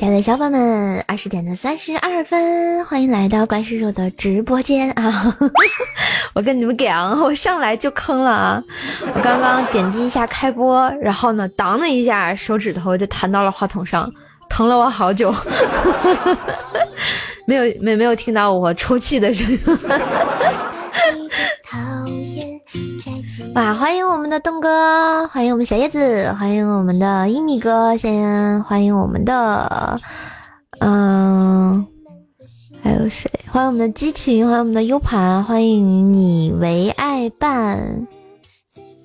亲爱的小伙伴们，二十点的三十二分，欢迎来到怪兽兽的直播间啊！我跟你们讲，我上来就坑了啊！我刚刚点击一下开播，然后呢，当的一下，手指头就弹到了话筒上，疼了我好久，没有没没有听到我抽泣的声音。哇！欢迎我们的东哥，欢迎我们小叶子，欢迎我们的一米哥，先欢迎我们的，嗯，还有谁？欢迎我们的激情，欢迎我们的 U 盘，欢迎你为爱伴，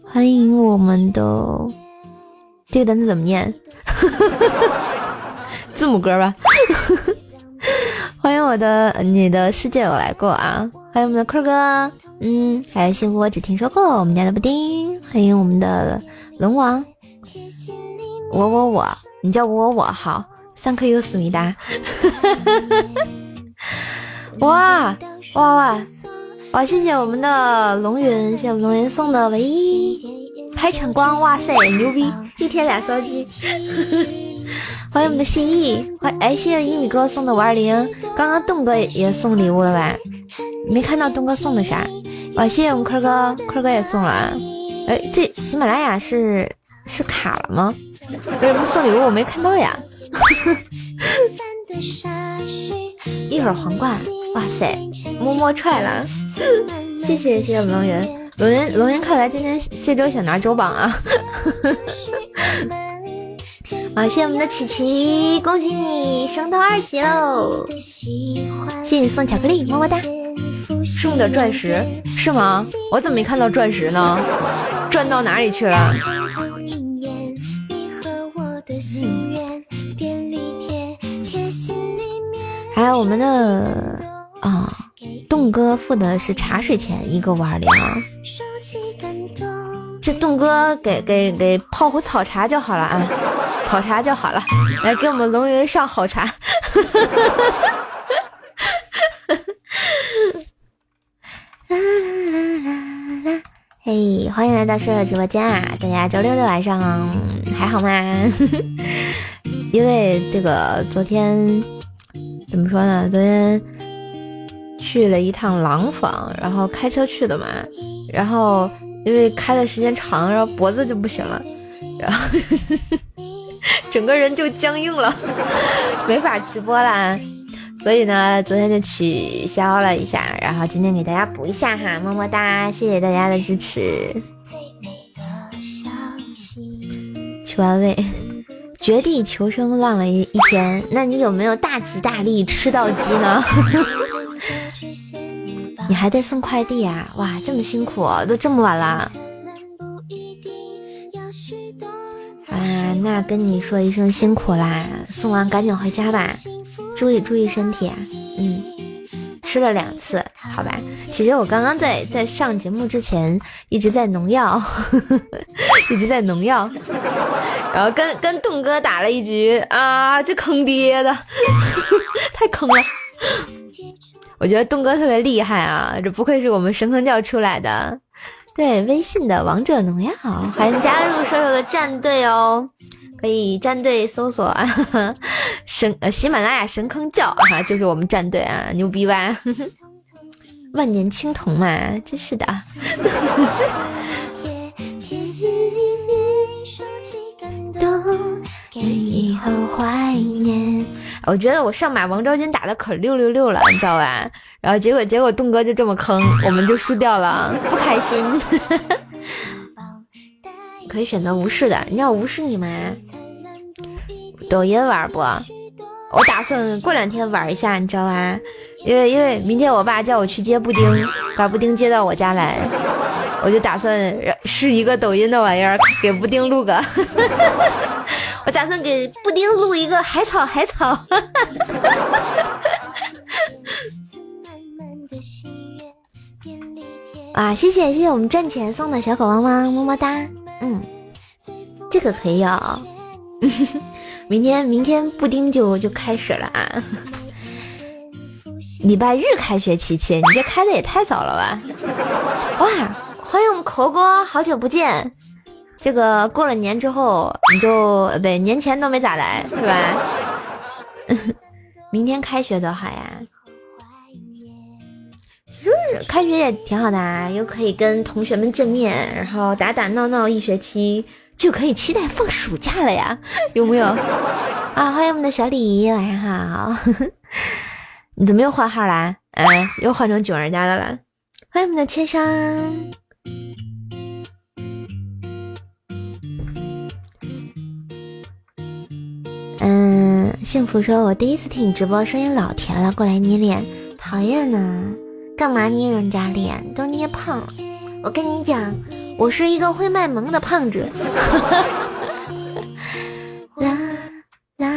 欢迎我们的这个单词怎么念？字母歌吧。欢迎我的你的世界有来过啊！欢迎我们的坤哥。嗯，还有幸福我只听说过，我们家的布丁，欢迎我们的龙王，我我我，你叫我我我好，三颗优思密达，哇哇哇哇！谢谢我们的龙云，谢谢我们龙云送的唯一拍晨光，哇塞，牛逼！一天俩烧鸡，欢迎我们的心意，欢哎，谢谢一米哥送的五二零，刚刚栋哥也送礼物了吧？没看到东哥送的啥？哇，谢谢我们坤哥，坤哥也送了啊！哎，这喜马拉雅是是卡了吗？为什么送礼物我没看到呀？一会儿皇冠，哇塞，摸摸踹了，谢谢谢谢龙云，龙云龙云，看来今天这周想拿周榜啊！哇，谢谢我们的琪琪，恭喜你升到二级喽！谢谢你送巧克力，么么哒。送的钻石是吗？我怎么没看到钻石呢？钻到哪里去了？还有我们的啊，栋哥付的是茶水钱，一个五二零。这栋哥给给给泡壶草茶就好了啊，草茶就好了。来给我们龙云上好茶。啦啦啦啦啦！嘿，欢迎来到舍友直播间啊！大家周六的晚上还好吗？因为这个昨天怎么说呢？昨天去了一趟廊坊，然后开车去的嘛，然后因为开的时间长，然后脖子就不行了，然后整个人就僵硬了，没法直播啦。所以呢，昨天就取消了一下，然后今天给大家补一下哈，么么哒，谢谢大家的支持。去完位，绝地求生浪了一一天，那你有没有大吉大利吃到鸡呢？你还在送快递啊？哇，这么辛苦，都这么晚了。啊，那跟你说一声辛苦啦，送完赶紧回家吧。注意注意身体啊！嗯，吃了两次，好吧。其实我刚刚在在上节目之前一直在农药，一直在农药，然后跟跟栋哥打了一局啊，这坑爹的，太坑了。我觉得栋哥特别厉害啊，这不愧是我们神坑教出来的。对，微信的王者农药，欢迎加入舍友的战队哦。可以战队搜索啊，神呃喜马拉雅神坑教哈，就是我们战队啊，牛逼吧？万年青铜嘛，真是的。我觉得我上把王昭君打的可六六六了，你知道吧？然后结果结果栋哥就这么坑，我们就输掉了，不开心。可以选择无视的，你要无视你吗？抖音玩不？我打算过两天玩一下，你知道吧？因为因为明天我爸叫我去接布丁，把布丁接到我家来，我就打算试一个抖音的玩意儿，给布丁录个。我打算给布丁录一个海草海草。啊，谢谢谢谢我们赚钱送的小狗汪汪，么么哒。嗯，这个可以哦。明天明天布丁就就开始了啊！礼拜日开学，琪琪，你这开的也太早了吧！哇，欢迎我们口哥，好久不见，这个过了年之后，你就不对，年前都没咋来，是吧？明天开学多好呀！就是开学也挺好的啊，又可以跟同学们见面，然后打打闹闹一学期，就可以期待放暑假了呀，有没有？啊，欢迎我们的小李，晚上好。你怎么又换号啦？哎，又换成囧儿家的了。欢迎我们的切生。嗯，幸福说：“我第一次听你直播，声音老甜了，过来捏脸，讨厌呢。干嘛捏人家脸？都捏胖了。我跟你讲，我是一个会卖萌的胖子。啦啦，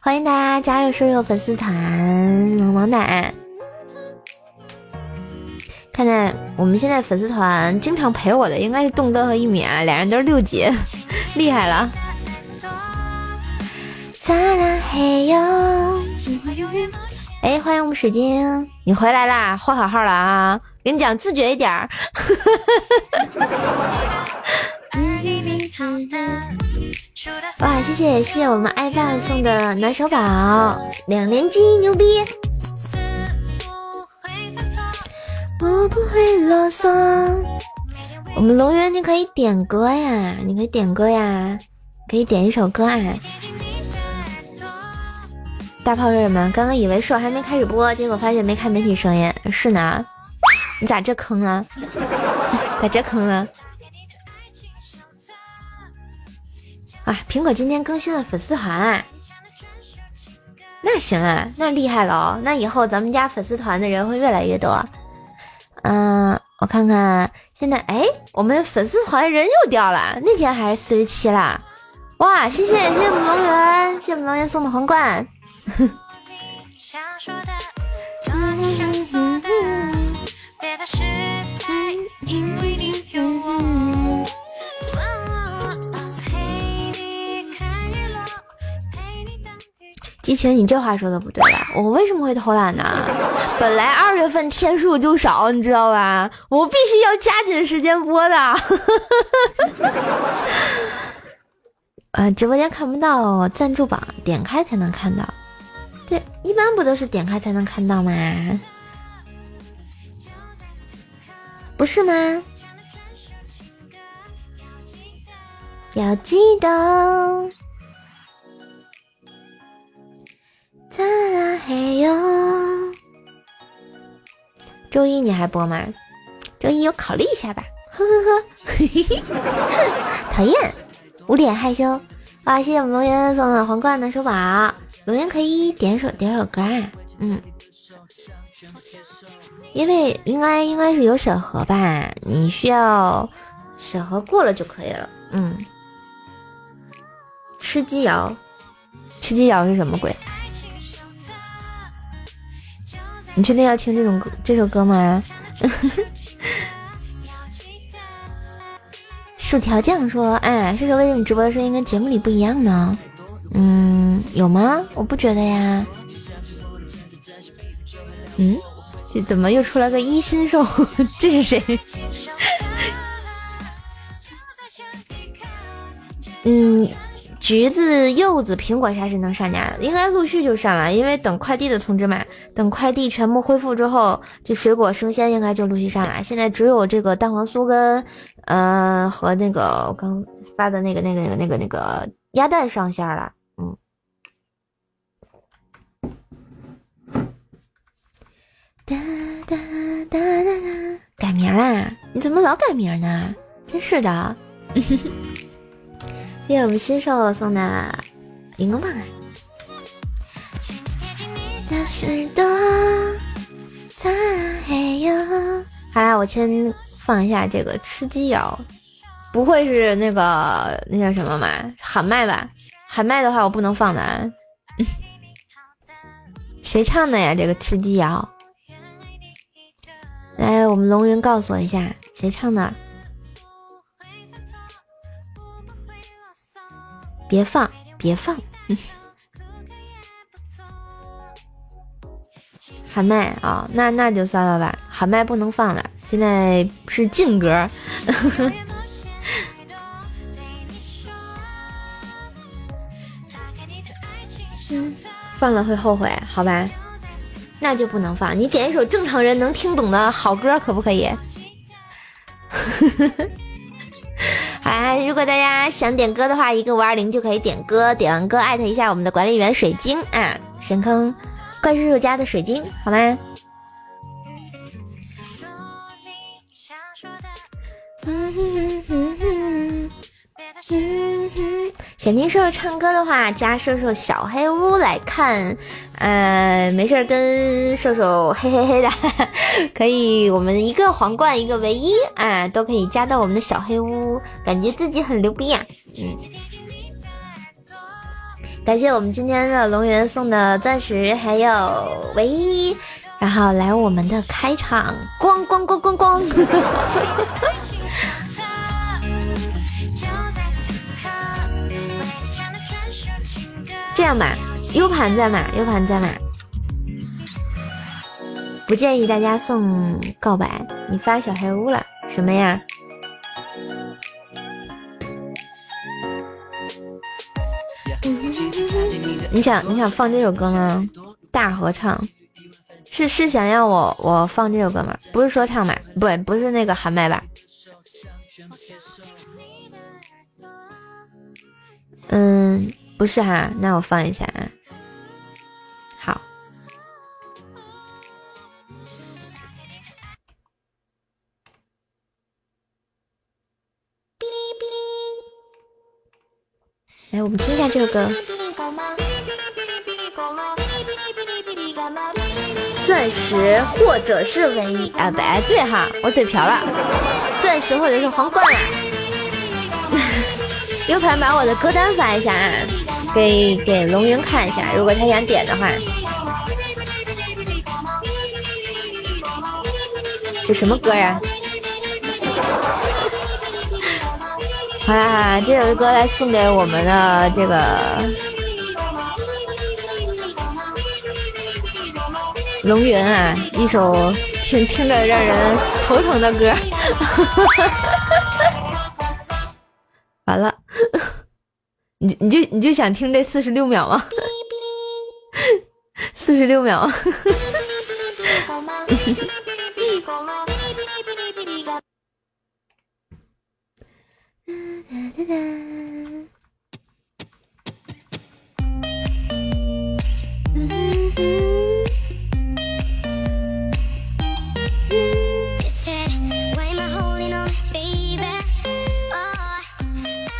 欢迎大家加入瘦肉粉丝团，萌萌哒。看在我们现在粉丝团经常陪我的，应该是栋哥和一米啊，俩人都是六级，厉害了。”撒浪嘿哟！哎，欢迎我们水晶，你回来啦，换好号了啊！跟你讲，自觉一点儿。哇，谢谢谢谢我们爱爸送的暖手宝，两连击，牛逼！我不会啰嗦。我们龙源，你可以点歌呀，你可以点歌呀，可以点一首歌啊。大炮是什么？刚刚以为是我还没开始播，结果发现没开媒体声音。是呢，你咋这坑啊？咋这坑啊？啊！苹果今天更新了粉丝团，那行啊，那厉害了，那以后咱们家粉丝团的人会越来越多。嗯，我看看现在，哎，我们粉丝团人又掉了，那天还是四十七啦。哇，谢谢谢谢我们龙源，谢谢我们龙源送的皇冠。激情，你这话说的不对了，我为什么会偷懒呢？本来二月份天数就少，你知道吧？我必须要加紧时间播的。呃，直播间看不到赞助榜，点开才能看到。对，一般不都是点开才能看到吗？不是吗？要记得。咋啦嘿哟！周一你还播吗？周一我考虑一下吧。呵呵呵，讨厌，捂脸害羞。哇，谢谢我们龙岩送的皇冠的手宝。龙岩可以点首点首歌啊，嗯，因为应该应该是有审核吧，你需要审核过了就可以了，嗯。吃鸡摇，吃鸡摇是什么鬼？你确定要听这种歌这首歌吗？薯条酱说：“哎，射手为什么直播的声音跟节目里不一样呢？”嗯，有吗？我不觉得呀。嗯，这怎么又出来个一心兽？这是谁？嗯，橘子、柚子、苹果啥时能上架？应该陆续就上了，因为等快递的通知嘛。等快递全部恢复之后，这水果生鲜应该就陆续上来。现在只有这个蛋黄酥跟呃和那个我刚发的那个那个那个那个那个鸭蛋上线了。嗯，哒哒哒哒哒，改名啦？你怎么老改名呢？真是的！谢谢我们新手送的荧光棒啊！好啦，我先放一下这个吃鸡谣，不会是那个那叫什么嘛？喊麦吧？喊麦的话，我不能放的。谁唱的呀？这个吃鸡谣，来，我们龙云告诉我一下，谁唱的？别放，别放！喊麦啊，那那就算了吧，喊麦不能放了。现在是禁歌，放了会后悔，好吧？那就不能放。你点一首正常人能听懂的好歌，可不可以？哎！如果大家想点歌的话，一个五二零就可以点歌。点完歌艾特一下我们的管理员水晶啊，神坑怪叔叔家的水晶，好吗？哼想听瘦瘦唱歌的话，加瘦瘦小黑屋来看。呃，没事跟瘦瘦嘿嘿嘿的，可以。我们一个皇冠，一个唯一啊，都可以加到我们的小黑屋，感觉自己很牛逼呀。嗯，感谢我们今天的龙源送的钻石，还有唯一，然后来我们的开场，咣咣咣咣咣。这样吧，U 盘在吗？U 盘在吗？不建议大家送告白，你发小黑屋了什么呀？你想你想放这首歌吗？大合唱是是想要我我放这首歌吗？不是说唱吧？不不是那个喊麦吧？嗯。不是哈，那我放一下啊。好，来，我们听一下这首歌。钻石或者是唯一啊，不，对哈，我嘴瓢了，钻石或者是皇冠啊。U 盘把我的歌单发一下啊。给给龙云看一下，如果他想点的话，这什么歌呀？好啦好啦，这首歌来送给我们的这个龙云啊，一首听听着让人头疼的歌。完了。你你就你就想听这四十六秒吗？四十六秒。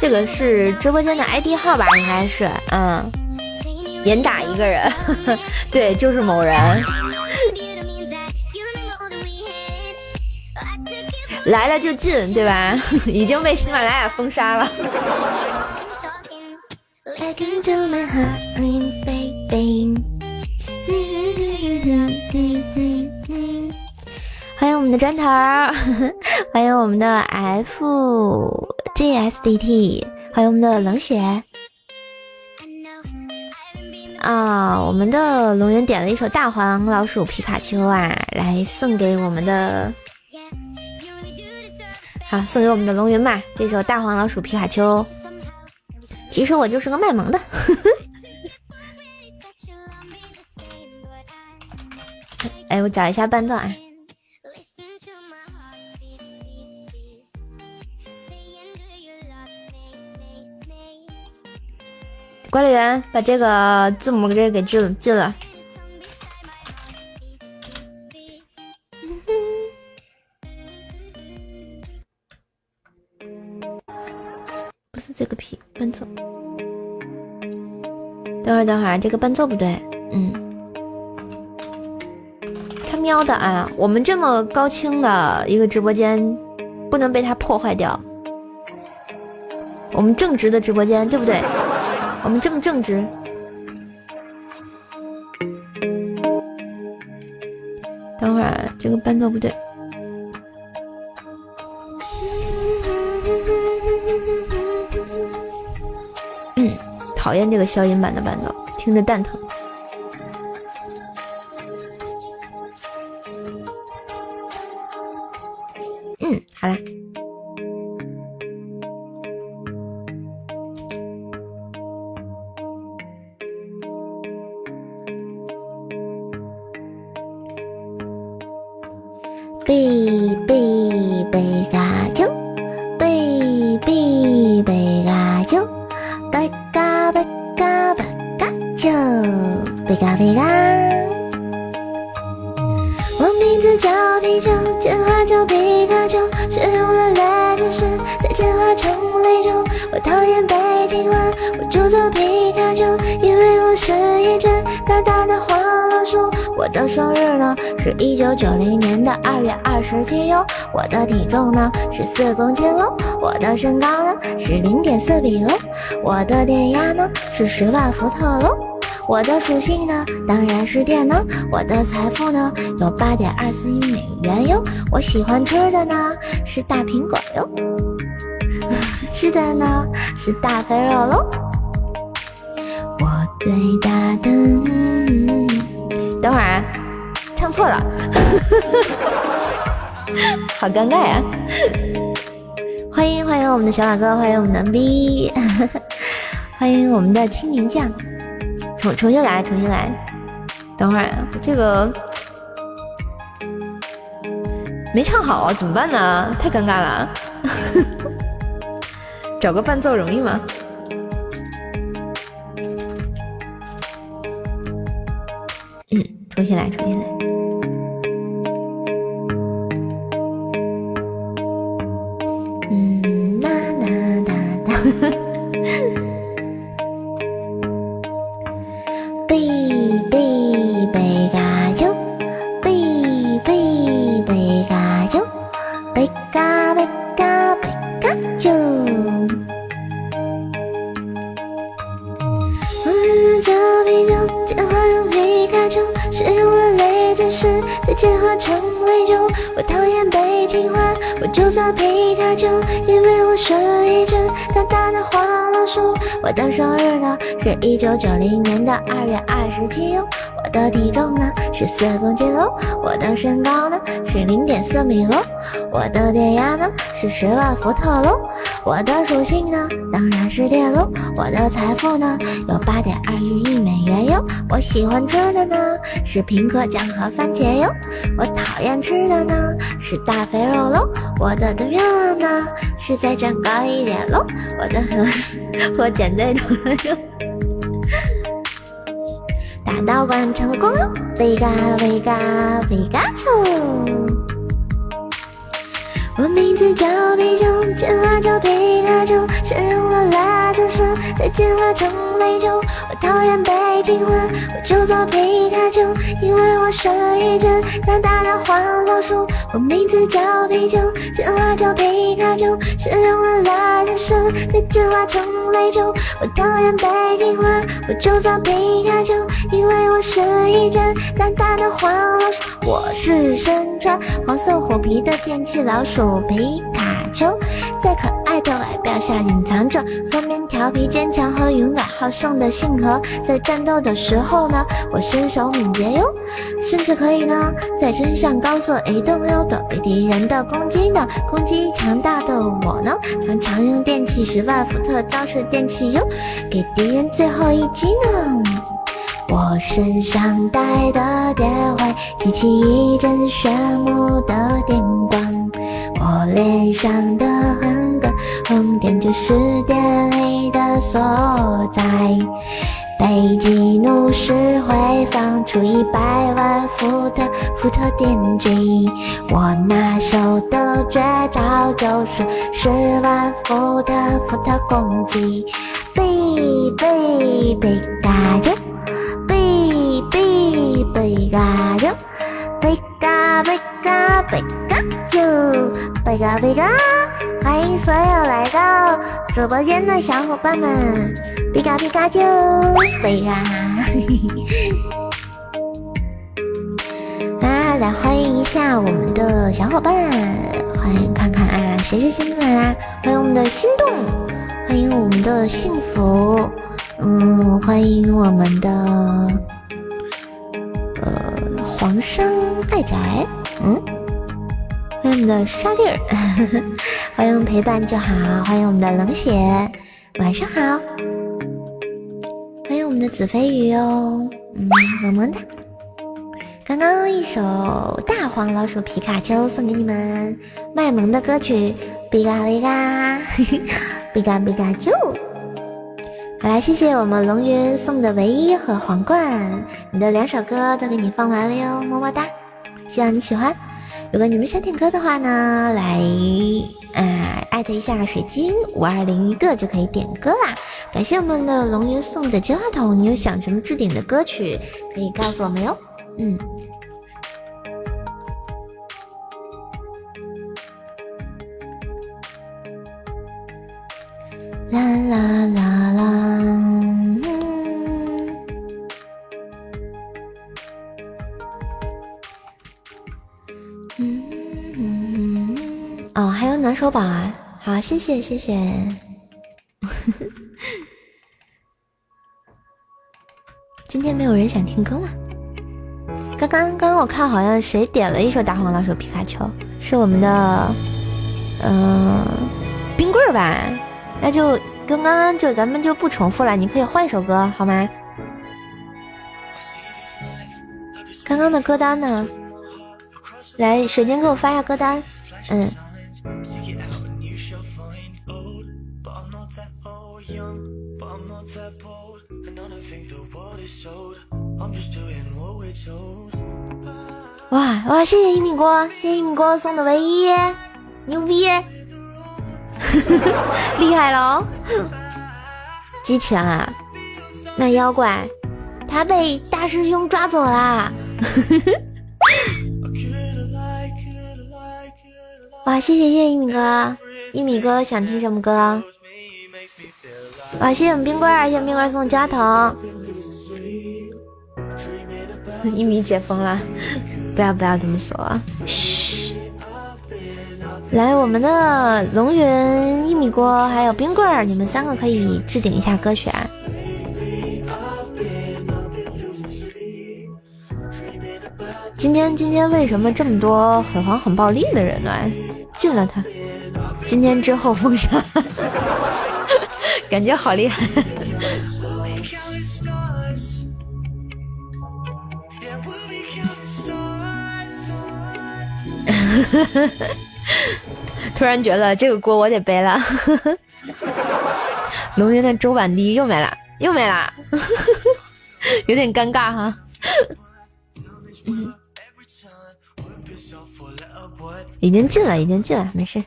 这个是直播间的 ID 号吧？应该是，嗯，严打一个人，对，就是某人，来了就进，对吧？已经被喜马拉雅封杀了。欢迎我们的砖头，欢迎我们的 F。G S D T，欢迎我们的冷血啊！我们的龙源点了一首大黄老鼠皮卡丘啊，来送给我们的，好送给我们的龙源吧。这首大黄老鼠皮卡丘，其实我就是个卖萌的。哎，我找一下伴奏啊。管理员，把这个字母这给记了，记了。不是这个皮伴奏。等会儿，等会儿，这个伴奏不对。嗯，他喵的啊！我们这么高清的一个直播间，不能被他破坏掉。我们正直的直播间，对不对？我们这么正直，等会儿这个伴奏不对。嗯，讨厌这个消音版的伴奏，听着蛋疼。嗯，好啦。我的体重呢是四公斤喽，我的身高呢是零点四米喽，我的电压呢是十万伏特喽。我的属性呢，当然是电能。我的财富呢，有八点二四亿美元哟。我喜欢吃的呢，是大苹果哟。吃的呢，是大肥肉喽。我最大的……等会儿，唱错了，好尴尬呀！欢迎欢迎我们的小马哥，欢迎我们的 B，欢迎我们的青柠酱。重重新来，重新来。等会儿，这个没唱好，怎么办呢？太尴尬了。找个伴奏容易吗？嗯，重新来，重新来。的生日呢是一九九零年的二月二十七哟，我的体重呢是四公斤喽，我的身高呢是零点四米喽，我的电压呢是十万伏特喽，我的属性呢当然是电喽，我的财富呢有八点二亿美元哟，我喜欢吃的呢是苹果酱和番茄哟，我讨厌吃的呢是大肥肉喽，我的的愿望呢是再长高一点喽，我的 我剪。对头了哟！大道馆成功了，维嘎维嘎维嘎丘。我名字叫皮丘，简化叫皮卡丘，使用了拉扯石，再进化成雷丘。我讨厌被进化，我就做皮卡丘，因为我是一只大大的黄老鼠。我名字叫皮丘，简化叫皮卡丘，使用了拉扯石，再进化成雷丘。我讨厌被进化，我就做皮卡丘，因为我是一只大大的黄老鼠。我是身穿黄色虎皮的电器老鼠。皮卡丘，在可爱的外表下隐藏着聪明、调皮、坚强和勇敢好胜的性格。在战斗的时候呢，我身手敏捷哟，甚至可以呢在真上高速移动哟，躲避敌人的攻击呢。攻击强大的我呢，常常用电气十万伏特招式电气哟，给敌人最后一击呢。我身上带的电会激起一阵炫目的电光。我脸上的横格红点就是电力的所在，北极怒时会放出一百万伏特伏特电击。我拿手的绝招就是十万伏特伏特攻击。哔哔哔嘎啾，哔哔哔嘎啾，哔嘎哔嘎比嘎啾。贝嘎贝嘎，欢迎所有来到直播间的小伙伴们！皮卡皮卡啾，贝嘎！来来欢迎一下我们的小伙伴，欢迎看看啊，谁是新进来啦？欢迎我们的心动，欢迎我们的幸福，嗯，欢迎我们的呃黄山爱宅，嗯。欢迎我们的沙粒儿，欢迎陪伴就好。欢迎我们的冷血，晚上好。欢迎我们的紫飞鱼哦，嗯，么么哒。刚刚一首大黄老鼠皮卡丘送给你们，卖萌的歌曲，比嘎比嘎，比嘎比嘎啾。好啦，谢谢我们龙云送的唯一和皇冠，你的两首歌都给你放完了哟，么么哒，希望你喜欢。如果你们想点歌的话呢，来，啊，艾特一下水晶五二零一个就可以点歌啦。感谢我们的龙云送的金话筒，你有想什么置顶的歌曲，可以告诉我们哟。嗯，啦啦啦啦，哦，还有暖手宝啊，好，谢谢谢谢。今天没有人想听歌吗？刚刚刚刚我看好像谁点了一首大黄老鼠皮卡丘，是我们的嗯冰棍儿吧？那就跟刚刚就咱们就不重复了，你可以换一首歌好吗？刚刚的歌单呢？来，水晶给我发一下歌单，嗯。哇哇！谢谢一米锅，谢谢一米锅送的唯一，牛逼，厉害喽！机器人啊，那妖怪他被大师兄抓走啦！哇！谢谢谢谢一米哥，一米哥想听什么歌？哇！谢谢我们冰棍儿，谢谢冰棍儿送的加藤。一米解封了，不要不要这么说啊！嘘，来我们的龙云、一米锅还有冰棍儿，你们三个可以置顶一下歌曲啊！今天今天为什么这么多很黄很暴力的人呢？禁了他！今天之后封杀，感觉好厉害！突然觉得这个锅我得背了。龙云的周板迪又没了，又没了，有点尴尬哈。已经进了，已经进了，没事。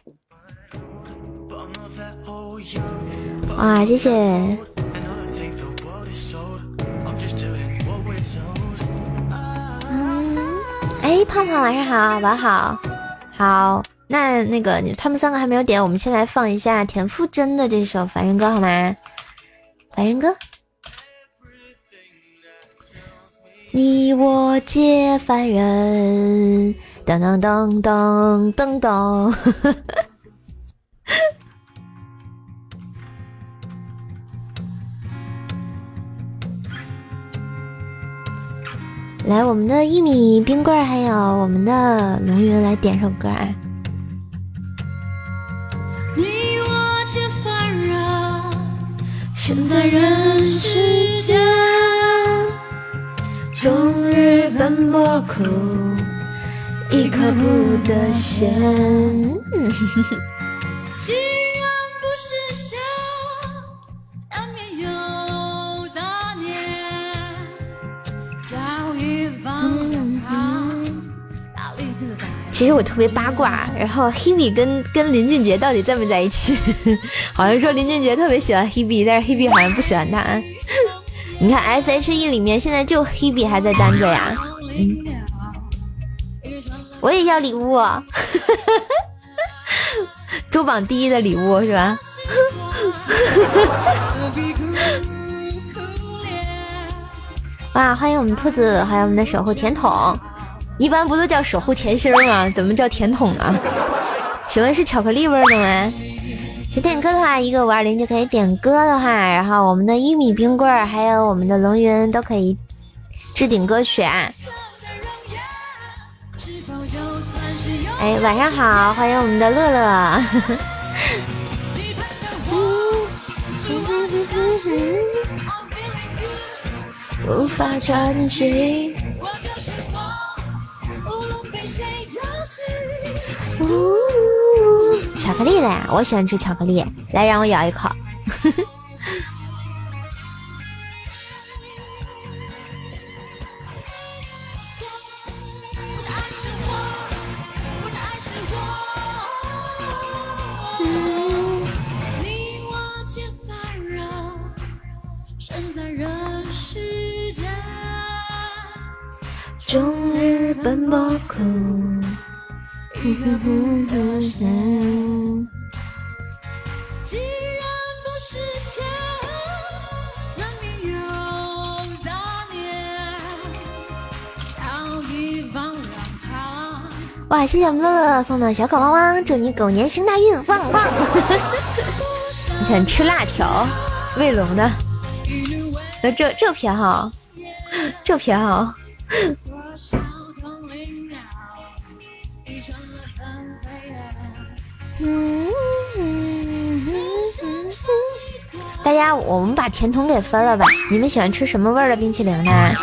哇，谢谢。哎，胖胖晚上好，晚好，好。那那个，他们三个还没有点，我们先来放一下田馥甄的这首《凡人歌》好吗？凡人歌，你我皆凡人，噔噔噔噔噔噔。来，我们的一米冰棍儿，还有我们的龙云，来点首歌啊！你我皆凡人，生在人世间，终日奔波苦，一刻不得闲。其实我特别八卦，然后 Hebe 跟跟林俊杰到底在没在一起？好像说林俊杰特别喜欢 Hebe，但是 Hebe 好像不喜欢他。你看 S.H.E 里面现在就 Hebe 还在单着呀。嗯，我也要礼物，周榜第一的礼物是吧？哇，欢迎我们兔子，欢迎我们的守护甜筒。一般不都叫守护甜心吗？怎么叫甜筒呢？请问是巧克力味的吗？想点歌的话，一个五二零就可以点歌的话，然后我们的一米冰棍儿还有我们的龙云都可以置顶歌曲啊。哎，晚上好，欢迎我们的乐乐。无法喘息。巧克力的呀，我喜欢吃巧克力。来，让我咬一口。终日奔波苦。哇，谢谢我们乐乐送的小狗汪汪，祝你狗年行大运，旺旺！你想吃辣条，卫龙的，那这这偏好，这偏好。我们把甜筒给分了吧？你们喜欢吃什么味儿的冰淇淋呢？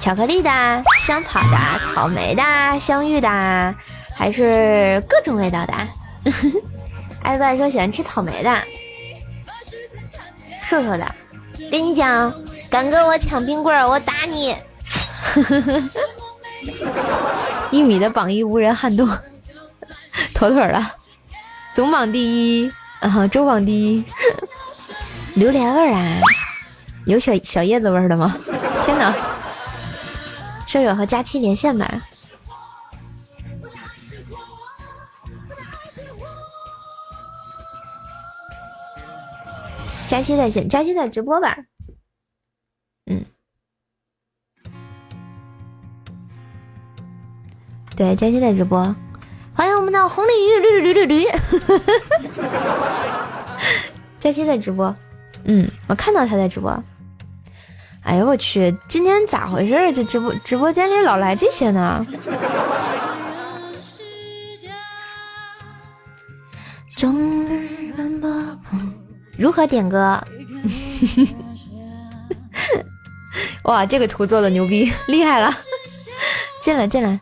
巧克力的、香草的、草莓的、香芋的，还是各种味道的？艾白说喜欢吃草莓的，瘦瘦的。跟你讲，敢跟我抢冰棍儿，我打你！一米的榜一无人撼动，妥妥的，总榜第一，啊，周榜第一。榴莲味儿啊，有小小叶子味儿的吗？天哪！舍友和佳期连线吧。佳期在线，佳期在直播吧？嗯，对，佳期在直播。欢迎我们的红鲤鱼，驴驴驴驴驴。佳期在直播。嗯，我看到他在直播。哎呀，我去，今天咋回事？这直播直播间里老来这些呢？如何点歌？哇，这个图做的牛逼，厉害了！进来进来，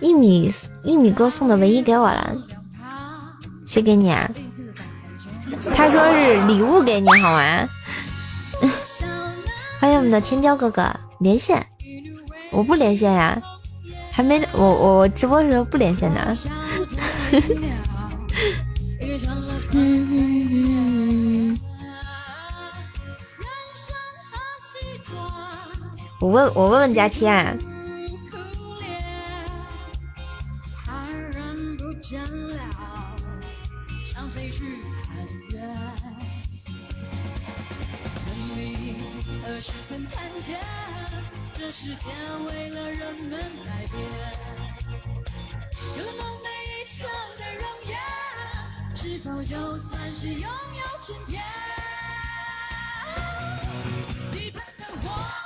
一米一米哥送的唯一给我了，谁给你啊？他说是礼物给你，好吗？欢迎我们的天骄哥哥连线，我不连线呀，还没我我直播的时候不连线的。我问我问问佳期啊。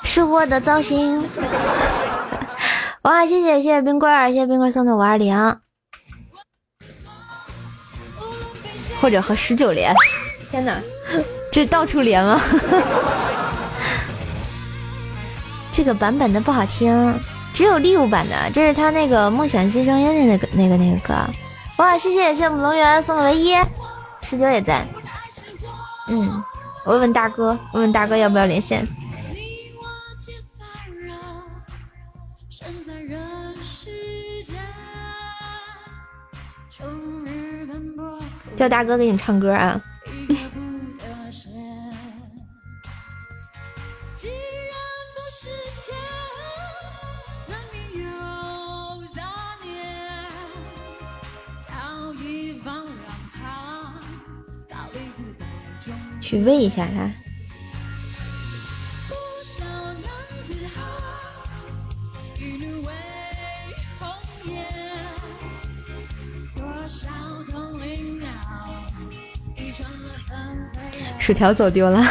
是我的造型。哇，谢谢谢谢冰棍儿，谢谢冰棍儿送的五二零，或者和十九连。天哪，这到处连吗？这个版本的不好听，只有利物版的，这是他那个梦想新声音的那个那个那个歌。哇，谢谢谢谢龙源送的唯一，十九也在。嗯，我问问大哥，问问大哥要不要连线。叫大哥给你唱歌啊。去喂一下他。薯条走丢了，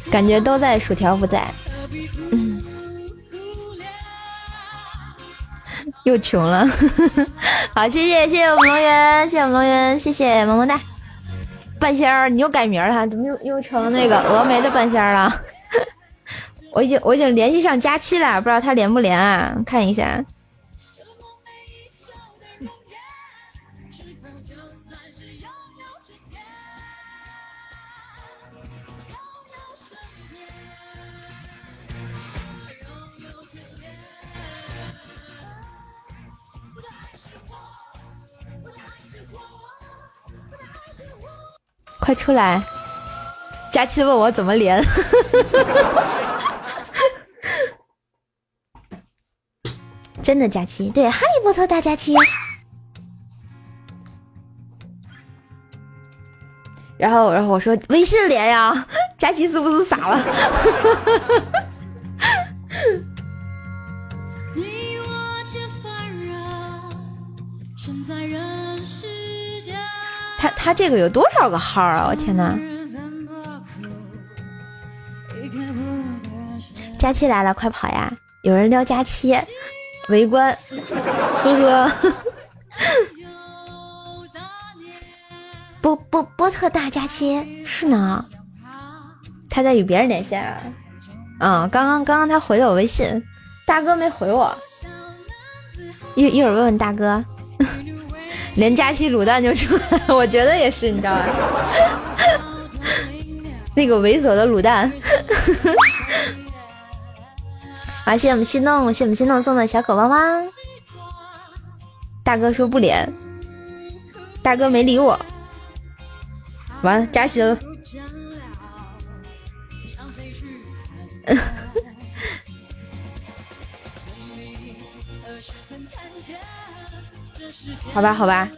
感觉都在，薯条不在。又穷了，好，谢谢谢谢我们龙源，谢谢我们龙源，谢谢萌萌哒。半仙儿，你又改名了，怎么又又成那个峨眉的半仙儿了？我已经我已经联系上佳期了，不知道他连不连啊？看一下。快出来！佳期问我怎么连，真的佳期对哈利波特大佳期。然后，然后我说微信连呀，佳琪是不是傻了？他他这个有多少个号啊？我天哪！佳期来了，快跑呀！有人撩佳期，围观，呵呵。波波波特大佳期是呢，他在与别人连线。嗯，刚刚刚刚他回了我微信，大哥没回我，一一会儿问问大哥。连佳期卤蛋就出来了，我觉得也是，你知道吧？那个猥琐的卤蛋。好，谢谢我们心动，谢谢我们心动送的小狗汪汪。大哥说不连，大哥没理我。完了，加息了。好吧，好吧，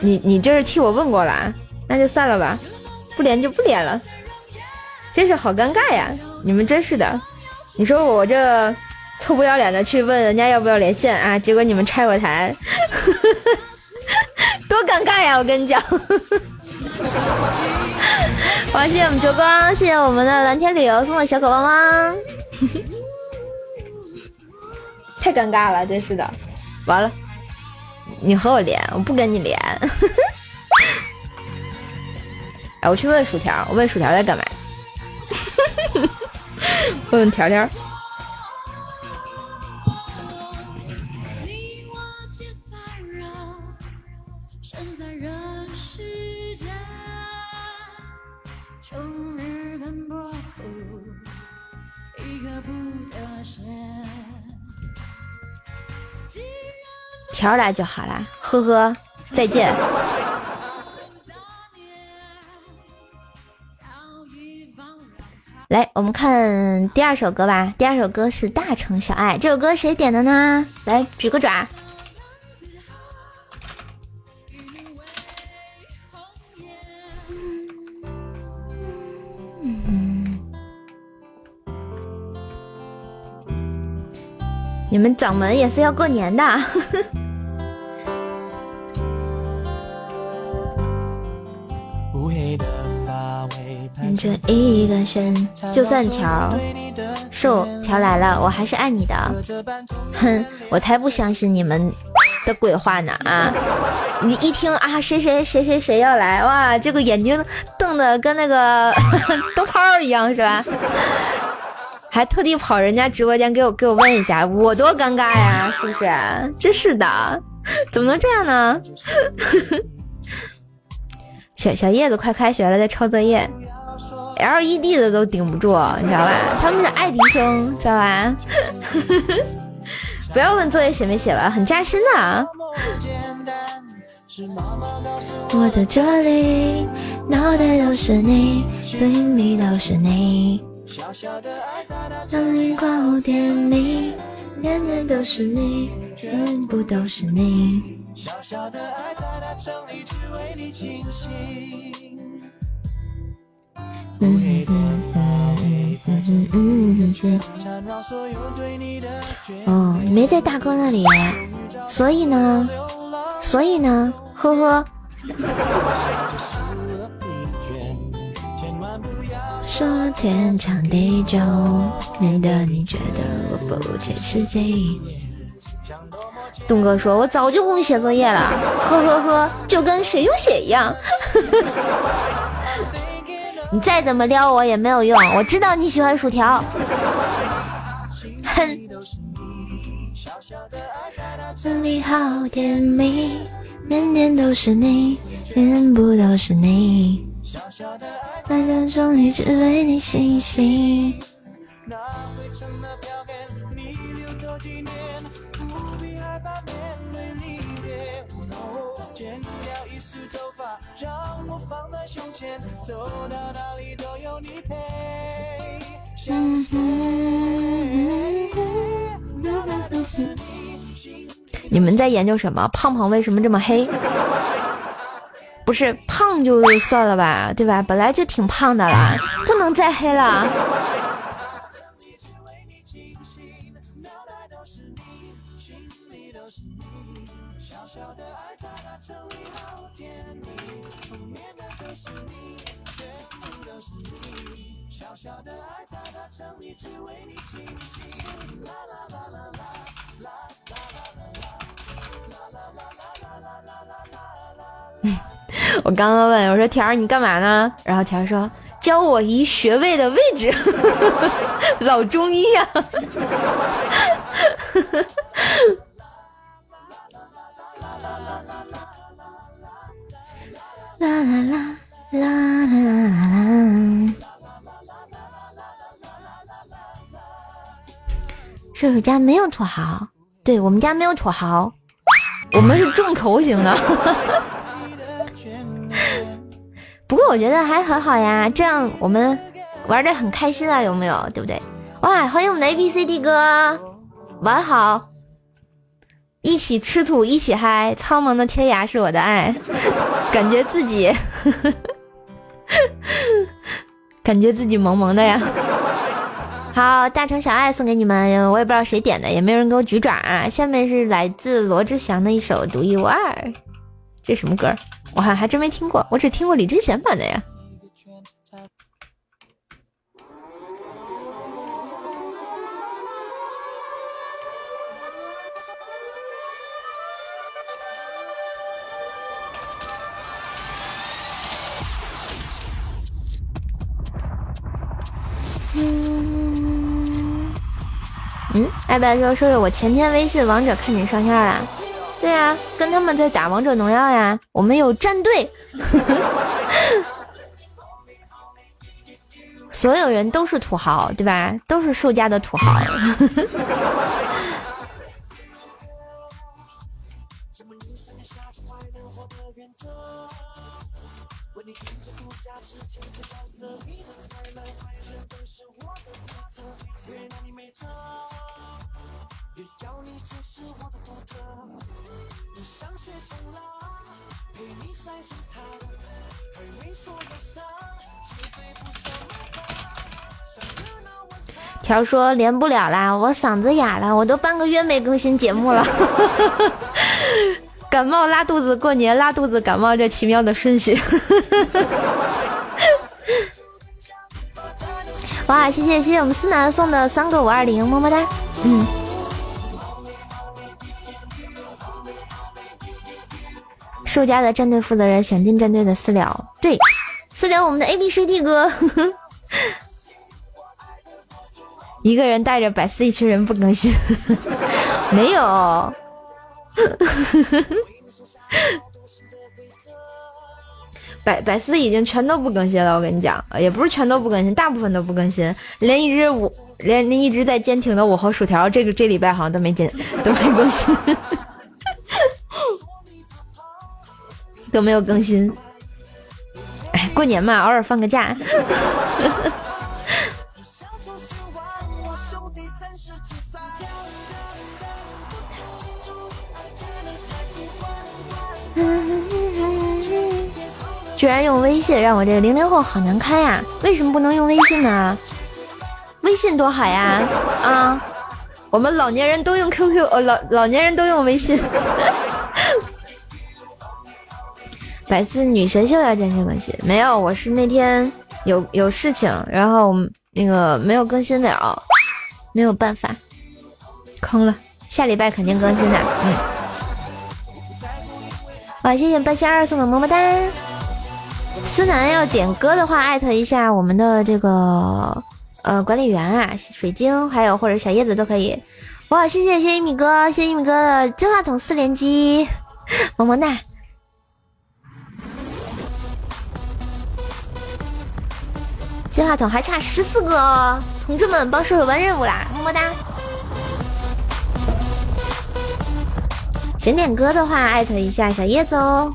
你你这是替我问过了，那就算了吧，不连就不连了，真是好尴尬呀！你们真是的，你说我这臭不要脸的去问人家要不要连线啊，结果你们拆我台，多尴尬呀！我跟你讲，好，谢谢我们烛光，谢谢我们的蓝天旅游送的小狗汪汪，太尴尬了，真是的，完了。你和我连，我不跟你连。哎，我去问薯条，我问薯条在干嘛？问问条条。条来就好啦，呵呵，再见。来，我们看第二首歌吧。第二首歌是《大城小爱》，这首歌谁点的呢？来，举个爪。你们掌门也是要过年的。你这一个圈，就算条瘦条来了，我还是爱你的。哼，我才不相信你们的鬼话呢啊！你一听啊，谁谁谁谁谁要来哇，这个眼睛瞪的跟那个 灯泡一样是吧？还特地跑人家直播间给我给我问一下，我多尴尬呀，是不是？真是的，怎么能这样呢？小小叶子快开学了，在抄作业。LED 的都顶不住，你知道吧？他们是爱迪生，知道吧？不要问作业写没写完，很扎心的。我在这里，脑袋都是你，心里都是你。当你夸我甜蜜，年年都是你，全部都是你。小小的爱在大城里，只为你倾心。哦，没在大哥那里，所以呢，所以呢，呵呵。说天长地久，免得你觉得我不切实际。东哥说：“我早就不用写作业了，呵呵呵，就跟谁用写一样。”你再怎么撩我也没有用，我知道你喜欢薯条。哼。你好甜蜜，都是你，都是你。小小的爱在里，只为你心。那你们在研究什么？胖胖为什么这么黑？不是胖就算了吧，对吧？本来就挺胖的了，不能再黑了。我刚刚问我说：“田儿，你干嘛呢？”然后田儿说：“教我移穴位的位置。”老中医呀！啦啦啦啦啦啦啦！射手家没有土豪，对我们家没有土豪，我们是重头型的。不过我觉得还很好呀，这样我们玩的很开心啊，有没有？对不对？哇，欢迎我们的 A B C D 哥，玩好，一起吃土，一起嗨，苍茫的天涯是我的爱，感觉自己，感觉自己萌萌的呀。好，大城小爱送给你们，我也不知道谁点的，也没有人给我举爪啊。下面是来自罗志祥的一首独一无二，这什么歌？我还还真没听过，我只听过李贞贤版的呀。嗯嗯，爱白说说我前天微信王者看你上线了。对呀，跟他们在打王者荣耀呀，我们有战队，所有人都是土豪，对吧？都是兽家的土豪。条说连不了啦，我嗓子哑了，我都半个月没更新节目了。感冒拉肚子，过年拉肚子，感冒这奇妙的顺序。哇，谢谢谢谢我们思南送的三个五二零，么么哒。嗯。兽家的战队负责人想进战队的私聊，对，私聊我们的 A B C D 哥。一个人带着百思一群人不更新，没有，百百思已经全都不更新了。我跟你讲，也不是全都不更新，大部分都不更新，连一只我连一直在坚挺的我和薯条，这个这礼拜好像都没坚都没更新，都没有更新。哎，过年嘛，偶尔放个假。居然用微信，让我这零零后好难堪呀！为什么不能用微信呢？微信多好呀！啊，我们老年人都用 QQ，呃，老老年人都用微信。百思女神秀要坚持更新，没有，我是那天有有事情，然后那个没有更新了，没有办法，坑了。下礼拜肯定更新的，嗯。好，谢谢半仙二送的么么哒。思南要点歌的话，艾特一下我们的这个呃管理员啊，水晶还有或者小叶子都可以。哇，谢谢谢谢一米哥，谢谢一米哥的金话筒四连击，么么哒。金话筒还差十四个，同志们帮射手完任务啦，么么哒。想点歌的话，艾特一下小叶子哦。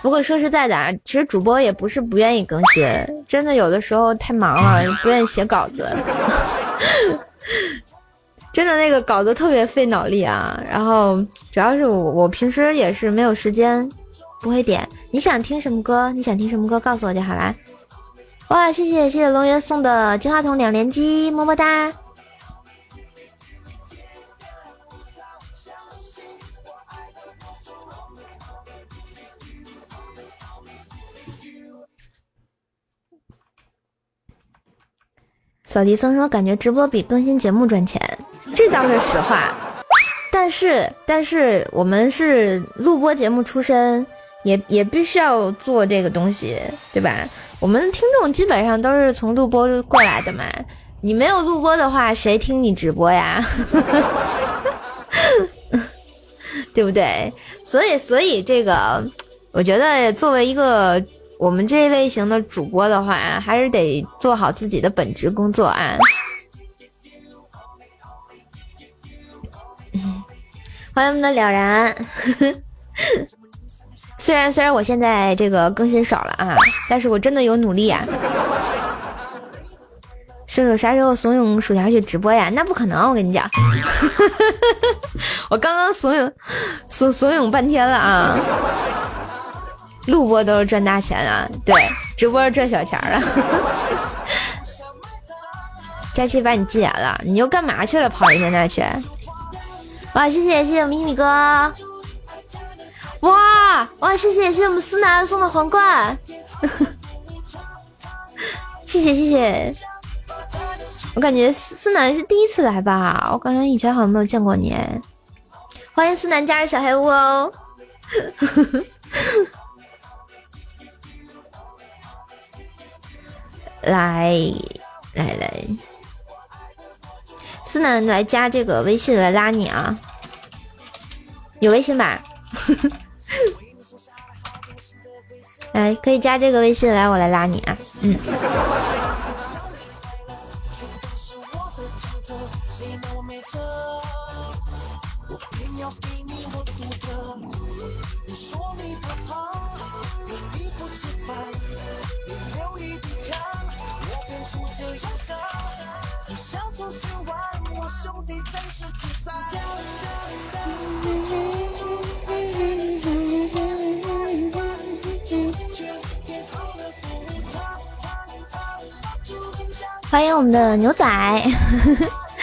不过说实在的啊，其实主播也不是不愿意更新，真的有的时候太忙了，不愿意写稿子。真的那个稿子特别费脑力啊，然后主要是我我平时也是没有时间，不会点。你想听什么歌？你想听什么歌？告诉我就好啦。哇，谢谢谢谢龙源送的金话筒两连击，么么哒。扫地僧说：“感觉直播比更新节目赚钱，这倒是实话。但是，但是我们是录播节目出身，也也必须要做这个东西，对吧？我们听众基本上都是从录播过来的嘛。你没有录播的话，谁听你直播呀？对不对？所以，所以这个，我觉得作为一个。”我们这一类型的主播的话，还是得做好自己的本职工作啊。欢迎我们的了然，虽然虽然我现在这个更新少了啊，但是我真的有努力啊。射手啥时候怂恿薯条去直播呀？那不可能，我跟你讲，我刚刚怂恿怂怂恿半天了啊。录播都是赚大钱啊，对，直播是赚小钱了。佳期把你禁言了，你又干嘛去了？跑人家那去？哇，谢谢谢谢我们一米哥！哇哇，谢谢谢谢我们思南送的皇冠！谢谢谢谢，我感觉思思南是第一次来吧？我感觉以前好像没有见过你。欢迎思南加入小黑屋哦！来来来，思南来加这个微信来拉你啊，有微信吧？来，可以加这个微信来，我来拉你啊，嗯。欢迎我们的牛仔，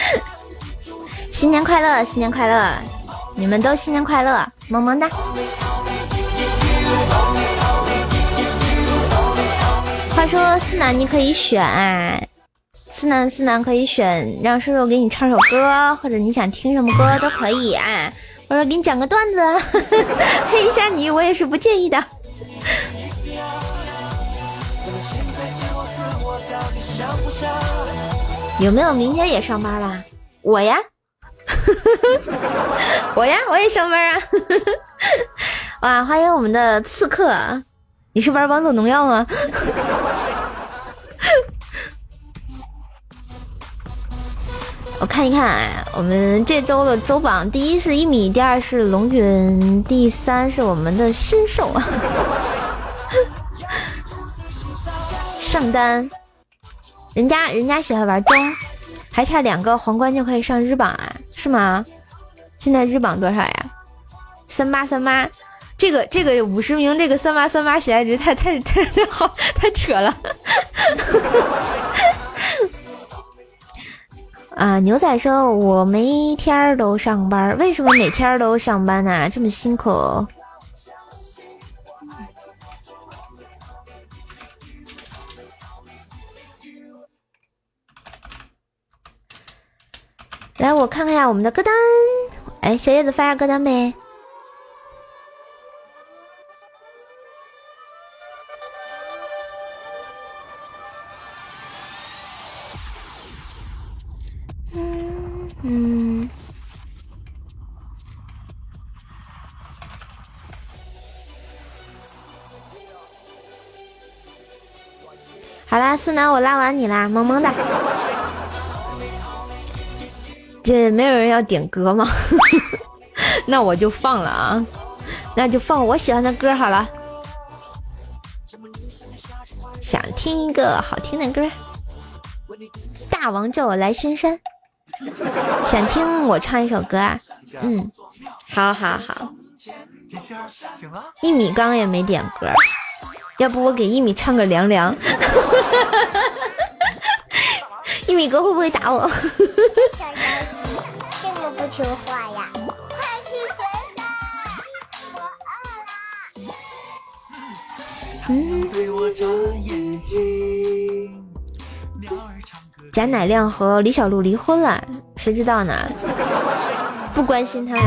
新年快乐，新年快乐，你们都新年快乐，萌萌哒。话说思南，你可以选啊。思南，思南可以选让射手给你唱首歌，或者你想听什么歌都可以啊。或者给你讲个段子，黑一下你，我也是不介意的。有没有明天也上班啦？我呀，我呀，我也上班啊。哇，欢迎我们的刺客，你是玩王者荣耀吗？我看一看，哎，我们这周的周榜第一是一米，第二是龙云，第三是我们的新兽。上单，人家人家喜欢玩中，还差两个皇冠就可以上日榜啊？是吗？现在日榜多少呀？三八三八，这个这个五十名，这个三八三八喜爱值太太太太好，太扯了。啊，牛仔说：“我每天都上班，为什么每天都上班呢？这么辛苦。”来，我看看下我们的歌单。哎，小叶子发下歌单呗。啦，思南，我拉完你啦，萌萌哒。这没有人要点歌吗？那我就放了啊，那就放我喜欢的歌好了。想听一个好听的歌，大王叫我来巡山。想听我唱一首歌啊？嗯，好好好。一米刚刚也没点歌。要不我给一米唱个凉凉，一米哥会不会打我？小妖这么不听话呀！快去学吧，贾乃亮和李小璐离婚了，谁知道呢？不关心他们。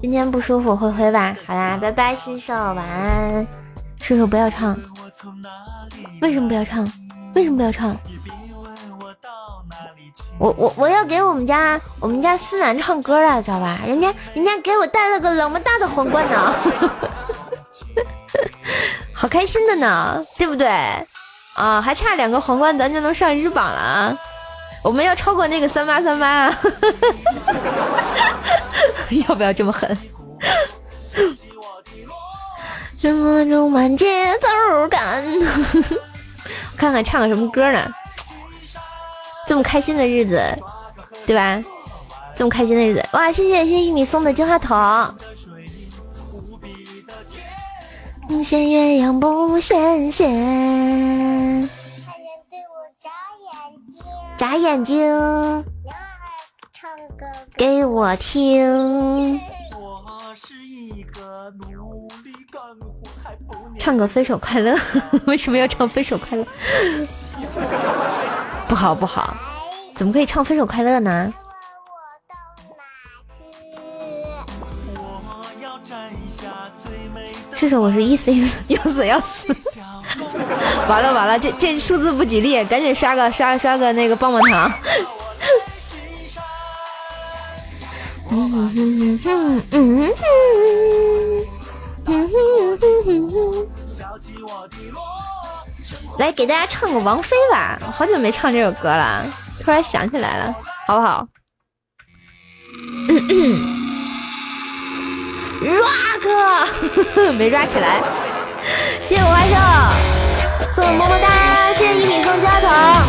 今天不舒服，灰灰吧。好啦，拜拜，新手，晚安。射手不要唱，为什么不要唱？为什么不要唱？我我我要给我们家我们家思南唱歌了，知道吧？人家人家给我带了个那么大的皇冠呢，好开心的呢，对不对？啊，还差两个皇冠，咱就能上日榜了啊。我们要超过那个三八三八，要不要这么狠？生活中满节奏感，看看唱个什么歌呢？这么开心的日子，对吧？这么开心的日子，哇！谢谢谢谢一米送的金话筒。不羡鸳鸯不羡仙。他人对我眨眼睛。眨眼睛。唱歌给我听。唱个分手快乐，为什么要唱分手快乐？不好不好，怎么可以唱分手快乐呢？这首，我是意思意思，要死要死！完了完了，这这数字不吉利，赶紧刷个刷刷个那个棒棒糖。嗯哼哼哼嗯哼。来给大家唱个王菲吧，好久没唱这首歌了，突然想起来了，好不好？rock 没抓起来，谢谢我外甥送么么哒，谢谢一米送加糖，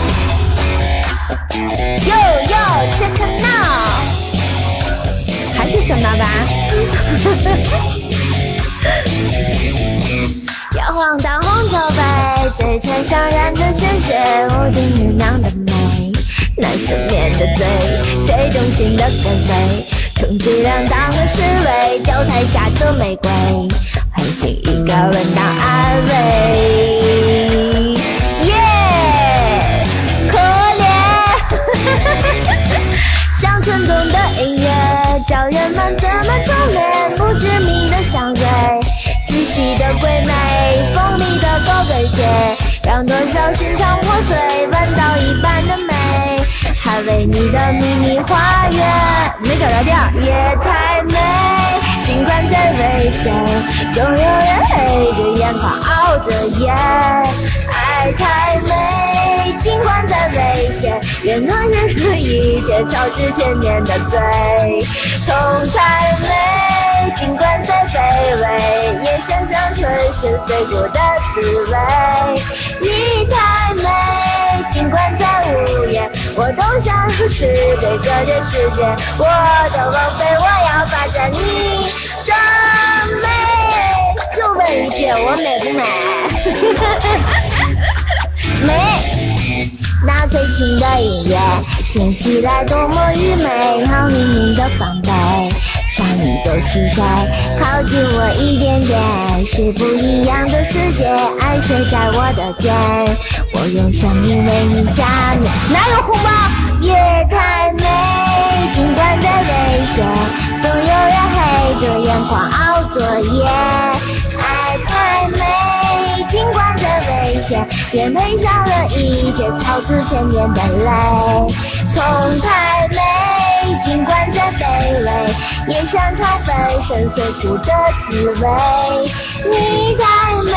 又又 check now，还是三八八。摇晃的红酒杯，嘴唇上染着鲜血，屋顶月亮的美，那失眠的嘴，谁动心的跟随，充其量当个侍卫，脚踩下的玫瑰，换进一个吻当安慰。耶，可怜。像蠢动的音乐，教人们怎么初恋，不知名的香，鬼魅，锋利的高跟鞋，让多少心肠破碎，弯刀一般的美，捍卫你的秘密花园。没找着调，夜太美，尽管再危险，总有人黑着眼眶熬着夜。爱太美，尽管再危险，也能忍受一切，超之千年的罪。痛太美，尽管再卑微，也想象春生碎骨的滋味。你太美，尽管再无言，我都想是对这个世界，我的王妃，我要霸占你的美。就问一句，我美不美？美，那催情的音乐，听起来多么愚昧。好明明的防备，你的是谁？靠近我一点点，是不一样的世界。爱睡在我的肩，我用生命为你加冕。哪有红包？夜太美，尽管再危险，总有人黑着眼眶熬作业。爱太美，尽管再危险。也赔上了一切，超出千年的泪，痛太美。尽管再卑微，也想尝粉身碎骨的滋味。你太美，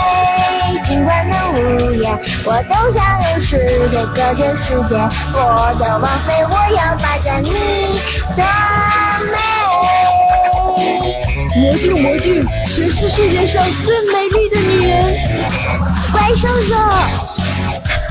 尽管能无言，我都想用世界隔绝世界。我的王妃，我要霸占你的美。魔镜魔镜，谁是世界上最美丽的女人？怪兽兽。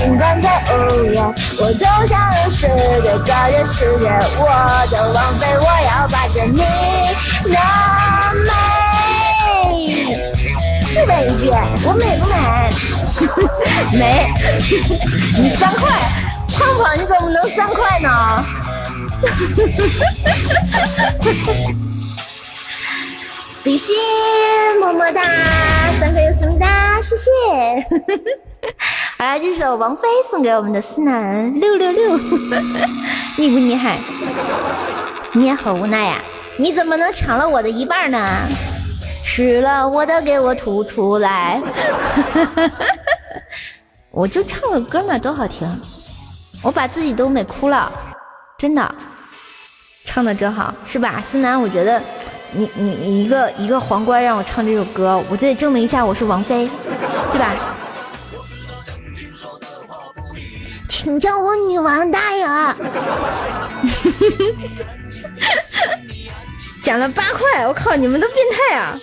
尽管再无言，我都想用世界超越世界，我的王妃，我要霸占你的美。就这一句，我美不美？美。你三块，胖胖你怎么能三块呢？比心，么么哒，三颗思密达，谢谢。好了，这首王菲送给我们的思南六六六，厉不厉害？你也很无奈呀，你怎么能抢了我的一半呢？吃了我的给我吐出来。我就唱个歌嘛，多好听，我把自己都美哭了，真的，唱的真好，是吧？思南，我觉得你你你一个一个皇冠让我唱这首歌，我就得证明一下我是王菲，对吧？请叫我女王大人。讲了八块，我靠，你们都变态啊！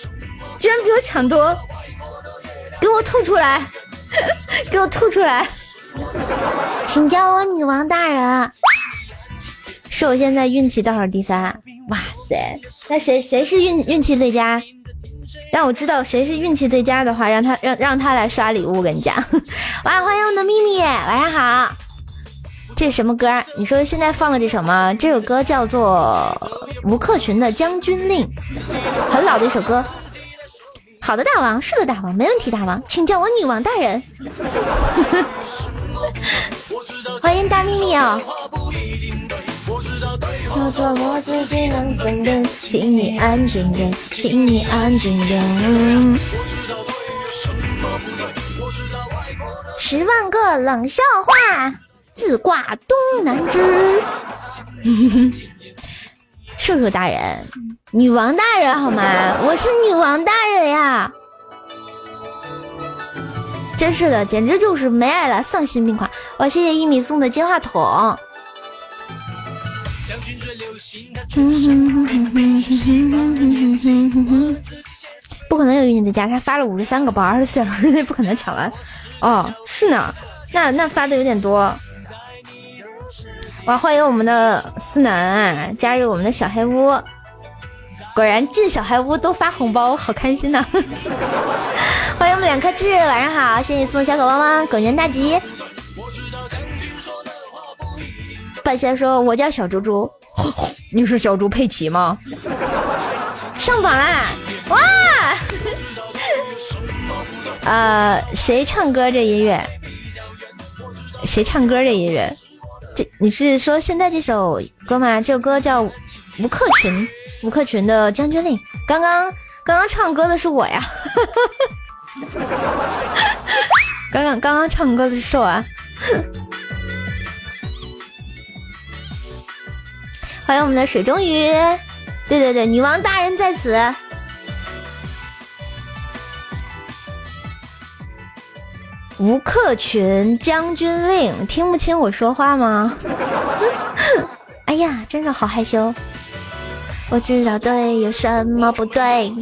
居然比我抢多，给我吐出来，给我吐出来！请叫我女王大人。是我现在运气倒数第三，哇塞！那谁谁是运运气最佳？让我知道谁是运气最佳的话，让他让让他来刷礼物。我跟你讲，哇，欢迎我的咪咪，晚上好。这是什么歌？你说现在放的这首吗？这首歌叫做吴克群的《将军令》，很老的一首歌。好的，大王，是的，大王，没问题，大王，请叫我女王大人。欢迎大秘密哦。要做我自己能分辨，请你安静点，请你安静点。十万个冷笑话。自挂东南枝，射手大人，女王大人好吗？我是女王大人呀！真是的，简直就是没爱了，丧心病狂！我谢谢一米送的金话筒。不可能有运气的家，他发了五十三个包，二十四小时内不可能抢完。哦，是呢，那那发的有点多。哇！欢迎我们的思南加入我们的小黑屋，果然进小黑屋都发红包，好开心呐！欢迎我们两颗痣，晚上好，谢谢送小狗汪汪，狗年大吉。半仙说：“我叫小猪猪，你是小猪佩奇吗？”上榜啦！哇！呃，谁唱歌这音乐？谁唱歌这音乐？你是说现在这首歌吗？这首歌叫吴克群，吴克群的《将军令》。刚刚刚刚唱歌的是我呀，刚刚刚刚唱歌的是我啊。欢迎我们的水中鱼，对对对，女王大人在此。吴克群将军令，听不清我说话吗？哎呀，真的好害羞。我知道对，有什么不对？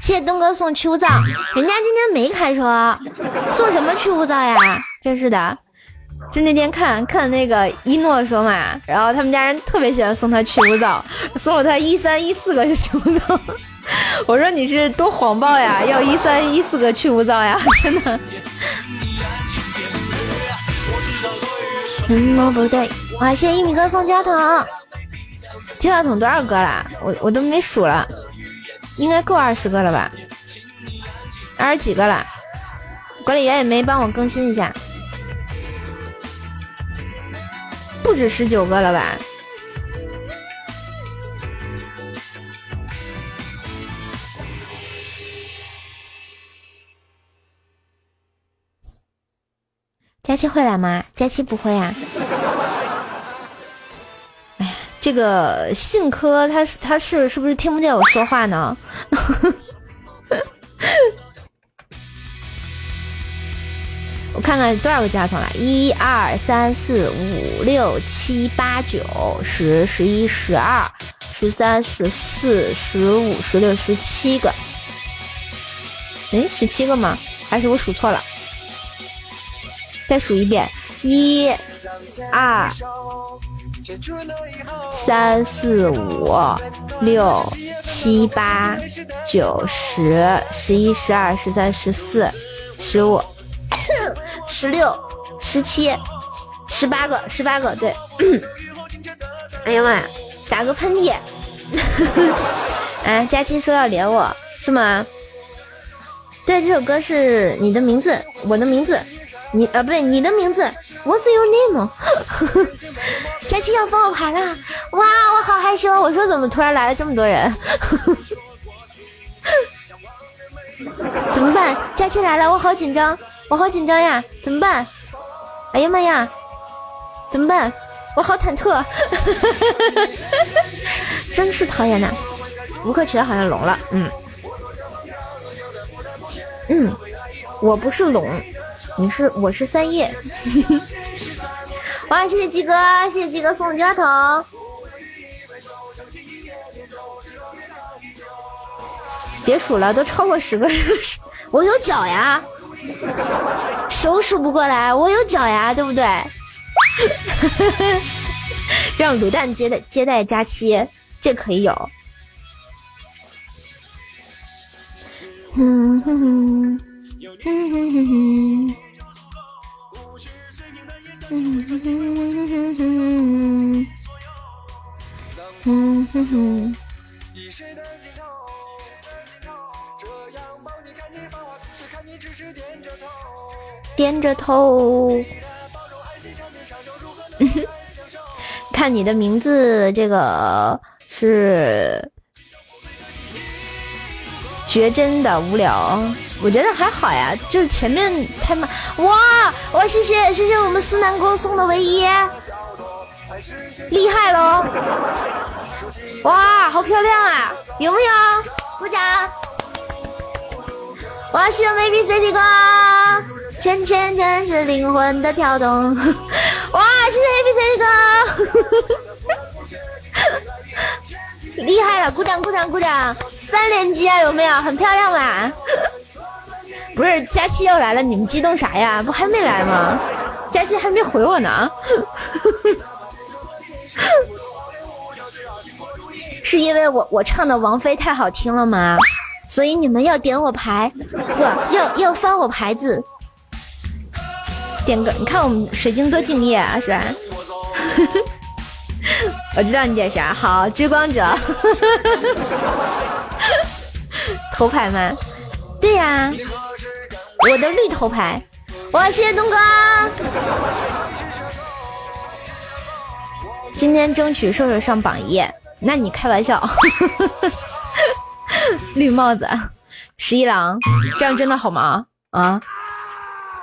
谢谢东哥送去污皂，人家今天没开车，送什么去污皂呀？真是的，就那天看看那个一诺说嘛，然后他们家人特别喜欢送他去污皂，送了他一三一四个去污皂。我说你是多谎报呀，要一三一四个去污皂呀，真的。什么不对？哇！谢谢一米哥送加藤，金话筒多少个了？我我都没数了，应该够二十个了吧？二十几个了？管理员也没帮我更新一下，不止十九个了吧？佳期会来吗？佳期不会啊。哎呀，这个信科他他是是不是听不见我说话呢？我看看多少个加团了，一二三四五六七八九十十一十二十三十四十五十六十七个。哎，十七个吗？还是我数错了？再数一遍，一、二、三、四、五、六、七、八、九、十、十一、十二、十三、十四、十五、十六、十七、十八个，十八个，对。哎呀妈呀，打个喷嚏！哎，佳期说要连我是吗？对，这首歌是你的名字，我的名字。你啊，不对，你的名字，What's your name？佳期要封我牌了，哇，我好害羞。我说怎么突然来了这么多人？怎么办？佳期来了，我好紧张，我好紧张呀，怎么办？哎呀妈呀，怎么办？我好忐忑，真是讨厌呐！吴克群好像聋了，嗯嗯，我不是聋。你是我是三叶，哇！谢谢鸡哥，谢谢鸡哥送的家筒。别数了，都超过十个人。我有脚呀，手数不过来，我有脚呀，对不对？让卤蛋接待接待佳期，这可以有。嗯哼哼，嗯哼哼哼。嗯哼哼哼哼嗯哼哼。点着头。看你的名字，这个是绝真的无聊。我觉得还好呀，就是前面太慢。哇哇，谢谢谢谢我们思南哥送的唯一，厉害喽！哇，好漂亮啊，有没有？鼓掌！哇，谢谢 baby CD 哥，圈圈圈是灵魂的跳动。哇，谢谢 baby CD 哥，厉害了！鼓掌鼓掌鼓掌！三连击啊，有没有？很漂亮吧？不是佳期要来了，你们激动啥呀？不还没来吗？佳期还没回我呢。是因为我我唱的王菲太好听了吗？所以你们要点我牌，不要要翻我牌子。点个，你看我们水晶多敬业啊，是吧？我知道你点啥，好，追光者。头牌吗？对呀。我的绿头牌，哇！谢谢东哥，今天争取瘦瘦上榜一。那你开玩笑，绿帽子，十一郎，这样真的好吗？啊，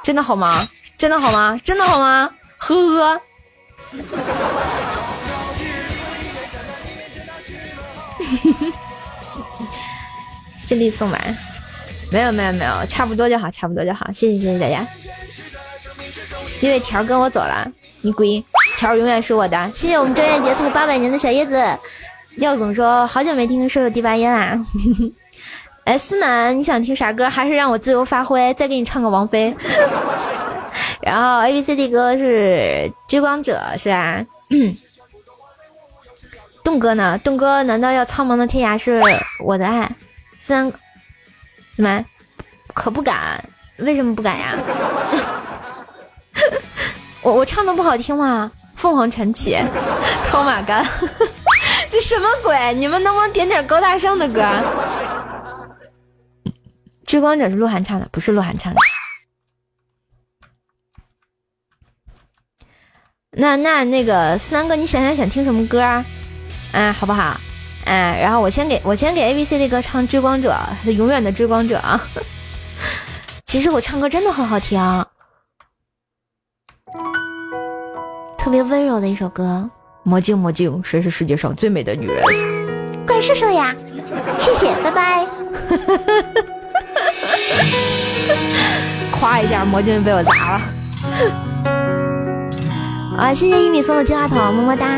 真的好吗？真的好吗？真的好吗？呵呵。尽力送完。没有没有没有，差不多就好，差不多就好，谢谢谢谢大家。因为条跟我走了，你滚，条永远是我的。谢谢我们专业截图八百年的小叶子。耀总说好久没听射手第八音啦。哎，思南，你想听啥歌？还是让我自由发挥，再给你唱个王菲。然后 A B C D 哥是追光者是吧？栋哥呢？栋哥难道要苍茫的天涯是我的爱？三。什么？可不敢？为什么不敢呀？我我唱的不好听吗？凤凰传奇，套马杆，这什么鬼？你们能不能点点高大上的歌？追光者是鹿晗唱的，不是鹿晗唱的。那那那个三哥，你想想想听什么歌啊？嗯，好不好？嗯，然后我先给我先给 A B C 的歌唱《追光者》，永远的追光者啊。其实我唱歌真的很好听，特别温柔的一首歌。魔镜魔镜，谁是世界上最美的女人？怪兽兽呀！谢谢，拜拜。夸一下，魔镜被我砸了。啊，谢谢一米送的金话筒，么么哒。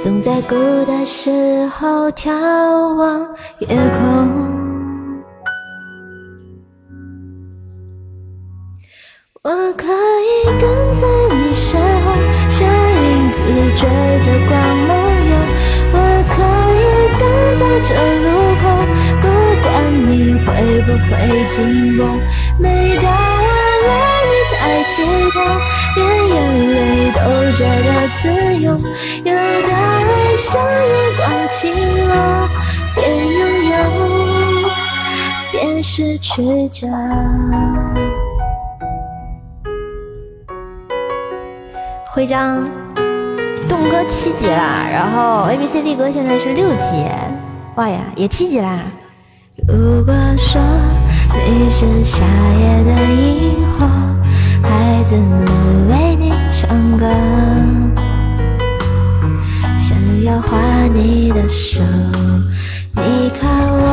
总在孤单时候眺望夜空。我可以跟在你身后，像影子追着光梦游。我可以等在这路口，不管你会不会经过。每当我为你抬起头，连眼泪觉得自由。有的爱像阳光倾落，边拥有边失去着。徽章动歌七级啦，然后 A B C D 歌现在是六级，哇呀，也七级啦。如果说你是夏夜的萤火，孩子们为你唱歌，想要画你的手，你看我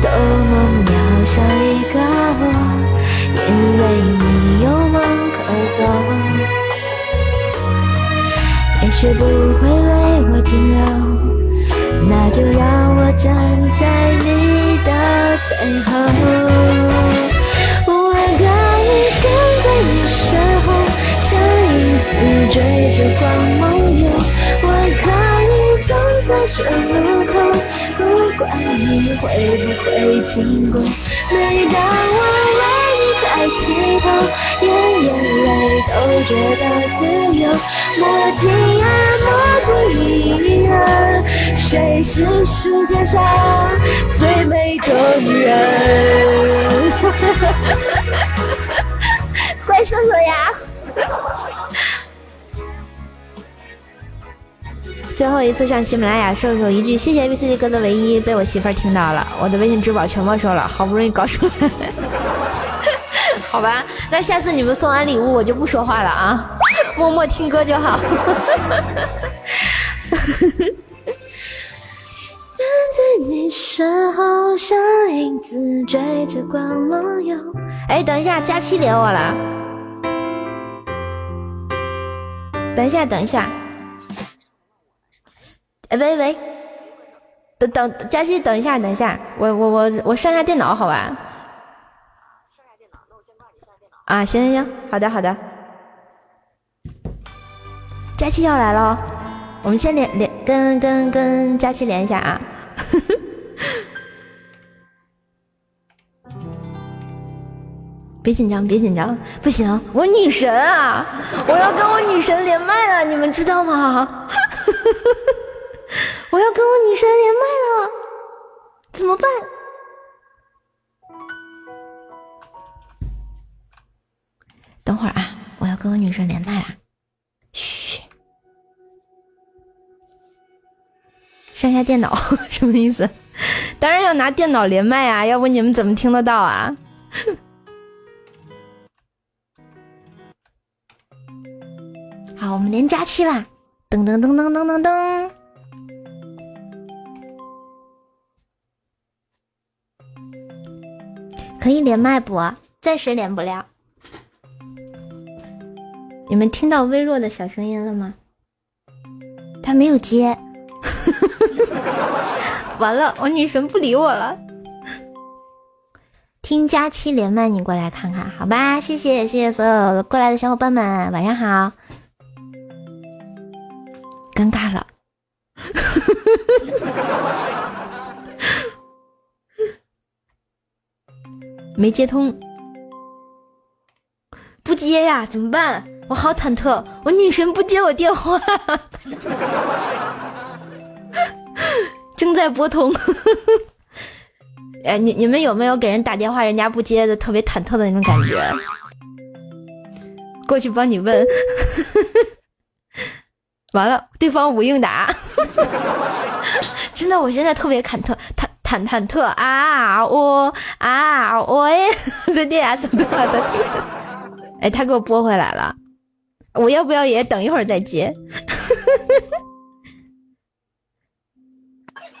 多么渺小一个我，因为你有梦可做。也许不会为我停留，那就让我站在你的背后。你追着光梦游。我可以等在这路口，不管你会不会经过。每当我为你抬起头，连眼泪都觉得自由。墨镜啊，墨镜女，谁是世界上最美的女人？怪兽说呀！最后一次上喜马拉雅，兽兽一句谢谢 A B C D 哥的唯一被我媳妇儿听到了，我的微信支付宝全没收了，好不容易搞出来。好吧，那下次你们送完礼物我就不说话了啊。默默听歌就好。跟在你身后，像影子追着光梦游。哎，等一下，佳期连我了。等一下，等一下。哎，喂喂，等等，佳琪，等一下，等一下，我我我我上下电脑，好吧？上下电脑，那我先挂你上下电脑。啊，行行行，好的好的。佳琪要来了，我们先连连跟跟跟佳琪连一下啊！别紧张，别紧张，不行，我女神啊！我要跟我女神连麦了，你们知道吗？我要跟我女神连麦了，怎么办？等会儿啊，我要跟我女神连麦了。上下电脑 什么意思？当然要拿电脑连麦啊，要不你们怎么听得到啊？好，我们连佳期啦！噔噔噔噔噔噔噔，可以连麦不？暂时连不了。你们听到微弱的小声音了吗？他没有接。完了，我女神不理我了。听佳期连麦，你过来看看，好吧？谢谢谢谢所有过来的小伙伴们，晚上好。尴尬了，没接通，不接呀？怎么办？我好忐忑，我女神不接我电话，正在拨通。哎，你你们有没有给人打电话，人家不接的特别忐忑的那种感觉？过去帮你问，完了，对方无应答。真的，我现在特别忐忑，他忐忐忑啊！我啊，我哎，这电呀，怎么的？哎，他给我拨回来了，我要不要也等一会儿再接？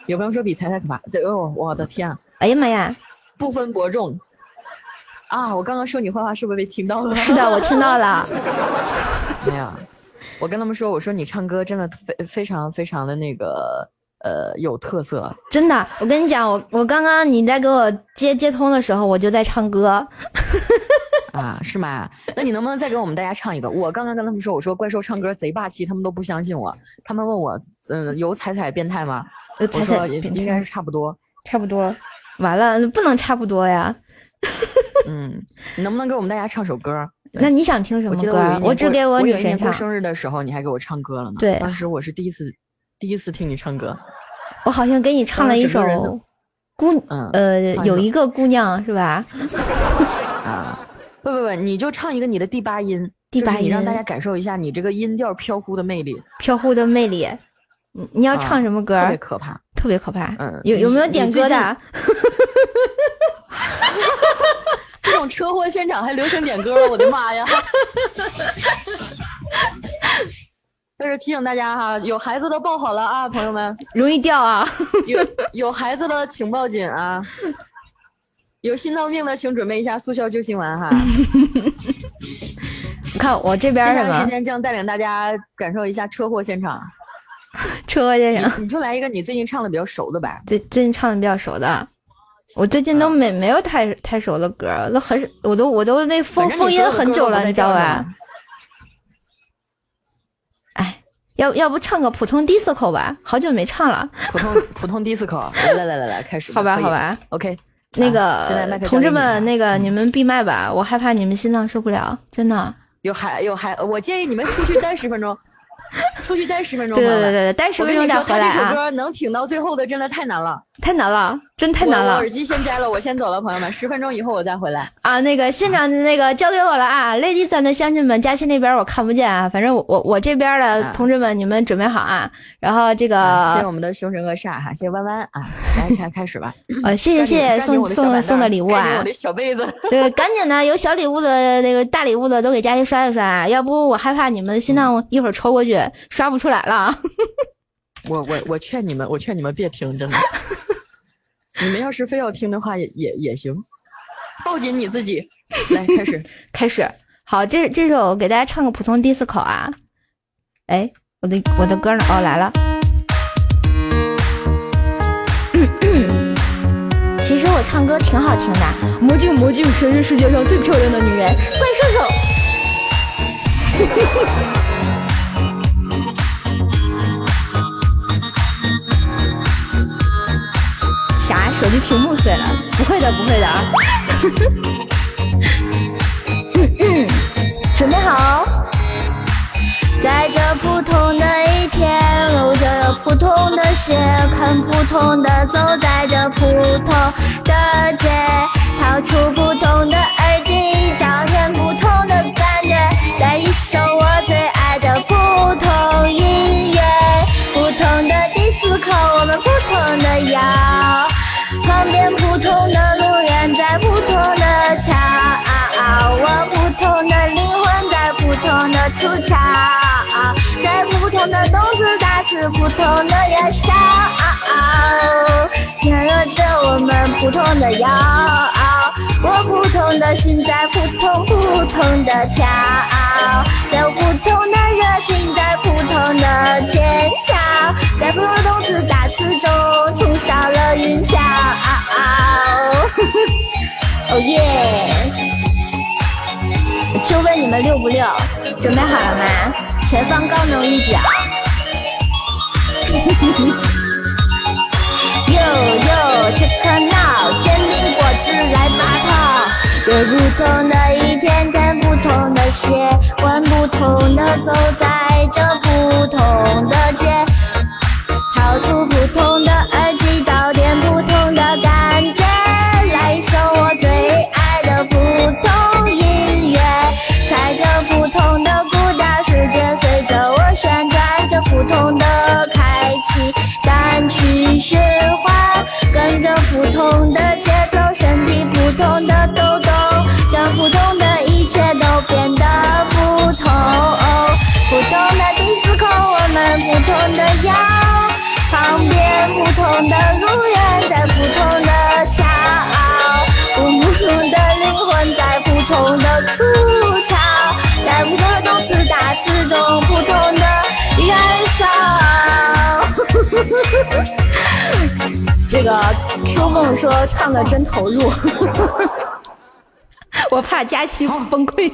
有朋友说比彩彩可怕，对哦，我的天啊！哎呀妈呀，不分伯仲啊！我刚刚说你坏话是不是被听到了？是的，我听到了。没有，我跟他们说，我说你唱歌真的非非常非常的那个呃有特色。真的，我跟你讲，我我刚刚你在给我接接通的时候，我就在唱歌。啊，是吗？那你能不能再给我们大家唱一个？我刚刚跟他们说，我说怪兽唱歌贼霸气，他们都不相信我。他们问我，嗯，有彩彩变态吗？我说应该是差不多，差不多。完了，不能差不多呀。嗯，你能不能给我们大家唱首歌？那你想听什么歌？我只给我女神唱。过生日的时候，你还给我唱歌了呢。对，当时我是第一次，第一次听你唱歌。我好像给你唱了一首姑，呃，有一个姑娘是吧？啊，不不不，你就唱一个你的第八音，第八音，让大家感受一下你这个音调飘忽的魅力。飘忽的魅力，你你要唱什么歌？特别可怕。特别可怕，嗯，有有没有点歌的？这种车祸现场还流行点歌了，我的妈呀！在这提醒大家哈，有孩子的抱好了啊，朋友们，容易掉啊！有有孩子的请抱紧啊！有心脏病的请准备一下速效救心丸哈！你 看我这边什么？时间将带领大家感受一下车祸现场。车祸现场，你就来一个你最近唱的比较熟的吧。最最近唱的比较熟的，我最近都没没有太太熟的歌，都很我都我都那封封音很久了，你知道吧？哎，要要不唱个普通 disco 吧？好久没唱了。普通 普通 disco，来来来来来，开始。好吧好吧，OK。那个同志们，那个你们闭麦吧，我害怕你们心脏受不了，真的。有孩有孩，我建议你们出去待十分钟。出去待十分钟，对对对对，待十分钟再回来啊！这首歌能挺到最后的，真的太难了，太难了，真太难了。我耳机先摘了，我先走了，朋友们，十分钟以后我再回来啊。那个现场的那个交给我了啊，Lady 三的乡亲们，佳期那边我看不见啊，反正我我我这边的同志们，你们准备好啊。然后这个谢谢我们的凶神恶煞哈，谢谢弯弯啊，来 开开始吧。呃，谢谢谢谢送送送的礼物啊，我的小被子。对，赶紧的，有小礼物的那个大礼物的都给佳期刷一刷，要不我害怕你们心脏一会儿抽过去刷不出来了。我我我劝你们，我劝你们别听，真的。你们要是非要听的话，也也也行。抱紧你自己，来开始 开始。好，这这首给大家唱个普通 disco 啊。哎，我的我的歌呢？哦，来了。其实我唱歌挺好听的。魔镜魔镜，谁是世界上最漂亮的女人？怪兽兽。手机屏幕碎了，不会的，不会的啊！准备好，在这普通的一天，路上有普通的鞋，很普通的走在这普通的街，掏出普通的耳机，找见普通的感觉，在一首我最爱的普通音乐，普通的第四口，我们普通的摇。在不同的路人在不同的桥，我不同的灵魂在不同的出窍，在不同的动词大词，不同的燃烧，点弱着我们不同的药。我不同的心在扑通扑通的跳，有不同的热情在不同的尖叫，在不同的动词大词中冲上了云霄。哦耶！就问你们六不六？准备好了吗？前方高能预警。哟哟，check now，煎饼果子来拔套。有不同的一天，穿不同的鞋，换不同的走在这不同的街，同的节奏，身体不同的抖动，让普通的一切都变得不同。不同的迪斯科，我们不同的腰，旁边不同的路人在不同的骄傲，不同的灵魂在不同的出窍，在不同的动词大词中不同的燃烧。这个秋梦说唱的真投入，我怕佳期崩溃。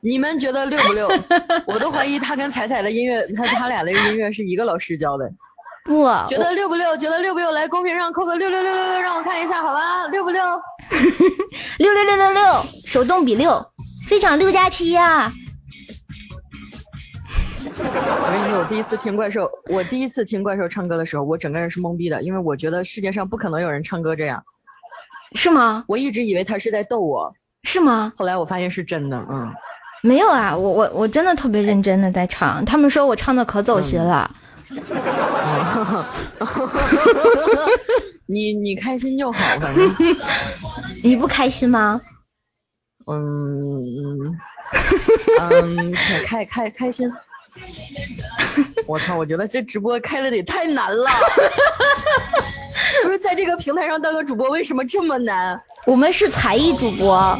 你们觉得六不六？我都怀疑他跟彩彩的音乐，他他俩的音乐是一个老师教的。不，觉得六不六？觉得六不六？来公屏上扣个六六六六六，让我看一下，好吧？六不六？六六六六六，手动比六，非常六加七呀！我跟你说，我第一次听怪兽，我第一次听怪兽唱歌的时候，我整个人是懵逼的，因为我觉得世界上不可能有人唱歌这样。是吗？我一直以为他是在逗我。是吗？后来我发现是真的，嗯。没有啊，我我我真的特别认真的在唱，他们说我唱的可走心了。你你开心就好，反正。你不开心吗？嗯嗯，开开开心。我操，我觉得这直播开了得太难了。不是在这个平台上当个主播，为什么这么难？我们是才艺主播。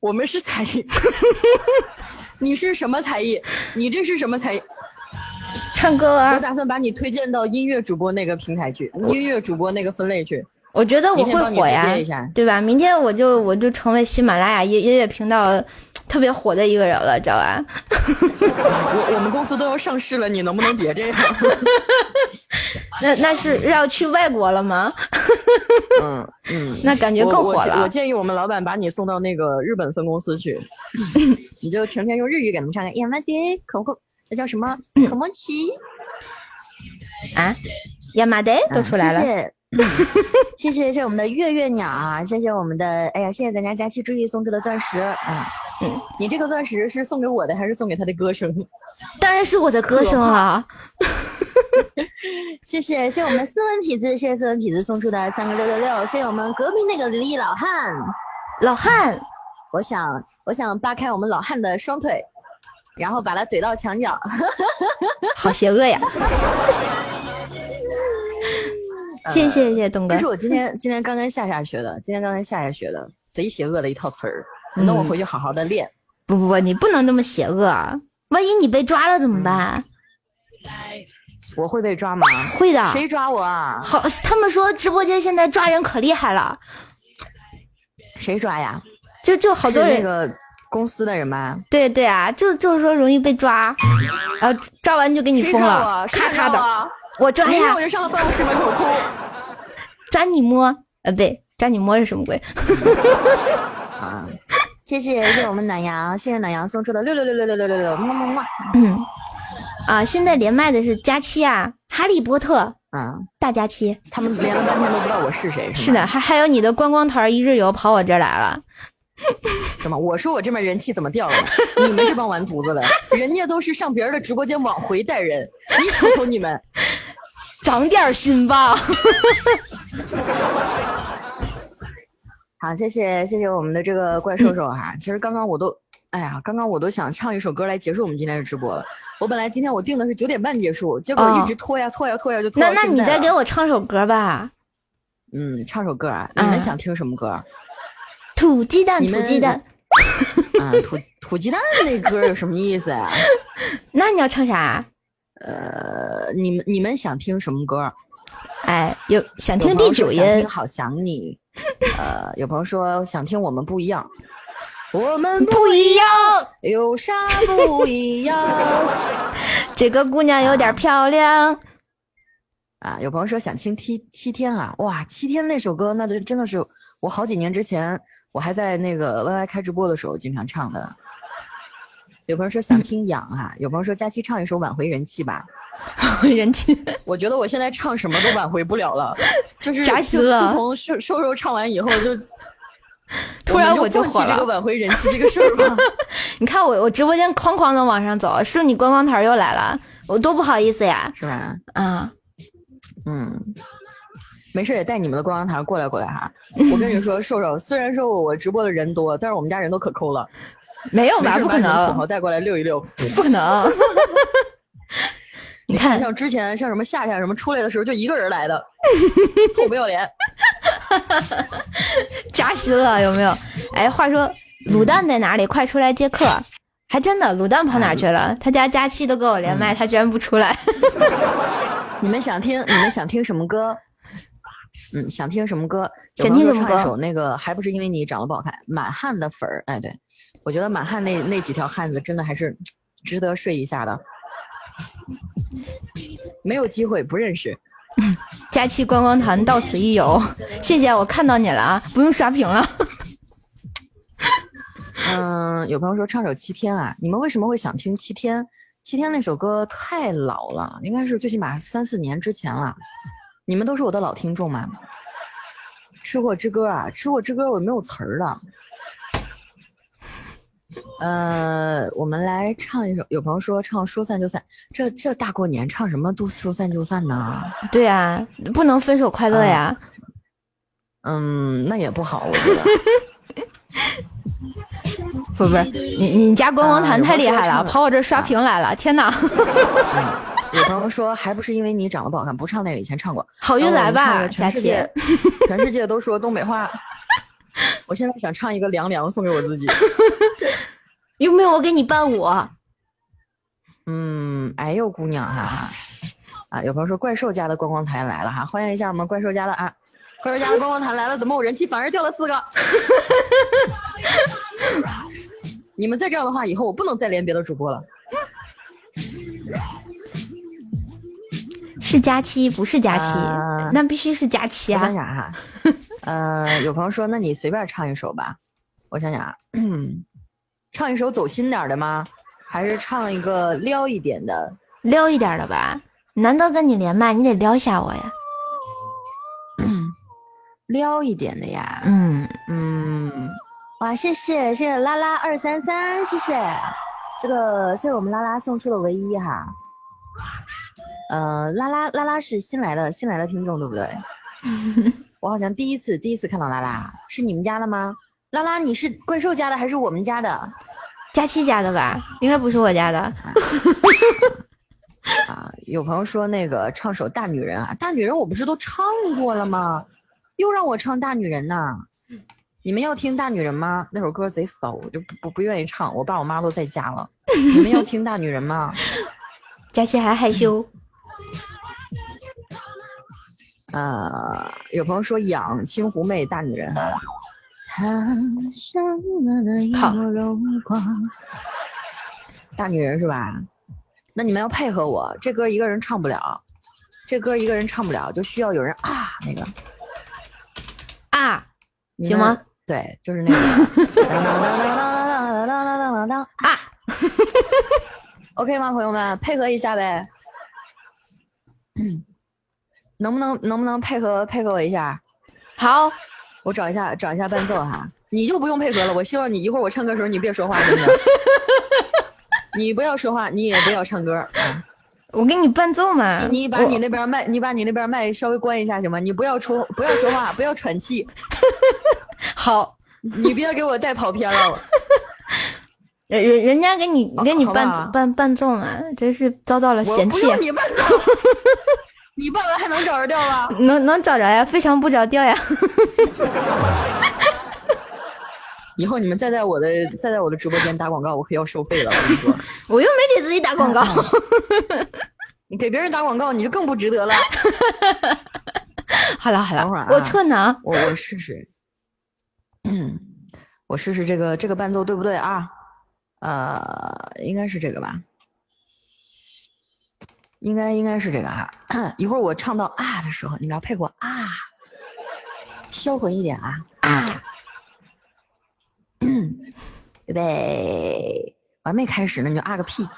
我们是才艺，你是什么才艺？你这是什么才艺？唱歌啊！我打算把你推荐到音乐主播那个平台去，音乐主播那个分类去。我觉得我会火呀，对吧？明天我就我就成为喜马拉雅音音乐频道特别火的一个人了，知道吧？我我们公司都要上市了，你能不能别这样？那那是要去外国了吗？嗯嗯，那感觉更火了。我建议我们老板把你送到那个日本分公司去，你就成天用日语给他们唱个亚麻得可可，那叫什么可梦奇啊？亚麻得都出来了。谢谢 谢谢谢我们的月月鸟啊！谢谢我们的哎呀，谢谢咱家佳期之意送出的钻石啊！嗯，你这个钻石是送给我的还是送给他的歌声？当然是我的歌声了。谢谢谢谢我们的斯文痞子，谢谢斯文痞子送出的三个六六六，谢谢我们隔壁那个李老汉，老汉，我想我想扒开我们老汉的双腿，然后把他怼到墙角，好邪恶呀！谢谢谢谢东哥，这是我今天 今天刚跟夏夏学的，今天刚跟夏夏学的，贼邪恶的一套词儿，等我回去好好的练。不不不，你不能那么邪恶，万一你被抓了怎么办？我会被抓吗？会的。谁抓我啊？好，他们说直播间现在抓人可厉害了。谁抓呀？就就好多人那个公司的人吧。对对啊，就就是说容易被抓，然后抓完就给你封了，咔咔的。我抓呀！我就上了办公室门口哭。抓你摸，呃，不对，抓你摸是什么鬼？啊！谢谢谢谢我们暖阳，谢谢暖阳送出的六六六六六六六六，么么么。嗯。啊，现在连麦的是佳期啊，哈利波特，嗯，大佳期。他们连了半天都不知道我是谁，是的，还还有你的观光团一日游跑我这儿来了。怎么？我说我这边人气怎么掉了？你们这帮完犊子了，人家都是上别人的直播间往回带人，你瞅瞅你们。长点心吧。好，谢谢谢谢我们的这个怪兽兽哈。其实刚刚我都，哎呀，刚刚我都想唱一首歌来结束我们今天的直播了。我本来今天我定的是九点半结束，结果一直拖呀拖呀拖呀就拖。那那你再给我唱首歌吧。嗯，唱首歌啊？你们想听什么歌？土鸡蛋，土鸡蛋。啊，土土鸡蛋那歌有什么意思啊？那你要唱啥？呃，你们你们想听什么歌？哎，有想听第九音，好想你。呃，有朋友说想听我们不一样，我们不一样，有啥不一样？这个姑娘有点漂亮。啊，有朋友说想听七七天啊，哇，七天那首歌，那就真的是我好几年之前，我还在那个 YY 开直播的时候经常唱的。有朋友说想听痒啊，有朋友说佳期唱一首挽回人气吧。人气，我觉得我现在唱什么都挽回不了了，就是扎心了。自从瘦瘦瘦唱完以后，就 突然我就火了。这个挽回人气这个事儿吧，你看我我直播间哐哐的往上走，是你观光台又来了，我多不好意思呀，是吧？啊，嗯，没事也带你们的观光台过来过来哈。我跟你说，瘦瘦虽然说我直播的人多，但是我们家人都可抠了，没有吧？不可能，土豪带过来溜一溜，不可能。你看，像之前像什么夏夏什么出来的时候，就一个人来的，臭不要脸，扎心了有没有？哎，话说卤蛋在哪里？快出来接客！还真的，卤蛋跑哪去了？他家佳期都跟我连麦，他居然不出来。你们想听？你们想听什么歌？嗯，想听什么歌？想听什么歌？唱一首那个，还不是因为你长得不好看，满汉的粉儿。哎，对，我觉得满汉那那几条汉子真的还是值得睡一下的。没有机会，不认识。佳期观光团到此一游，谢谢，我看到你了啊，不用刷屏了。嗯，有朋友说唱首《七天》啊，你们为什么会想听《七天》？《七天》那首歌太老了，应该是最起码三四年之前了。你们都是我的老听众嘛？吃货之歌啊，吃货之歌我没有词儿了。呃，我们来唱一首。有朋友说唱说散就散，这这大过年唱什么都说散就散呢？对呀，不能分手快乐呀。嗯，那也不好，我觉得。不不是，你你家观光团太厉害了，跑我这刷屏来了，天哪！有朋友说还不是因为你长得不好看，不唱那个，以前唱过。好运来吧，全世界，全世界都说东北话。我现在想唱一个凉凉送给我自己，有没有我给你伴舞？嗯，哎呦姑娘哈，啊，有朋友说怪兽家的观光台来了哈，欢迎一下我们怪兽家的啊，怪兽家的观光台来了，怎么我人气反而掉了四个？你们再这样的话，以后我不能再连别的主播了。是假期，不是假期，那必须是假期啊！想想哈。呃，有朋友说，那你随便唱一首吧。我想想啊，唱一首走心点的吗？还是唱一个撩一点的？撩一点的吧。难得跟你连麦，你得撩一下我呀。撩一点的呀。嗯嗯。哇，谢谢谢谢拉拉二三三，谢谢这个谢谢我们拉拉送出的唯一哈。呃，拉拉拉拉是新来的新来的听众对不对？我好像第一次第一次看到拉拉，是你们家的吗？拉拉，你是怪兽家的还是我们家的？佳期家的吧？应该不是我家的。啊，有朋友说那个唱首大女人啊，大女人我不是都唱过了吗？又让我唱大女人呢？你们要听大女人吗？那首歌贼骚，我就不不不愿意唱。我爸我妈都在家了，你们要听大女人吗？佳期还害羞。呃，有朋友说养青湖妹大女人，好，大女人是吧？那你们要配合我，这歌一个人唱不了，这歌一个人唱不了，就需要有人啊那个啊，行吗？对，就是那个 啊，OK 吗，朋友们，配合一下呗。能不能能不能配合配合我一下？好，我找一下找一下伴奏哈，你就不用配合了。我希望你一会儿我唱歌的时候你别说话，行不行？你不要说话，你也不要唱歌啊。我给你伴奏嘛。你把你那边麦，你把你那边麦稍微关一下行吗？你不要出不要说话，不要喘气。好，你别给我带跑偏了。人人人家给你给你伴伴伴奏嘛，真是遭到了嫌弃。你伴奏。你爸爸还能找着调吗？能能找着呀，非常不着调呀。以后你们再在我的再在我的直播间打广告，我可要收费了。我跟你说，我又没给自己打广告，你给别人打广告，你就更不值得了。好了好了，等会儿啊我错呢。我我试试，嗯，我试试这个这个伴奏对不对啊？呃，应该是这个吧，应该应该是这个啊。一会儿我唱到啊的时候，你们要配合啊，销魂一点啊啊，预备，我还没开始呢，你就啊个屁！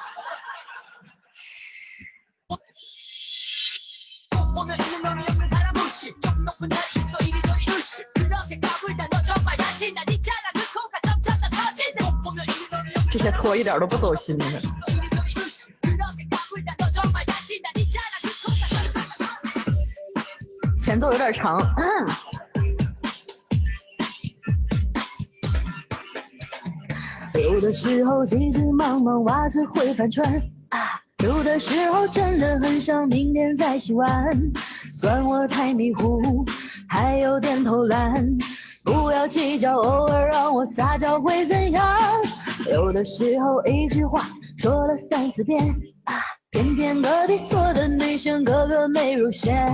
这些托一点都不走心的。前奏有点长。有的时候急急忙忙袜子会翻船啊，有的时候真的很想明天再洗碗，算我太迷糊，还有点偷懒，不要计较，偶尔让我撒娇会怎样？有的时候一句话说了三四遍，偏偏隔壁坐的女生个个美如仙，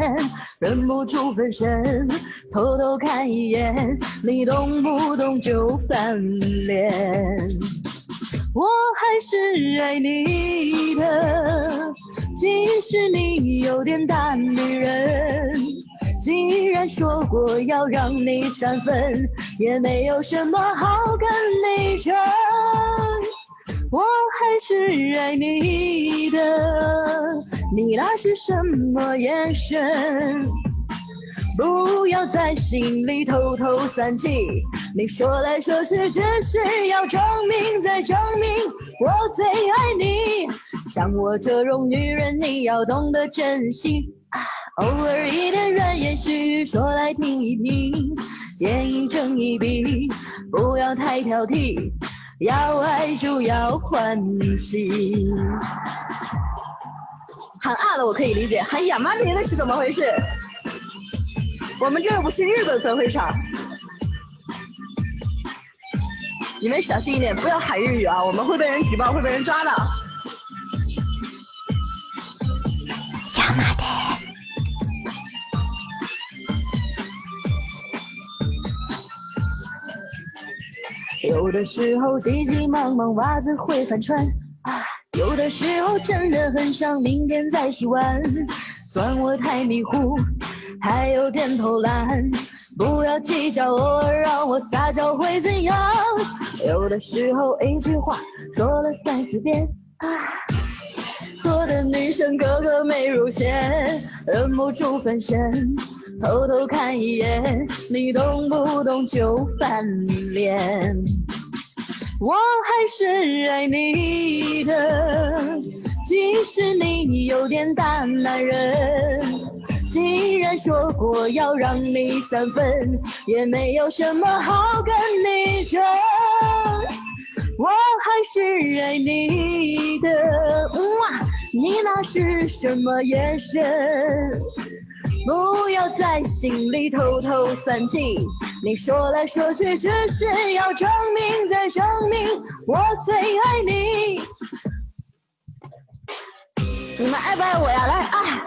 忍不住分神，偷偷看一眼，你动不动就翻脸。我还是爱你的，即使你有点大女人。既然说过要让你三分，也没有什么好跟你争。我还是爱你的，你那是什么眼神？不要在心里偷偷算计，你说来说去只是要证明再证明我最爱你。像我这种女人，你要懂得珍惜，偶尔一点软言细语说来听一听，眼一睁一闭，不要太挑剔，要爱就要欢喜。喊啊的我可以理解，喊亚麻里的是怎么回事？我们这又不是日本分会场，你们小心一点，不要喊日语啊，我们会被人举报，会被人抓的。亚麻的，有的时候急急忙忙袜子会反穿啊，有的时候真的很想明天再洗碗，算我太迷糊，还有点偷懒，不要计较，偶尔让我撒娇会怎样？有的时候一句话说了三四遍啊。做的女生个个美如仙，忍不住分神，偷偷看一眼，你动不动就翻脸。我还是爱你的，即使你有点大男人。既然说过要让你三分，也没有什么好跟你争。我还是爱你的，哇，你那是什么眼神？不要在心里偷偷算计，你说来说去只是要证明再证明我最爱你。你们爱不爱我呀？来啊！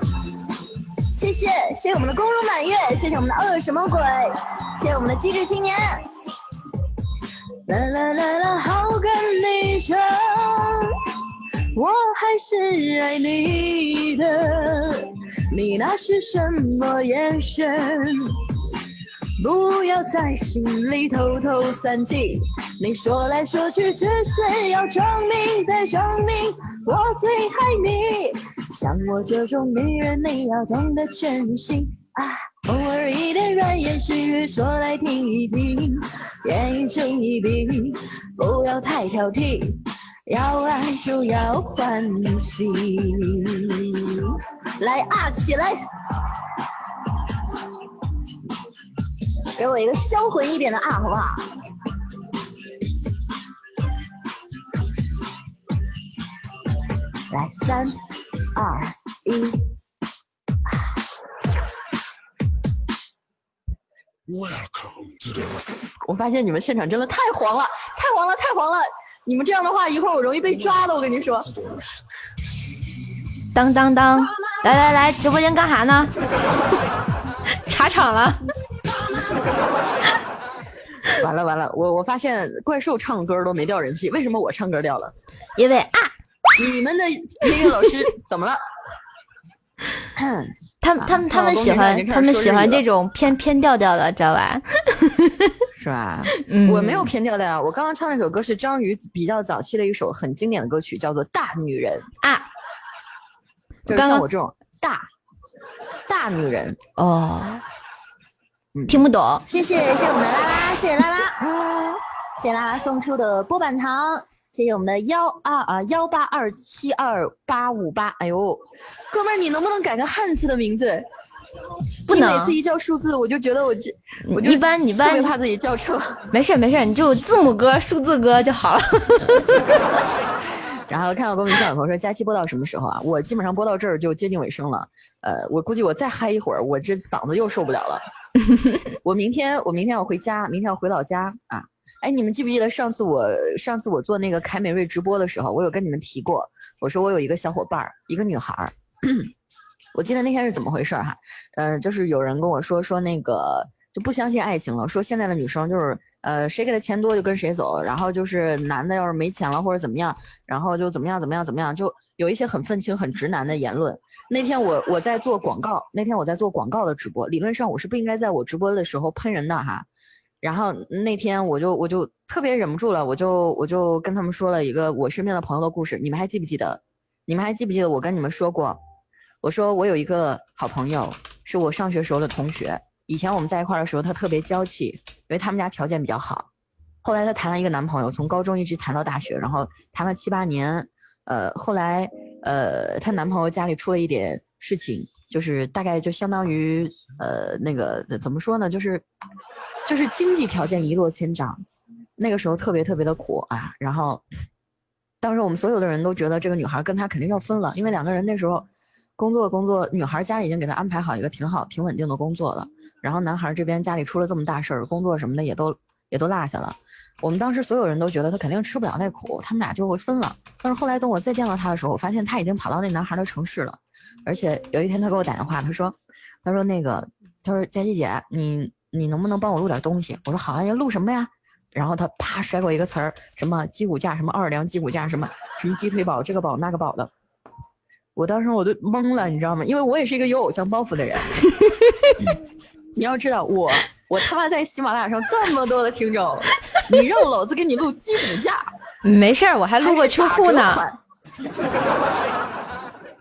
谢谢，谢谢我们的宫如满月，谢谢我们的饿什么鬼，谢谢我们的机智青年。啦啦啦啦，好跟你争，我还是爱你的，你那是什么眼神？不要在心里偷偷算计，你说来说去只是要证明再证明我最爱你。像我这种女人，你要懂得珍惜啊。偶尔一点软言细语说来听一听，眼一睁一闭，不要太挑剔，要爱就要欢喜。来啊，起来！给我一个销魂一点的啊，好不好？来，三、二、一。我发现你们现场真的太黄了，太黄了，太黄了！你们这样的话，一会儿我容易被抓的，我跟你说。当当当，来来来，直播间干啥呢？查场 了。完了完了，我我发现怪兽唱歌都没掉人气，为什么我唱歌掉了？因为啊，你们的音乐老师 怎么了？他们他们他们喜欢他们喜欢这种偏偏调调的，知道吧？是吧？我没有偏调调，我刚刚唱那首歌是张宇比较早期的一首很经典的歌曲，叫做《大女人》啊。就像我这种大大女人哦，听不懂。谢谢谢谢我们的拉拉，谢谢拉拉，嗯，谢谢拉拉送出的波板糖。谢谢我们的幺二啊幺八二七二八五八，哎呦，哥们儿，你能不能改个汉字的名字？不能，每次一叫数字，我就觉得我这，我一般一般特别怕自己叫错。没事没事，你就字母哥、数字哥就好了。然后看到公屏上有朋友说佳期播到什么时候啊？我基本上播到这儿就接近尾声了。呃，我估计我再嗨一会儿，我这嗓子又受不了了。我明天我明天要回家，明天要回老家啊。哎，你们记不记得上次我上次我做那个凯美瑞直播的时候，我有跟你们提过，我说我有一个小伙伴儿，一个女孩儿，我记得那天是怎么回事哈？嗯，就是有人跟我说说那个就不相信爱情了，说现在的女生就是呃谁给的钱多就跟谁走，然后就是男的要是没钱了或者怎么样，然后就怎么样怎么样怎么样，就有一些很愤青很直男的言论。那天我我在做广告，那天我在做广告的直播，理论上我是不应该在我直播的时候喷人的哈。然后那天我就我就特别忍不住了，我就我就跟他们说了一个我身边的朋友的故事，你们还记不记得？你们还记不记得我跟你们说过？我说我有一个好朋友，是我上学时候的同学，以前我们在一块儿的时候，他特别娇气，因为他们家条件比较好。后来他谈了一个男朋友，从高中一直谈到大学，然后谈了七八年。呃，后来呃，她男朋友家里出了一点事情，就是大概就相当于呃那个怎么说呢，就是。就是经济条件一落千丈，那个时候特别特别的苦啊。然后，当时我们所有的人都觉得这个女孩跟他肯定要分了，因为两个人那时候工作工作，女孩家里已经给他安排好一个挺好挺稳定的工作了。然后男孩这边家里出了这么大事儿，工作什么的也都也都落下了。我们当时所有人都觉得他肯定吃不了那苦，他们俩就会分了。但是后来等我再见到他的时候，我发现他已经跑到那男孩的城市了。而且有一天他给我打电话，他说，他说那个，他说佳琪姐，你。你能不能帮我录点东西？我说好啊，要录什么呀？然后他啪甩给我一个词儿，什么鸡骨架，什么奥尔良鸡骨架，什么什么鸡腿堡，这个堡那个堡的。我当时我都懵了，你知道吗？因为我也是一个有偶像包袱的人。你要知道，我我他妈在喜马拉雅上这么多的听众，你让老子给你录鸡骨架？没事儿，我还录过秋裤呢。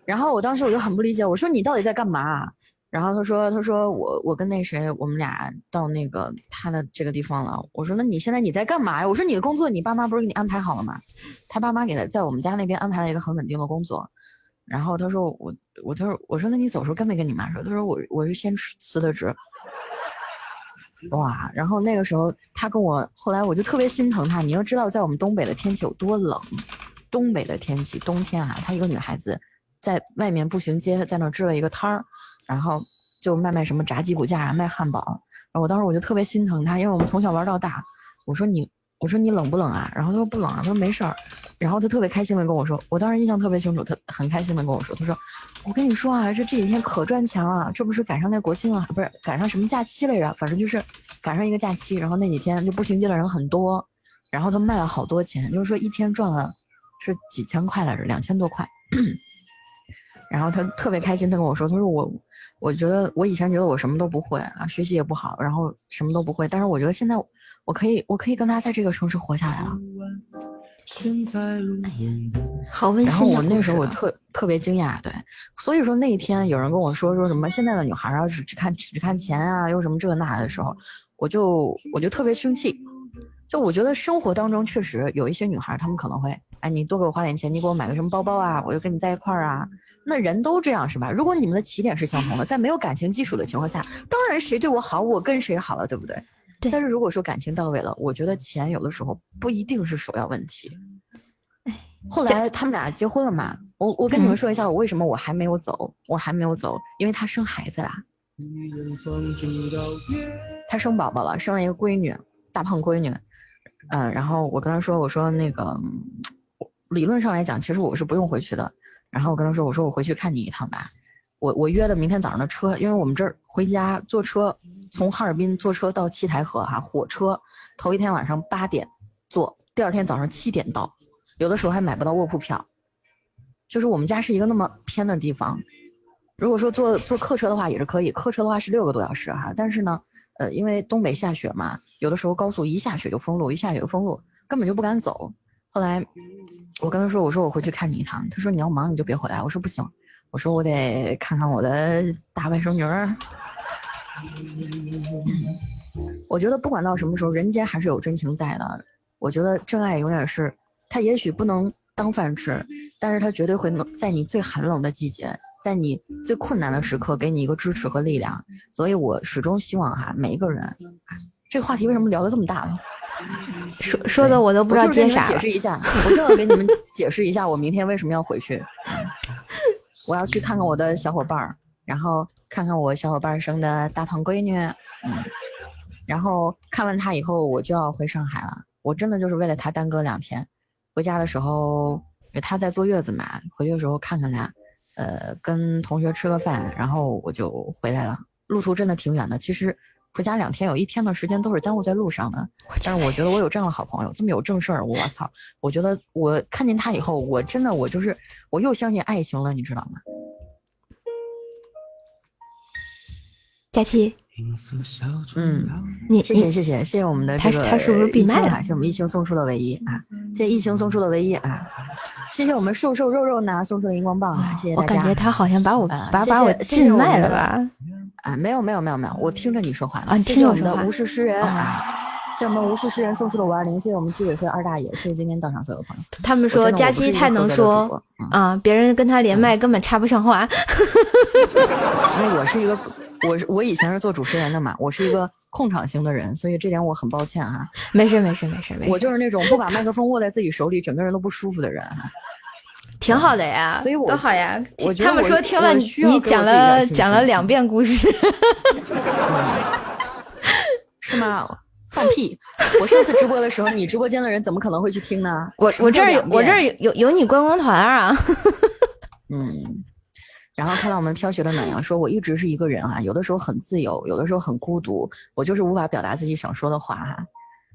然后我当时我就很不理解，我说你到底在干嘛？然后他说：“他说我我跟那谁，我们俩到那个他的这个地方了。我说那你现在你在干嘛呀？我说你的工作你爸妈不是给你安排好了吗？他爸妈给他在我们家那边安排了一个很稳定的工作。然后他说我我他说我说那你走时候跟没跟你妈说？他说我我是先辞的职。哇！然后那个时候他跟我后来我就特别心疼他。你要知道在我们东北的天气有多冷，东北的天气冬天啊，她一个女孩子在外面步行街在那支了一个摊儿。”然后就卖卖什么炸鸡骨架啊，卖汉堡。然后我当时我就特别心疼他，因为我们从小玩到大。我说你，我说你冷不冷啊？然后他说不冷啊，他说没事儿。然后他特别开心的跟我说，我当时印象特别清楚，他很开心的跟我说，他说我跟你说啊，这这几天可赚钱了，这不是赶上那国庆啊，不是赶上什么假期来着？反正就是赶上一个假期。然后那几天就步行街的人很多，然后他卖了好多钱，就是说一天赚了是几千块来着，两千多块。然后他特别开心，他跟我说，他说我。我觉得我以前觉得我什么都不会啊，学习也不好，然后什么都不会。但是我觉得现在我可以，我可以跟他在这个城市活下来了。好温馨。然后我那时候我特特别惊讶，对。所以说那一天有人跟我说说什么现在的女孩啊只只看只看钱啊，又什么这那的时候，我就我就特别生气。就我觉得生活当中确实有一些女孩，她们可能会，哎，你多给我花点钱，你给我买个什么包包啊，我就跟你在一块儿啊。那人都这样是吧？如果你们的起点是相同的，在没有感情基础的情况下，当然谁对我好，我跟谁好了，对不对？对。但是如果说感情到位了，我觉得钱有的时候不一定是首要问题。后来他们俩结婚了嘛？我我跟你们说一下，我为什么我还没有走，我还没有走，因为他生孩子啦。他生宝宝了，生了一个闺女，大胖闺女。嗯，然后我跟他说，我说那个理论上来讲，其实我是不用回去的。然后我跟他说，我说我回去看你一趟吧。我我约的明天早上的车，因为我们这儿回家坐车，从哈尔滨坐车到七台河哈，火车头一天晚上八点坐，第二天早上七点到，有的时候还买不到卧铺票。就是我们家是一个那么偏的地方，如果说坐坐客车的话也是可以，客车的话是六个多小时哈，但是呢，呃，因为东北下雪嘛，有的时候高速一下雪就封路，一下雪就封路，根本就不敢走。后来我跟他说，我说我回去看你一趟，他说你要忙你就别回来，我说不行，我说我得看看我的大外甥女儿。我觉得不管到什么时候，人间还是有真情在的。我觉得真爱永远是，他也许不能。当饭吃，但是他绝对会能在你最寒冷的季节，在你最困难的时刻给你一个支持和力量。所以我始终希望哈，每一个人，这个话题为什么聊得这么大呢？说说的我都不知道接啥。解释一下，我正要给你们解释一下，我明天为什么要回去。我要去看看我的小伙伴儿，然后看看我小伙伴生的大胖闺女，嗯，然后看完她以后，我就要回上海了。我真的就是为了她耽搁两天。回家的时候，她在坐月子嘛，回去的时候看看她，呃，跟同学吃个饭，然后我就回来了。路途真的挺远的，其实回家两天，有一天的时间都是耽误在路上的。但是我觉得我有这样的好朋友，这么有正事儿，我操！我觉得我看见他以后，我真的我就是我又相信爱情了，你知道吗？佳期。嗯，你谢谢谢谢谢谢我们的这个他是不是闭麦了？谢谢我们疫情送出的唯一啊！谢谢疫情送出的唯一啊！谢谢我们瘦瘦肉肉呢送出的荧光棒啊！谢谢大家。我感觉他好像把我把把我禁麦了吧？啊，没有没有没有没有，我听着你说话啊！听着我说话。无事诗人啊！谢谢我们无事诗人送出的五二零，谢谢我们居委会二大爷，谢谢今天到场所有朋友。他们说佳期太能说啊，别人跟他连麦根本插不上话。因为我是一个。我我以前是做主持人的嘛，我是一个控场型的人，所以这点我很抱歉哈。没事没事没事没事，我就是那种不把麦克风握在自己手里，整个人都不舒服的人哈。挺好的呀，所以我多好呀。我他们说听了你讲了讲了两遍故事，是吗？放屁！我上次直播的时候，你直播间的人怎么可能会去听呢？我我这儿有我这儿有有你观光团啊。嗯。然后看到我们飘雪的暖阳说：“我一直是一个人啊，有的时候很自由，有的时候很孤独，我就是无法表达自己想说的话哈。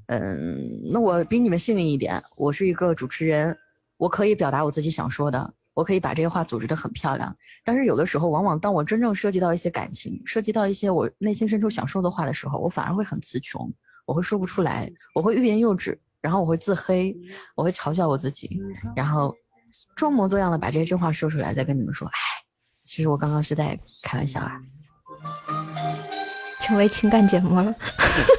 嗯，那我比你们幸运一点，我是一个主持人，我可以表达我自己想说的，我可以把这些话组织得很漂亮。但是有的时候，往往当我真正涉及到一些感情，涉及到一些我内心深处想说的话的时候，我反而会很词穷，我会说不出来，我会欲言又止，然后我会自黑，我会嘲笑我自己，然后装模作样的把这些真话说出来，再跟你们说，哎。”其实我刚刚是在开玩笑啊，成为情感节目了。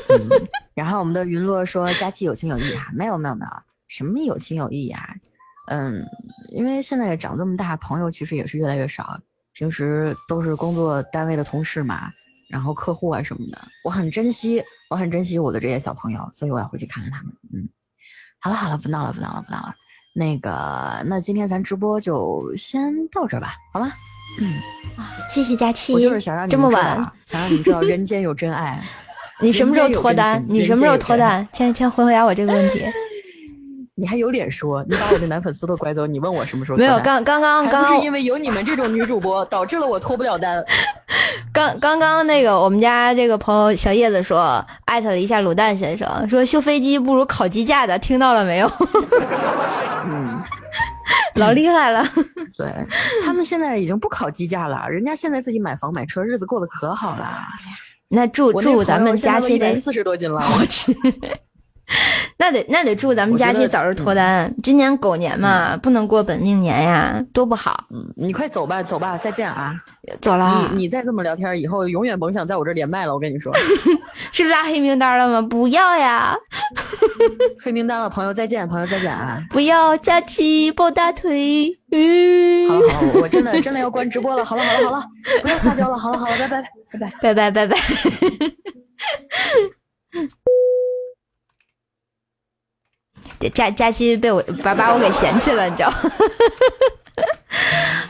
然后我们的云落说佳期有情有义啊，没有没有没有，什么有情有义啊？嗯，因为现在长这么大，朋友其实也是越来越少，平时都是工作单位的同事嘛，然后客户啊什么的，我很珍惜，我很珍惜我的这些小朋友，所以我要回去看看他们。嗯，好了好了，不闹了不闹了不闹了，那个那今天咱直播就先到这吧，好吗？嗯谢谢佳期。我就是想让你这么晚，想让你知道人间有真爱。你什么时候脱单？你什么时候脱单？先先回回答我这个问题。你还有脸说？你把我的男粉丝都拐走，你问我什么时候？没有，刚刚刚刚是因为有你们这种女主播，导致了我脱不了单。刚刚刚那个我们家这个朋友小叶子说艾特了一下卤蛋先生，说修飞机不如烤鸡架的，听到了没有？嗯。老厉害了，对他们现在已经不烤鸡架了，人家现在自己买房买车，日子过得可好了。那祝祝咱们佳期得四十多斤了，我去。那得那得祝咱们佳期早日脱单。今年狗年嘛，不能过本命年呀，多不好。嗯，你快走吧，走吧，再见啊！走了。你你再这么聊天，以后永远甭想在我这连麦了。我跟你说，是拉黑名单了吗？不要呀！黑名单了，朋友再见，朋友再见啊！不要佳期抱大腿。嗯，好了好了，我真的真的要关直播了。好了好了好了，不要撒娇了。好了好了，拜拜拜拜拜拜拜拜。假假期被我把把我给嫌弃了，你知道？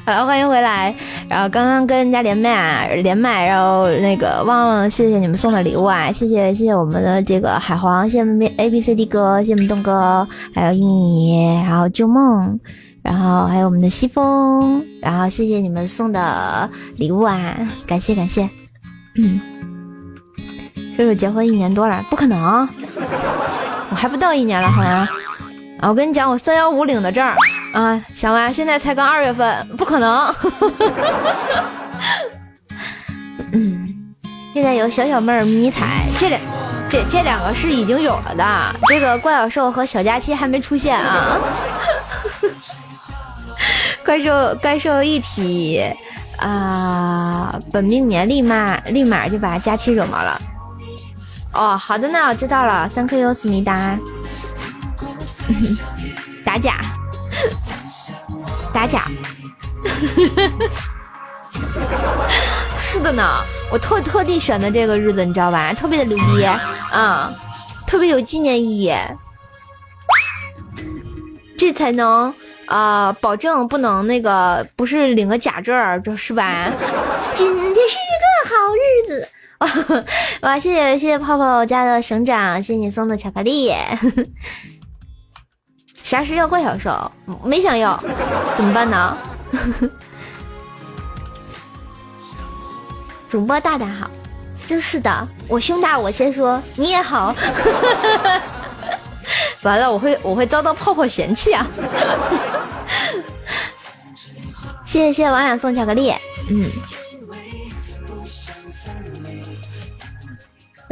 好了，欢迎回来。然后刚刚跟人家连麦啊，连麦，然后那个忘了谢谢你们送的礼物啊，谢谢谢谢我们的这个海皇，谢谢 A B C D 哥，谢谢我们东哥，还有一米，然后旧梦，然后还有我们的西风，然后谢谢你们送的礼物啊，感谢感谢。嗯，叔叔结婚一年多了，不可能，我还不到一年了好像。啊，我跟你讲，我三幺五领的证啊，小歪，现在才刚二月份，不可能。嗯，现在有小小妹儿迷彩，这两这这两个是已经有了的，这个怪小兽和小佳期还没出现啊。怪兽怪兽一体啊，本命年立马立马就把佳期惹毛了。哦，好的呢，我知道了。三颗优思密达，打假，打假，是的呢，我特特地选的这个日子，你知道吧？特别的牛逼啊，特别有纪念意义，这才能。啊，保证不能那个，不是领个假证儿，这是吧？今天是个好日子，哇！谢谢谢谢泡泡家的省长，谢谢你送的巧克力。啥时要怪小兽？没想要，怎么办呢？主播大大好，真是的，我胸大，我先说，你也好。完了，我会我会遭到泡泡嫌弃啊！谢谢谢谢王雅送巧克力，嗯，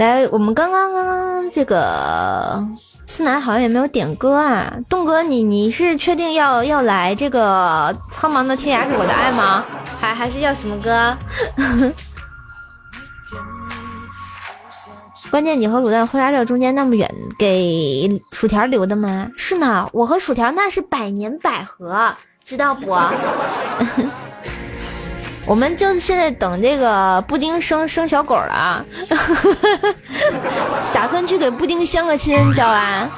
来，我们刚刚刚刚这个思南好像也没有点歌啊，栋哥，你你是确定要要来这个苍茫的天涯是我的爱吗？还还是要什么歌？关键你和卤蛋婚纱照中间那么远，给薯条留的吗？是呢，我和薯条那是百年百合，知道不？我们就是现在等这个布丁生生小狗了，打算去给布丁相个亲，知道吧？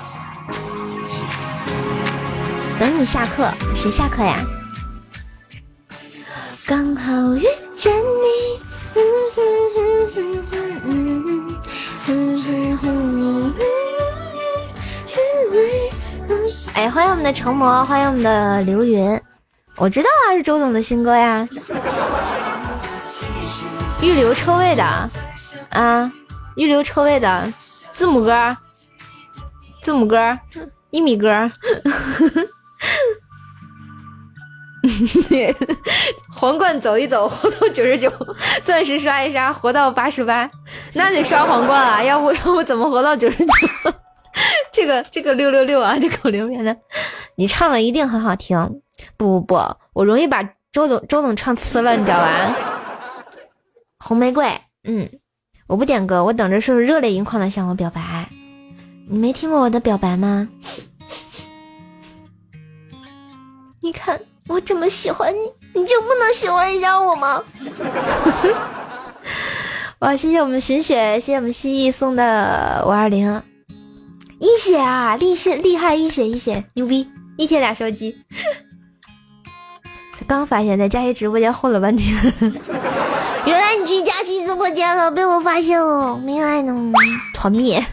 等你下课，谁下课呀？刚好遇见你。哎，欢迎我们的成魔，欢迎我们的刘云。我知道啊，是周总的新歌呀。预留车位的啊，预留车位的字母哥，字母哥，一米哥。皇冠走一走，活到九十九；钻石刷一刷，活到八十八。那得刷皇冠啊，要不 要不怎么活到九十九？这个这个六六六啊，这口留言的，你唱的一定很好听。不不不，我容易把周总周总唱呲了，你知道吧？红玫瑰，嗯，我不点歌，我等着是热泪盈眶的向我表白。你没听过我的表白吗？你看。我这么喜欢你，你就不能喜欢一下我吗？哇，谢谢我们寻雪，谢谢我们蜥蜴送的五二零一血啊，厉血厉害，一血一血牛逼，一天俩手机。刚发现，在佳琪直播间混了半天，原来你去佳琪直播间了，被我发现了，没爱呢，团灭，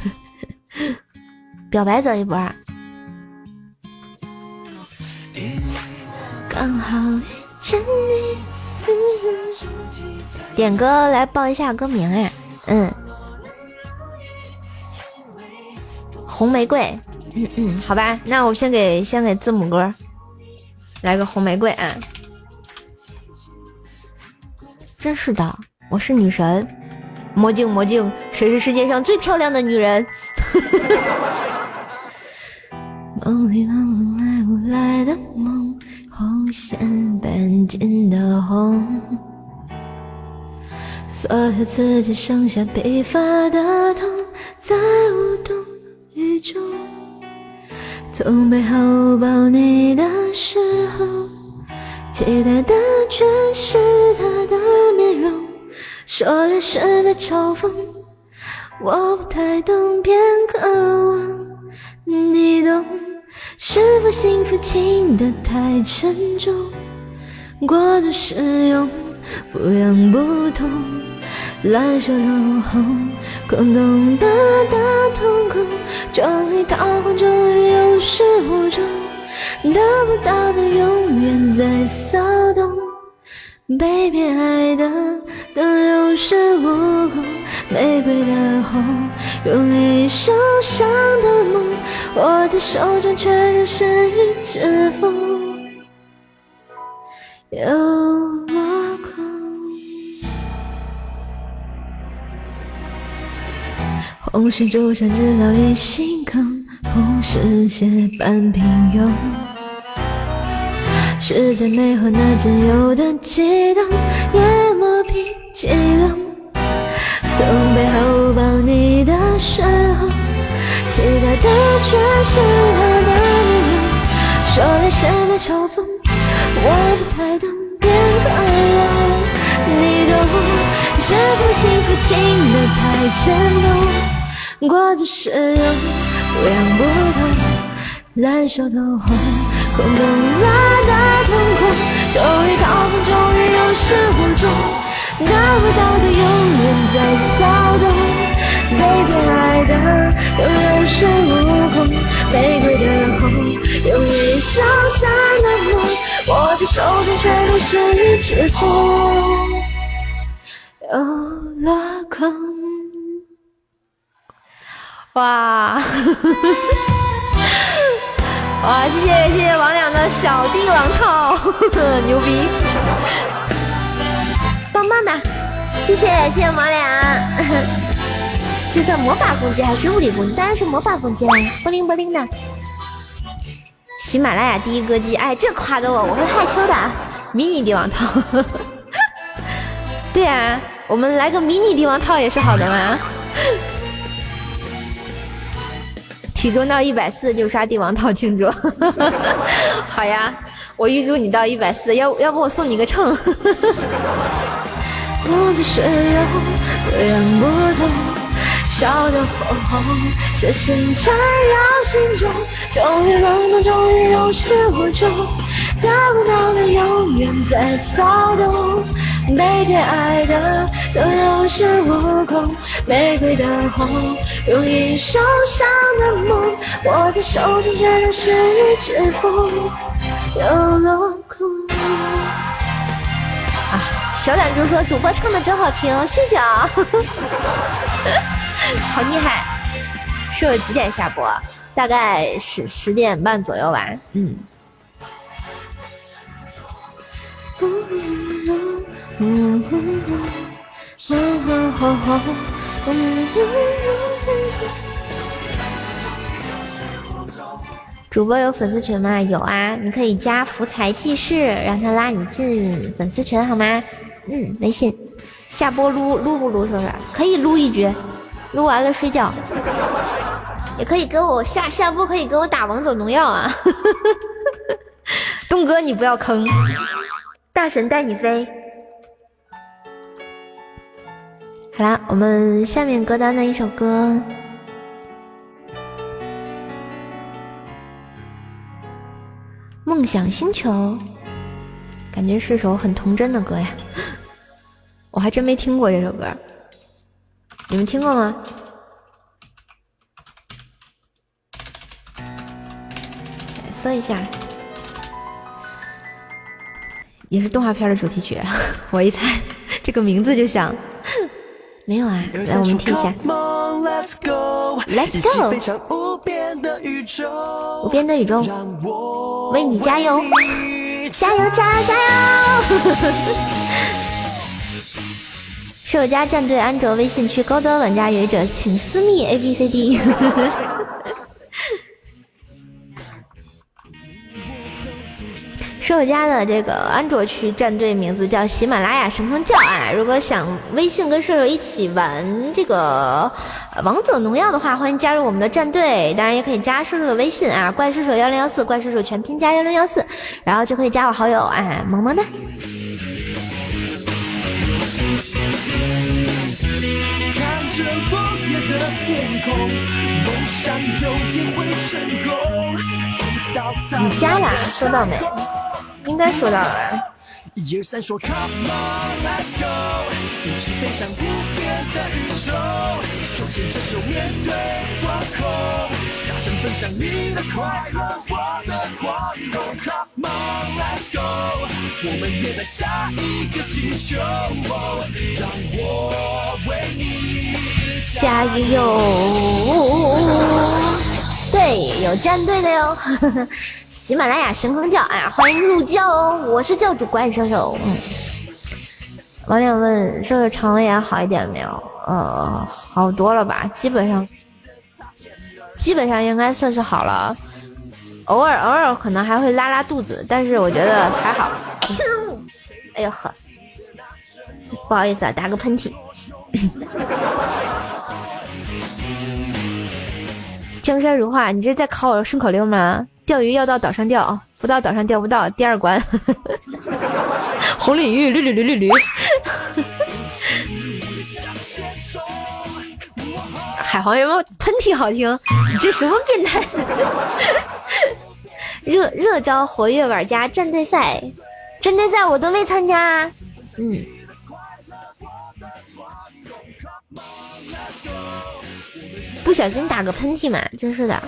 表白走一波。刚好遇见你。点歌来报一下歌名啊，嗯，红玫瑰，嗯嗯，好吧，那我先给先给字母哥来个红玫瑰啊，真是的，我是女神，魔镜魔镜，谁是世界上最漂亮的女人？梦里梦来不来的梦。红线般紧的红，锁在自己剩下疲乏的痛，在无动于衷。从背后抱你的时候，期待的却是他的容。说来是在嘲讽，我不太懂，偏渴望你懂。是否幸福轻得太沉重，过度使用不痒不痛，烂熟透红，空洞的大瞳孔，终于逃荒，终于有始无终，得不到的永远在骚动，被偏爱的都有恃无恐，玫瑰的红，容易受伤的梦，握在手中却流失于指缝，又落空。红是朱砂痣烙印心坑，红是血般平庸。是在没后那仅有的悸动，也磨平激动。从背后抱你的时候，期待的却是他的面容。说泪是在嘲讽，我不太懂，别快乐。你懂，是否幸福轻得太牵动，过度使用，不痒不痛，烂熟透红。空洞了的，终于掏空，终于有始无终，得不到的永远在骚动，被偏爱的都有恃无恐，玫瑰的红，容易受伤的梦，握在手中却流失于指缝，又落空。哇！哇，谢谢谢谢王两的小帝王套，牛逼，棒棒的，谢谢谢谢王两，这算魔法攻击还是物理攻击？当然是魔法攻击啦，波灵波灵的。喜马拉雅第一歌姬，哎，这夸的我我会害羞的。迷你帝王套，对啊，我们来个迷你帝王套也是好的嘛。体重到一百四就刷帝王套庆祝，好呀！我预祝你到一百四，要要不我送你个秤。我的是肉，不痛，笑得红红，血心缠绕心中，终于冷冻，终于有始无终，得不到的永远在骚动。被偏爱的都有恃无恐，玫瑰的红，容易受伤的梦，握在手中却流失于指缝，又落空。小懒猪说主播唱的真好听，谢谢啊，好厉害！是几点下播？大概十十点半左右吧。嗯。主播有粉丝群吗？有啊，你可以加福财记事，让他拉你进粉丝群好吗？嗯，微信。下播撸撸不撸？说是可以撸一局，撸完了睡觉。也可以给我下下播，可以给我打王者荣耀啊！东哥，你不要坑，大神带你飞。好啦，我们下面歌单的一首歌，《梦想星球》，感觉是首很童真的歌呀。我还真没听过这首歌，你们听过吗？搜一下，也是动画片的主题曲。我一猜，这个名字就像。没有啊，来我们听一下。Let's go，无边的宇宙，为你加油，加油加油加油！手家战队安卓微信区高端玩家有者请私密 A B C D。是我家的这个安卓区战队名字叫喜马拉雅神风教啊！如果想微信跟射手一起玩这个王者荣耀的话，欢迎加入我们的战队。当然也可以加射手的微信啊，怪射手幺零幺四，怪射手全拼加幺零幺四，然后就可以加我好友啊，萌萌哒。你加了，收到没？应该收到了。一二三，说 Come on let's go，一起飞向无边的宇宙，手牵着手面对天空，大声分享你的快乐，我的光荣。Come on, let's go，我们约在下一个星球，让我为你加油。对，有战队的哟。喜马拉雅神坑教，哎呀，欢迎入教哦！我是教主怪兽兽。嗯。网友问：射手肠胃炎好一点没有？呃，好多了吧，基本上，基本上应该算是好了。偶尔偶尔可能还会拉拉肚子，但是我觉得还好。哎呦呵，不好意思啊，打个喷嚏。江山如画，你这是在考我顺口溜吗？钓鱼要到岛上钓，不到岛上钓不到。第二关，红鲤鱼绿绿绿绿绿。海皇什么喷嚏好听？你这什么变态？热热招活跃玩家战队赛，战队赛我都没参加。嗯。不小心打个喷嚏嘛，真是的。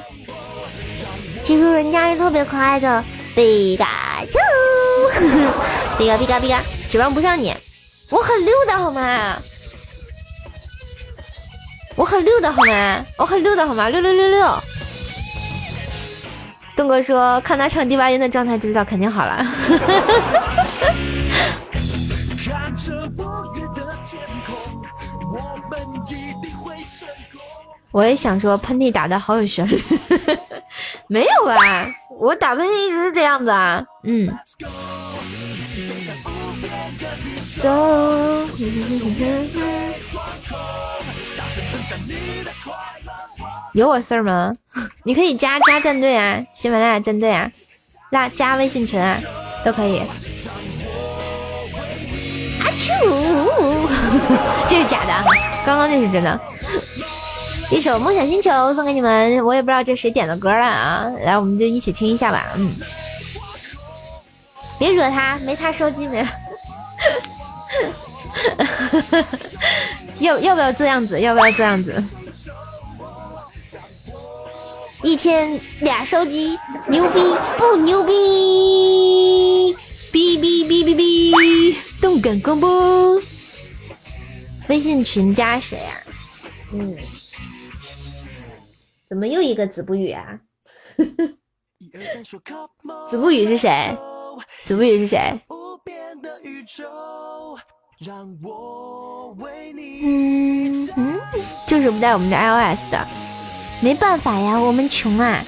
其实人家是特别可爱的，比嘎丘，比嘎比嘎比嘎，指望不上你，我很溜的好吗？我很溜的好吗？我很溜的好吗？六六六六。东哥说，看他唱第八音的状态就知道肯定好了。我也想说，喷嚏打的好有旋律，没有吧？我打喷嚏一直是这样子啊，嗯。走。有我事儿吗？你可以加加战队啊，喜马拉雅战队啊，拉加微信群啊，都可以。啊啾！这是假的，刚刚那是真的。一首《梦想星球》送给你们，我也不知道这谁点的歌了啊！来，我们就一起听一下吧。嗯，别惹他，没他收机没。要要不要这样子？要不要这样子？一天俩收机，牛逼不牛逼？哔哔哔哔哔，动感广播。微信群加谁啊？嗯。怎么又一个子不语啊？子不语是谁？子不语是谁？嗯嗯，就是不带我们这 iOS 的，没办法呀，我们穷啊，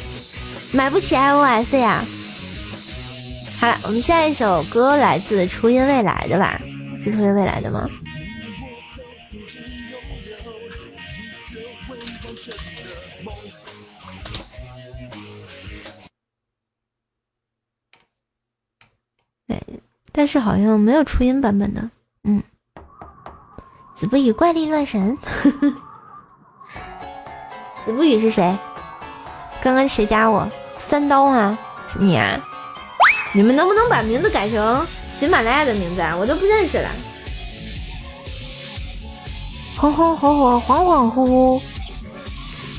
买不起 iOS 呀。好了，我们下一首歌来自初音未来的吧？是初音未来的吗？但是好像没有初音版本的，嗯。子不语怪力乱神，子不语是谁？刚刚谁加我？三刀啊？你啊？你们能不能把名字改成喜马拉雅的名字啊？我都不认识了。红红火火，恍恍惚惚，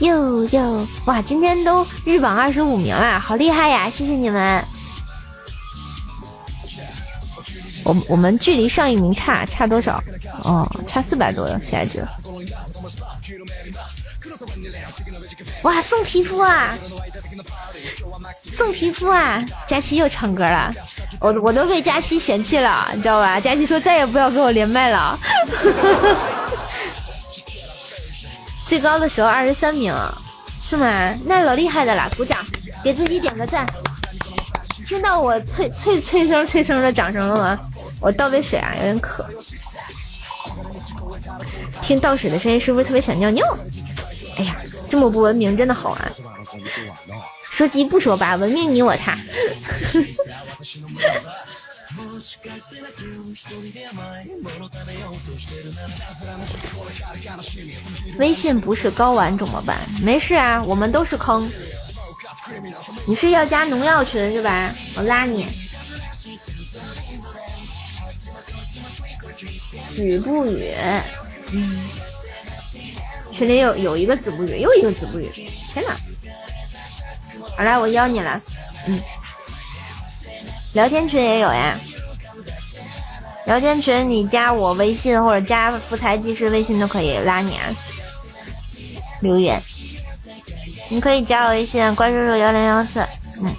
又又，哇！今天都日榜二十五名了，好厉害呀！谢谢你们。我我们距离上一名差差多少？哦，差四百多了。下一局，哇，送皮肤啊！送皮肤啊！佳期又唱歌了，我我都被佳期嫌弃了，你知道吧？佳期说再也不要跟我连麦了。最高的时候二十三名，是吗？那老厉害的了，鼓掌，给自己点个赞。听到我脆脆脆声脆声的掌声了吗？我倒杯水啊，有点渴。听倒水的声音是不是特别想尿尿？哎呀，这么不文明真的好玩。说鸡不说八，文明你我他。微信不是睾丸怎么办？没事啊，我们都是坑。你是要加农药群是吧？我拉你。子不语，嗯，群里有有一个子不语，又一个子不语，天哪！好来，我邀你了。嗯，聊天群也有呀。聊天群你加我微信或者加福财技师微信都可以拉你啊。留言，你可以加我微信关叔叔幺零幺四。嗯，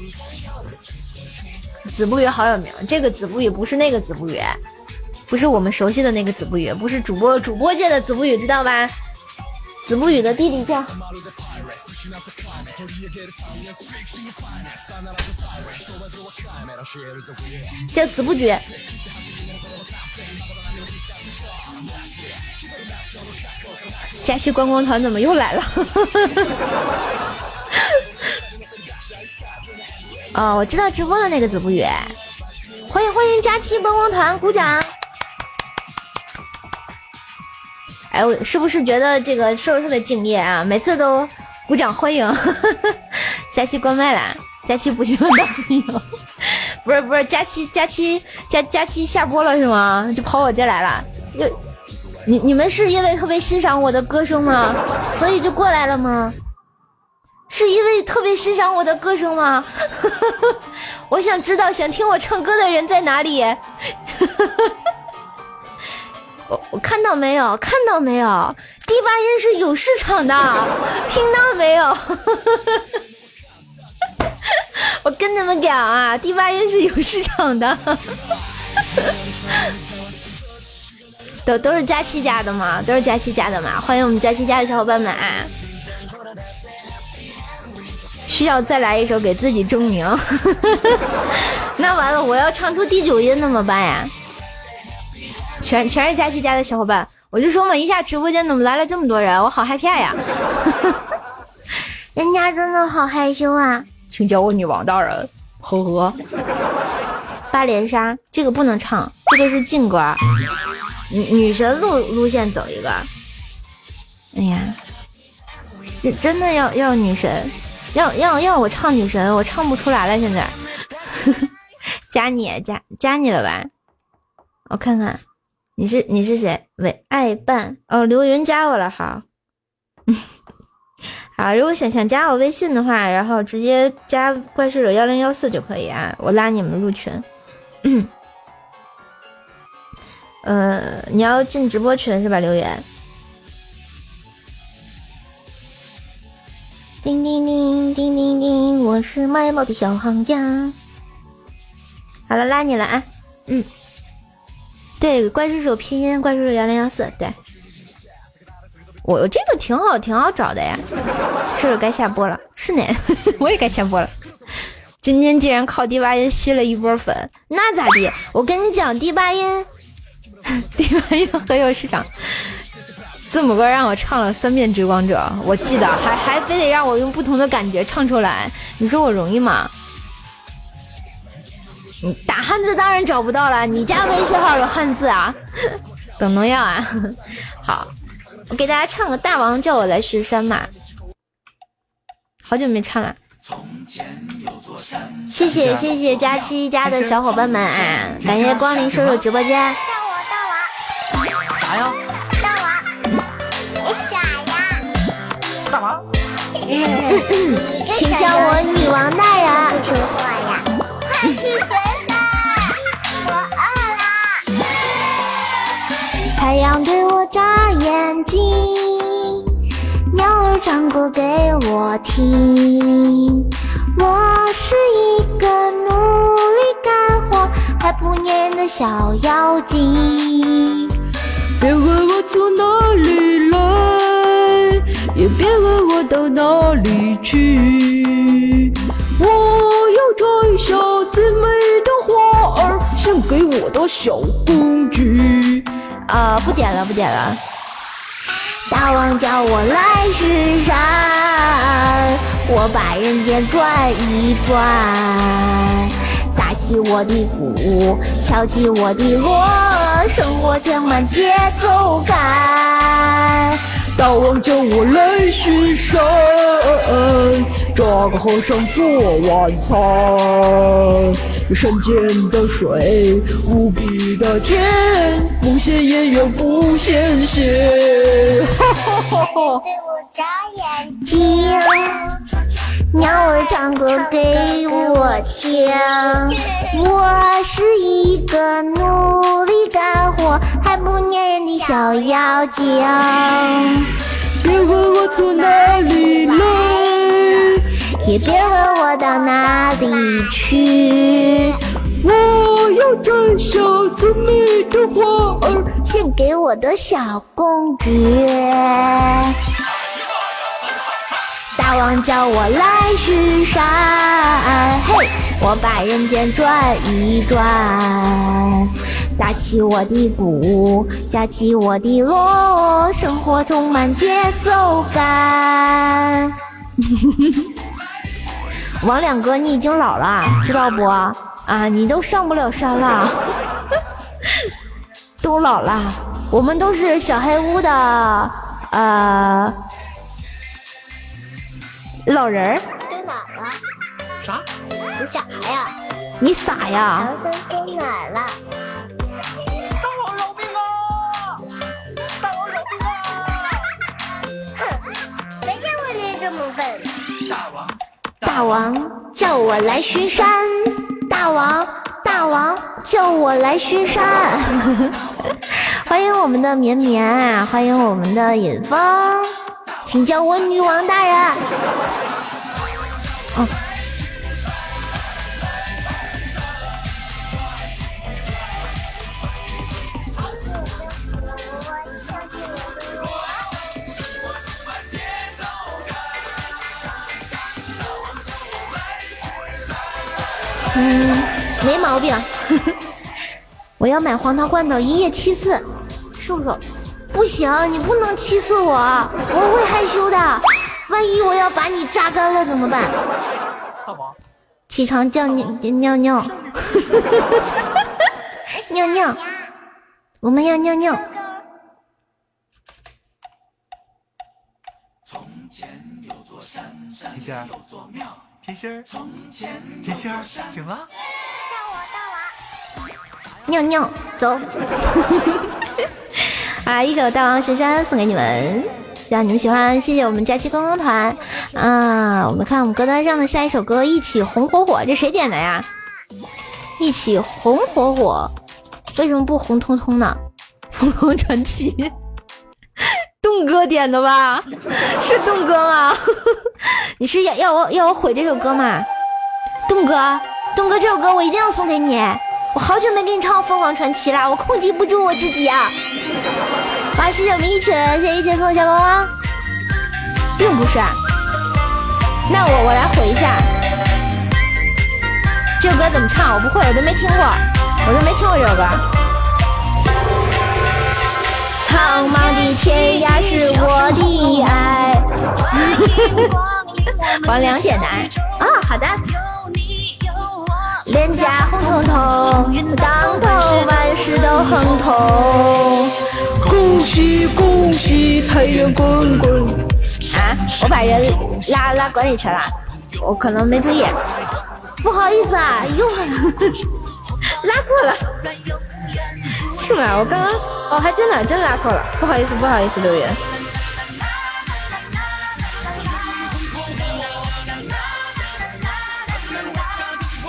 子不语好有名，这个子不语不是那个子不语，不是我们熟悉的那个子不语，不是主播主播界的子不语，知道吧？子不语的弟弟叫叫子不语。假期观光团怎么又来了？哦，我知道直播的那个子不语，欢迎欢迎假期观光团，鼓掌！哎，我是不是觉得这个瘦特别敬业啊？每次都鼓掌欢迎。佳期关麦了，佳期不喜欢当朋友，不是不是，佳期佳期佳佳期下播了是吗？就跑我这来了？你你们是因为特别欣赏我的歌声吗？所以就过来了吗？是因为特别欣赏我的歌声吗？我想知道想听我唱歌的人在哪里。我我看到没有？看到没有？第八音是有市场的，听到没有？我跟你们讲啊，第八音是有市场的。都都是佳期家的吗？都是佳期家的吗？欢迎我们佳期家的小伙伴们啊！需要再来一首给自己证明？那完了，我要唱出第九音怎么办呀？全全是佳琪家的小伙伴，我就说嘛，一下直播间怎么来了这么多人？我好害怕呀！人家真的好害羞啊！请叫我女王大人，呵呵。八连杀这个不能唱，这个是禁歌。女女神路路线走一个，哎呀，这真的要要女神，要要要我唱女神，我唱不出来了。现在 加你加加你了吧？我看看，你是你是谁？喂，爱伴哦，刘云加我了，好，好。如果想想加我微信的话，然后直接加怪兽手幺零幺四就可以啊，我拉你们入群。呃，你要进直播群是吧？刘云。叮叮叮叮叮叮，我是卖萌的小行家。好了，拉你了啊。嗯，对，怪叔叔拼音，怪叔叔幺零幺四。对，我这个挺好，挺好找的呀。是不是该下播了？是呢，我也该下播了。今天既然靠第八音吸了一波粉，那咋地？我跟你讲，第八音。第八音很有市场，字母哥让我唱了三遍《追光者》，我记得还还非得让我用不同的感觉唱出来，你说我容易吗？你打汉字当然找不到了，你家微信号有汉字啊？等农药啊？好，我给大家唱个《大王叫我来巡山》嘛，好久没唱了。谢谢谢谢佳期家的小伙伴们啊，感谢光临叔叔直播间。啥呀？大王，你傻呀？大王，请叫我女王大人。太阳对我眨眼睛，鸟儿唱歌给我听。我是一个努力干活还不粘的小妖精。别问我从哪里来，也别问我到哪里去。我要摘下最美的花儿，献给我的小公举。啊，不点了，不点了。大王叫我来巡山，我把人间转一转。打起我的鼓，敲起我的锣，生活充满节奏感。大王叫我来巡山，抓个和尚做晚餐。山间的水无比的甜，不咸也有不羡仙。哈哈哈哈对我眨眼睛，鸟儿唱歌给我听。我是一个努力干活还不粘人的小妖精。别问我从哪里来，也别问我到哪里去。我要摘下最美的花儿，献给我的小公爵。大王叫我来巡山，嘿，我把人间转一转，打起我的鼓，架起我的锣，生活充满节奏感。王两哥，你已经老了，知道不？啊，你都上不了山了，都老了。我们都是小黑屋的，呃，老人儿。都哪了？啥？你傻呀？你傻呀？唐僧都哪了？大王饶命啊！大王饶命啊！哼，没见过你这么笨。大王，大王叫我来巡山，大王大王叫我来巡山。欢迎我们的绵绵啊，欢迎我们的尹峰，请叫我女王大人。哦。嗯，没毛病。我要买黄桃罐头，一夜七次。瘦瘦，不行，你不能七次我，我会害羞的。万一我要把你榨干了怎么办？起床叫尿尿尿，尿尿，我们要尿尿。皮仙儿，甜心儿，皮仙儿，醒了。尿尿，走。啊，一首《大王神山》送给你们，希望你们喜欢。谢谢我们佳期观光团。啊，我们看我们歌单上的下一首歌《一起红火火》，这谁点的呀？一起红火火，为什么不红彤彤呢？凤凰传奇，栋哥点的吧？是栋哥吗？你是要要我要我毁这首歌吗？栋哥，栋哥，这首歌我一定要送给你。我好久没给你唱《凤凰传奇》了，我控制不住我自己啊！哇，谢谢我们一群，谢谢一群送的小光光，并不是。那我我来回一下，这首歌怎么唱？我不会，我都没听过，我都没听过这首歌。苍茫的天涯是我的爱。王良点的啊、哦，好的。脸颊红彤彤，当头万事都亨通。恭喜恭喜，财源滚滚。啊，我把人拉拉管理群了，我可能没注意，不好意思啊，又拉错了，是吗？我刚刚哦，还真的真拉错了，不好意思不好意思，留言。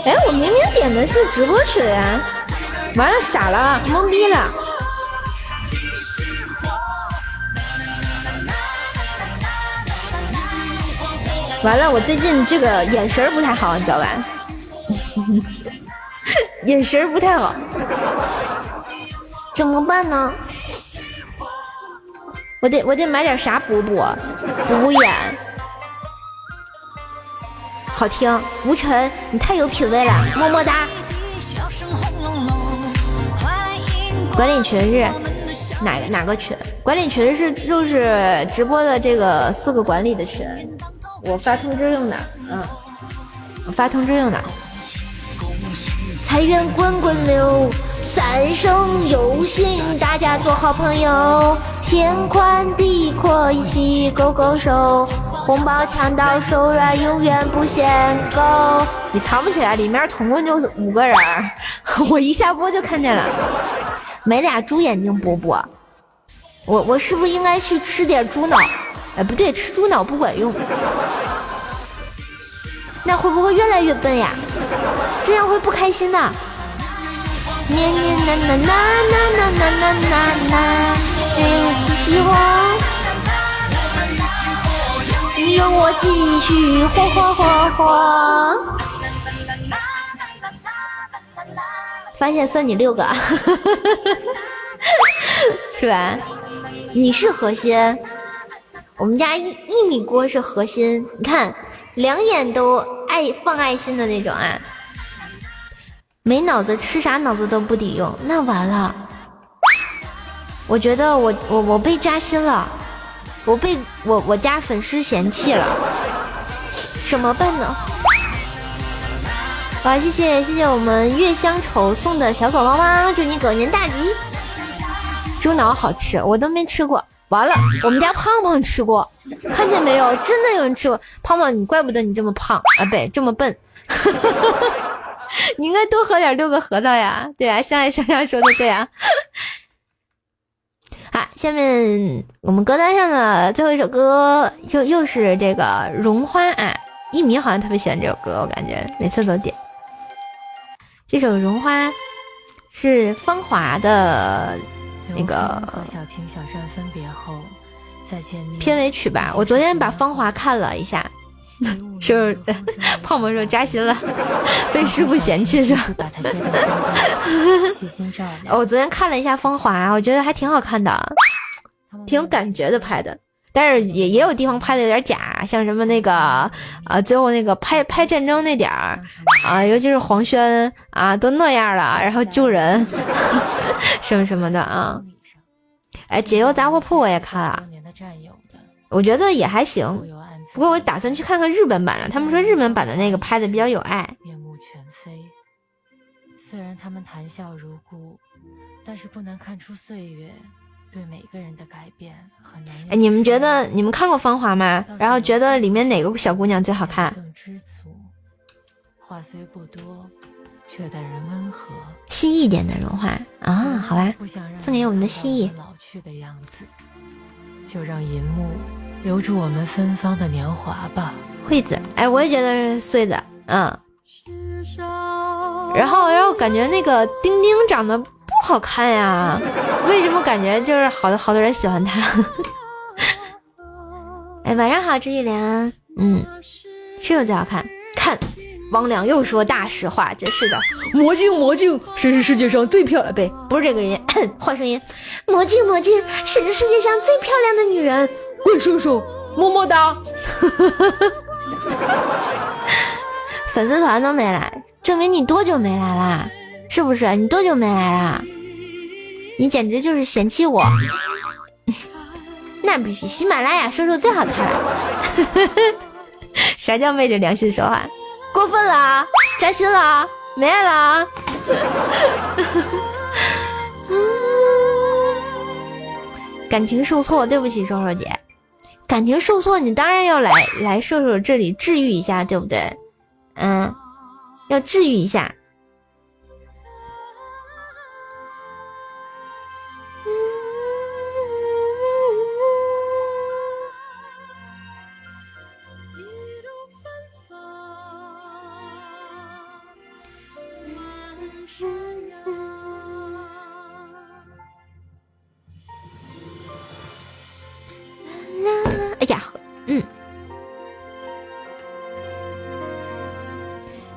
哎，我明明点的是直播水啊，完了傻了，懵逼了。完了，我最近这个眼神不太好，你知道吧？眼神不太好，怎么办呢？我得我得买点啥补补补补眼。好听，吴晨，你太有品味了，么么哒。管理群是哪个哪个群？管理群是就是直播的这个四个管理的群，我发通知用的，嗯，我发通知用的。财源滚滚流，三生有幸，大家做好朋友，天宽地阔，一起勾勾手。红包抢到手软，永远不嫌够。你藏不起来，里面总共就五个人，我一下播就看见了。没俩猪眼睛补补，我我是不是应该去吃点猪脑？哎，不对，吃猪脑不管用。那会不会越来越笨呀？这样会不开心的。年年呐呐呐呐呐呐呐呐，一起希望，你有我继续火火火火。发现算你六个，是吧？你是核心，我们家一一米锅是核心。你看，两眼都爱放爱心的那种啊。没脑子吃啥脑子都不抵用，那完了。我觉得我我我被扎心了，我被我我家粉丝嫌弃了，怎么办呢？好，谢谢谢谢我们月乡愁送的小狗汪汪，祝你狗年大吉。猪脑好吃，我都没吃过。完了，我们家胖胖吃过，看见没有？真的有人吃过。胖胖，你怪不得你这么胖啊，不对，这么笨。你应该多喝点六个核桃呀。对啊，相爱相杀说的对啊。好，下面我们歌单上的最后一首歌又又是这个绒花啊，一米好像特别喜欢这首歌，我感觉每次都点。这首《绒花》是芳华的那个小平小善分别后再见面片尾曲吧？我昨天把芳华看了一下，是不是？胖胖说扎心了，被师傅嫌弃是吧？我昨天看了一下芳华，我觉得还挺好看的，挺有感觉的拍的。但是也也有地方拍的有点假，像什么那个啊，最后那个拍拍战争那点儿啊，尤其是黄轩啊，都那样了，然后救人 什么什么的啊。哎，解忧杂货铺我也看了，我觉得也还行。不过我打算去看看日本版的，他们说日本版的那个拍的比较有爱。面目全非虽然他们谈笑如故，但是不难看出岁月。对每个人的改变和难。哎，你们觉得你们看过《芳华》吗？然后觉得里面哪个小姑娘最好看？更知足话虽不多，却待人温和。蜥蜴点的融化啊，好吧，送给我们的蜥蜴。老去的样子，就让银幕留住我们芬芳的年华吧。惠子，哎，我也觉得是碎的，嗯。然后，然后感觉那个丁丁长得。不好看呀，为什么感觉就是好多好多人喜欢他？哎，晚上好，朱玉莲，嗯，是有最好看。看，王良又说大实话，真是的。魔镜魔镜，谁是世界上最漂亮？不，不是这个人，换声音。魔镜魔镜，谁是世界上最漂亮的女人？怪叔叔，么么哒。粉丝团都没来，证明你多久没来啦？是不是？你多久没来啦？你简直就是嫌弃我，那必须！喜马拉雅叔叔最好看了。啥叫昧着良心说话？过分了，扎心了，没爱了。感情受挫，对不起，瘦瘦姐。感情受挫，你当然要来来瘦瘦这里治愈一下，对不对？嗯，要治愈一下。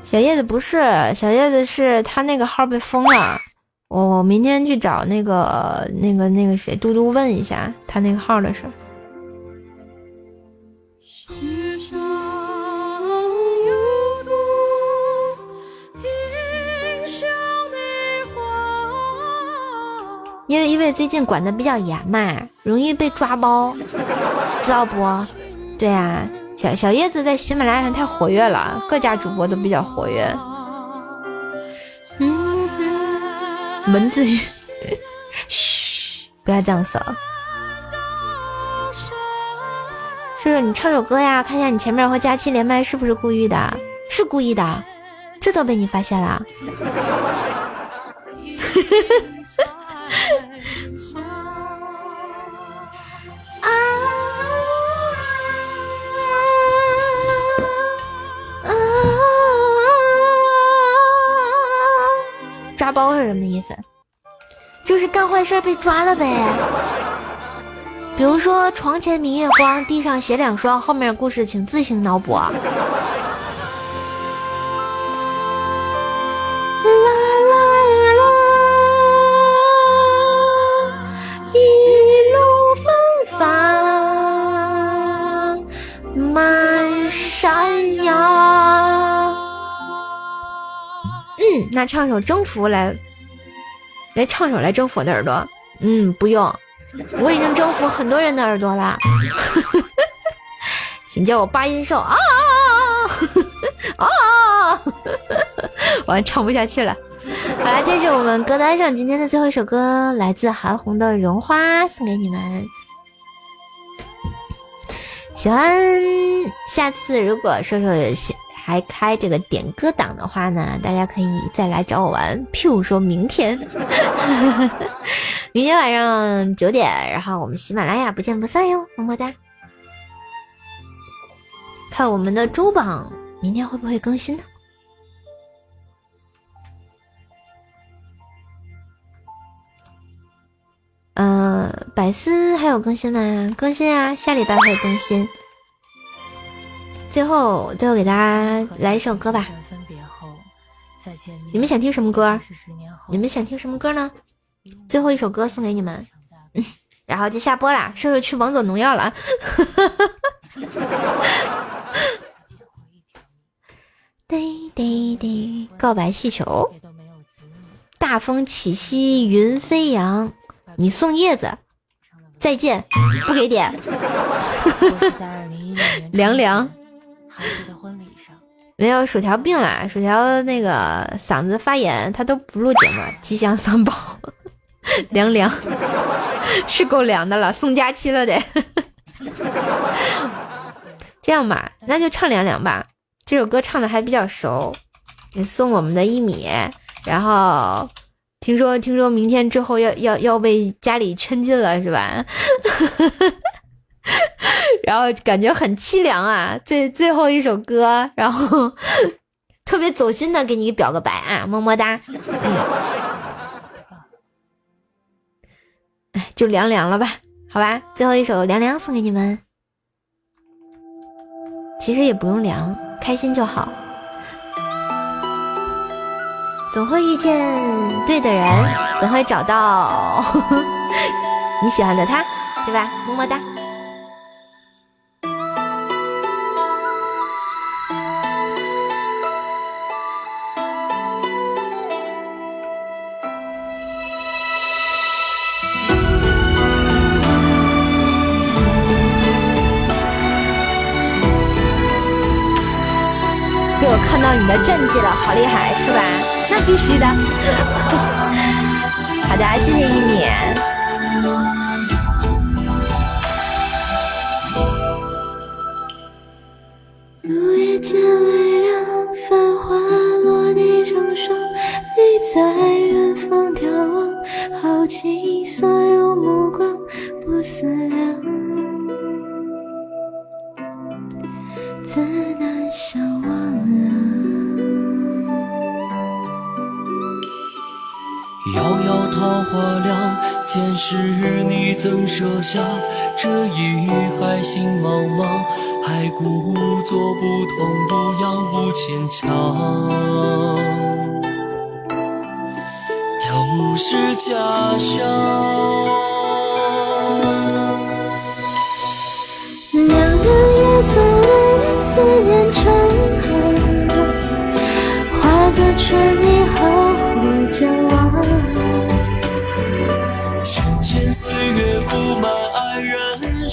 小叶子不是小叶子，是他那个号被封了。我我明天去找那个那个那个谁嘟嘟问一下他那个号的事。因为因为最近管的比较严嘛，容易被抓包，知道不？对呀。小小叶子在喜马拉雅上太活跃了，各家主播都比较活跃。嗯，文字，嘘，不要这样说。叔叔，你唱首歌呀，看一下你前面和佳期连麦是不是故意的？是故意的，这都被你发现了。抓包是什么意思？就是干坏事被抓了呗。比如说床前明月光，地上鞋两双，后面故事请自行脑补。啦啦一路芬芳满山摇那唱首征服来，来唱首来征服我的耳朵。嗯，不用，我已经征服很多人的耳朵啦。请叫我八音兽啊啊！啊啊啊啊！我唱不下去了。好了，这是我们歌单上今天的最后一首歌，来自韩红的《绒花》，送给你们。喜欢，下次如果说说喜。还开这个点歌档的话呢，大家可以再来找我玩。譬如说明天，明天晚上九点，然后我们喜马拉雅不见不散哟，么么哒。看我们的周榜，明天会不会更新呢？呃，百思还有更新吗？更新啊，下礼拜会更新。最后，最后给大家来一首歌吧。你们想听什么歌？你们想听什么歌呢？最后一首歌送给你们，然后就下播啦。瘦瘦去王者荣耀了。滴滴滴，告白气球。大风起兮云飞扬，你送叶子。再见，不给点。凉凉。的婚礼上，没有薯条病了，薯条那个嗓子发炎，他都不录节目。吉祥三宝，凉凉，是够凉的了，送假期了得。这样吧，那就唱凉凉吧。这首歌唱的还比较熟，也送我们的一米。然后听说听说明天之后要要要被家里圈禁了，是吧？然后感觉很凄凉啊！最最后一首歌，然后 特别走心的给你表个白啊，么么哒。哎，就凉凉了吧？好吧，最后一首凉凉送给你们。其实也不用凉，开心就好。总会遇见对的人，总会找到你喜欢的他，对吧？么么哒。好厉害是吧？那必须的。好的，谢谢一米。前世你曾设下这一海心茫茫，还故作不痛不痒不牵强，都是假象。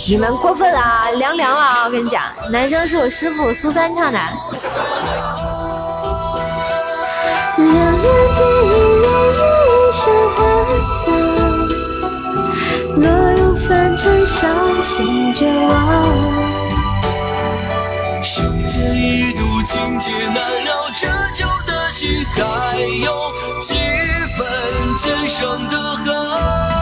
你们过分了啊，凉凉了啊！我跟你讲，男生是我师傅苏三唱的。两人低吟烟雨，一身花色，落入凡尘，伤情绝望。世间一度情劫难了，折旧的心还有几分今生的恨。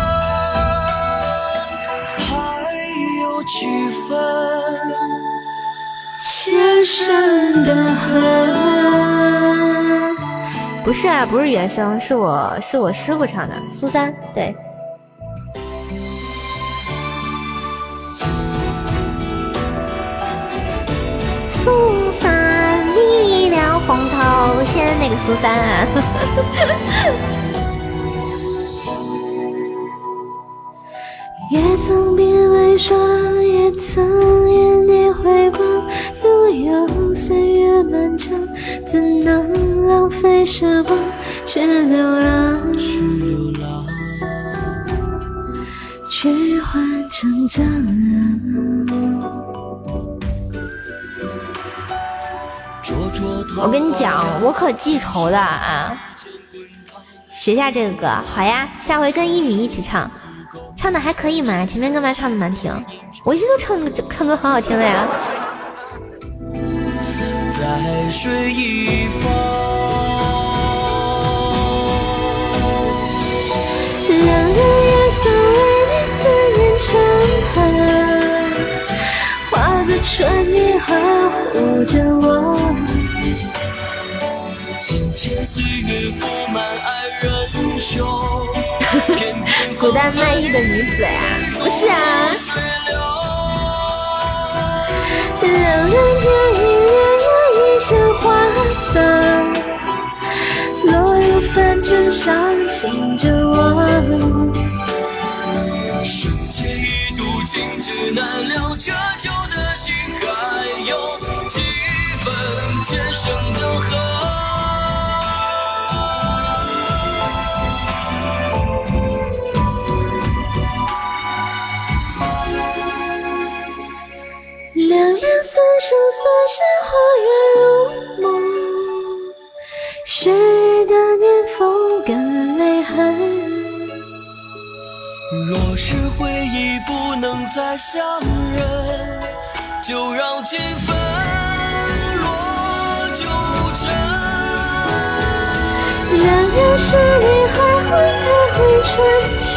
几分前生的恨，不是啊，不是原声，是我是我师傅唱的，苏三对。苏三，力量红头先那个苏三啊。也曾变霜，也曾眼底回光，悠悠岁月漫长，怎能浪费时光去流浪？去流浪，去换成长。我跟你讲，我可记仇的啊！学下这个歌，好呀，下回跟一米一起唱。唱的还可以嘛？前面干嘛唱的难听？我一直都唱唱歌很好听的呀。在水一方，两人月色为你思念成河，化作春泥呵护着我。千千岁月覆满爱人袖。古代卖艺的女子呀，不是啊。两人结一缕又一身花色，落入凡尘上，牵着我。世界一度静止难了，折旧的心还有几分前生的人生算是恍然如梦，岁月的年风干泪痕。若是回忆不能再相认，就让情分落九尘。两两是你还会才会春生。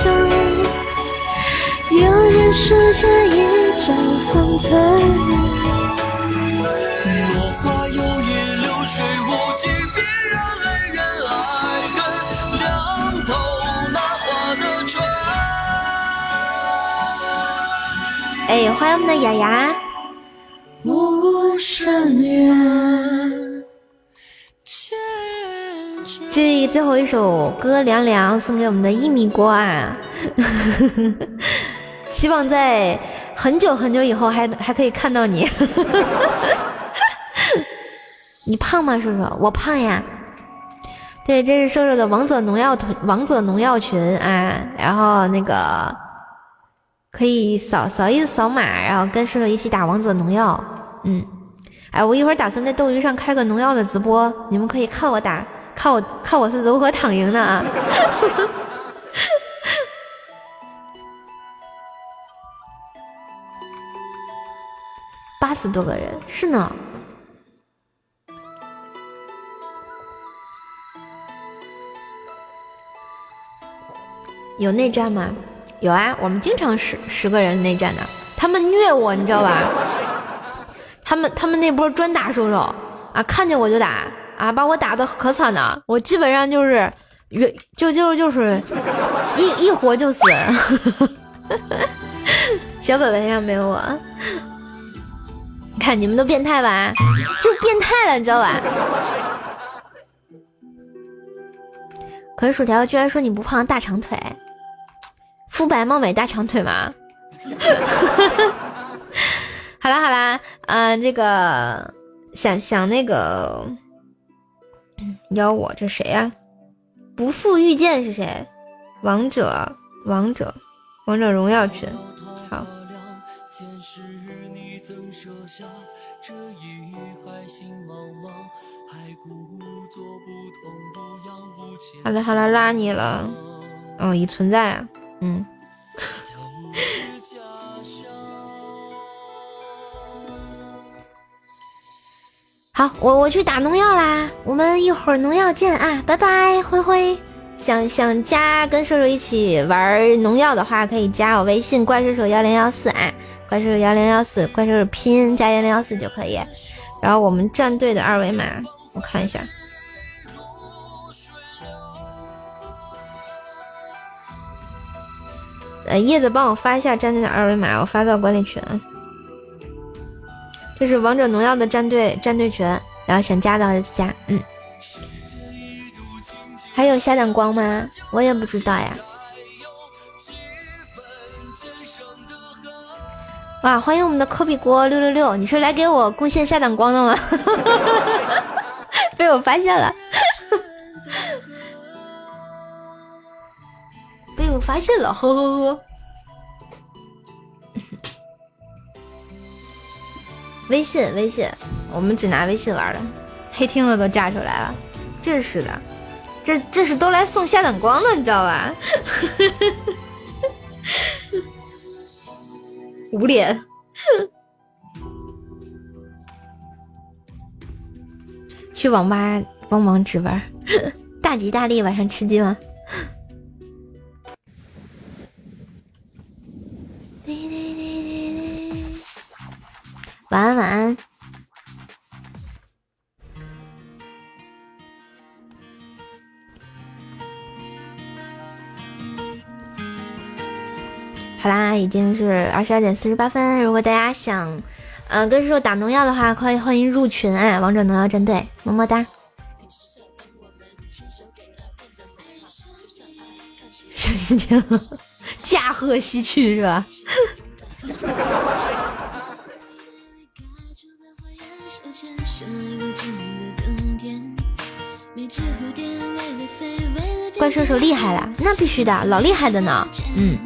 有人说这一朝方寸，哎，欢迎我们的雅雅。无声远，这最后一首歌凉凉送给我们的一米锅啊。希望在很久很久以后还还可以看到你。你胖吗，瘦瘦？我胖呀。对，这是瘦瘦的王者农药团，王者农药群啊。然后那个可以扫扫一扫码，然后跟瘦瘦一起打王者农药。嗯，哎，我一会儿打算在斗鱼上开个农药的直播，你们可以看我打，看我看我是如何躺赢的啊。八十多个人，是呢。有内战吗？有啊，我们经常十十个人内战的。他们虐我，你知道吧？他们他们那波专打瘦瘦啊，看见我就打啊，把我打的可惨了。我基本上就是原就就就是一一活就死。小本本上没有我。看你们都变态吧，就变态了，你知道吧？可是薯条居然说你不胖，大长腿，肤白貌美大长腿吗？好 啦好啦，嗯，这个想想那个邀我这谁呀？不负遇见是谁？王者王者王者荣耀群，好。好了好了，拉你了。哦，已存在啊。嗯。好，我我去打农药啦。我们一会儿农药见啊，拜拜，灰灰。想想加跟瘦瘦一起玩农药的话，可以加我微信怪兽手幺零幺四啊。怪兽幺零幺四，怪兽拼加幺零幺四就可以。然后我们战队的二维码，我看一下。呃，叶子帮我发一下战队的二维码，我发到管理群。这是王者荣耀的战队战队群，然后想加的就加。嗯，还有下点光吗？我也不知道呀。哇，欢迎我们的科比锅六六六，你是来给我贡献下点光的吗？被我发现了，我发现了，呵呵呵。微信，微信，我们只拿微信玩了，黑听了都炸出来了，这是的，这这是都来送下等光的，你知道吧？无脸，去网吧帮忙值班，大吉大利，晚上吃鸡吗？晚安，晚安。好啦，已经是二十二点四十八分。如果大家想，嗯，跟叔叔打农药的话，可以欢迎入群哎，王者农药战队，么么哒。上西天，驾鹤西去是吧？怪兽兽厉害了，那必须的，老厉害的呢。嗯。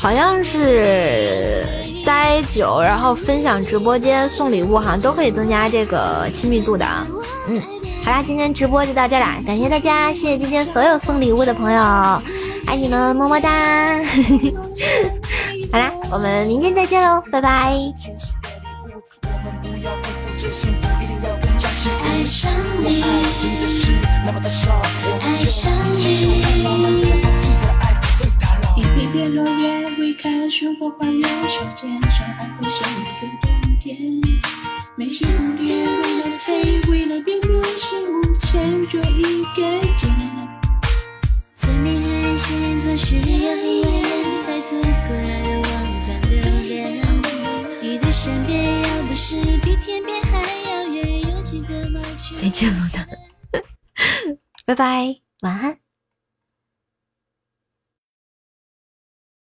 好像是待久，然后分享直播间送礼物，好像都可以增加这个亲密度的。嗯，好啦，今天直播就到这啦，感谢大家，谢谢今天所有送礼物的朋友，爱你们，么么哒。好啦，我们明天再见喽，拜拜。爱上你，爱上你。一片片落叶，未开，生活荒谬，时间上爱的像一个冬天。没心蝴蝶，为了飞，为了变变，心无牵，就一个结。思念爱线总是遥远，才足够让人留。身边，要不是比天边还遥远，勇气怎么去？再见，拜拜，晚安。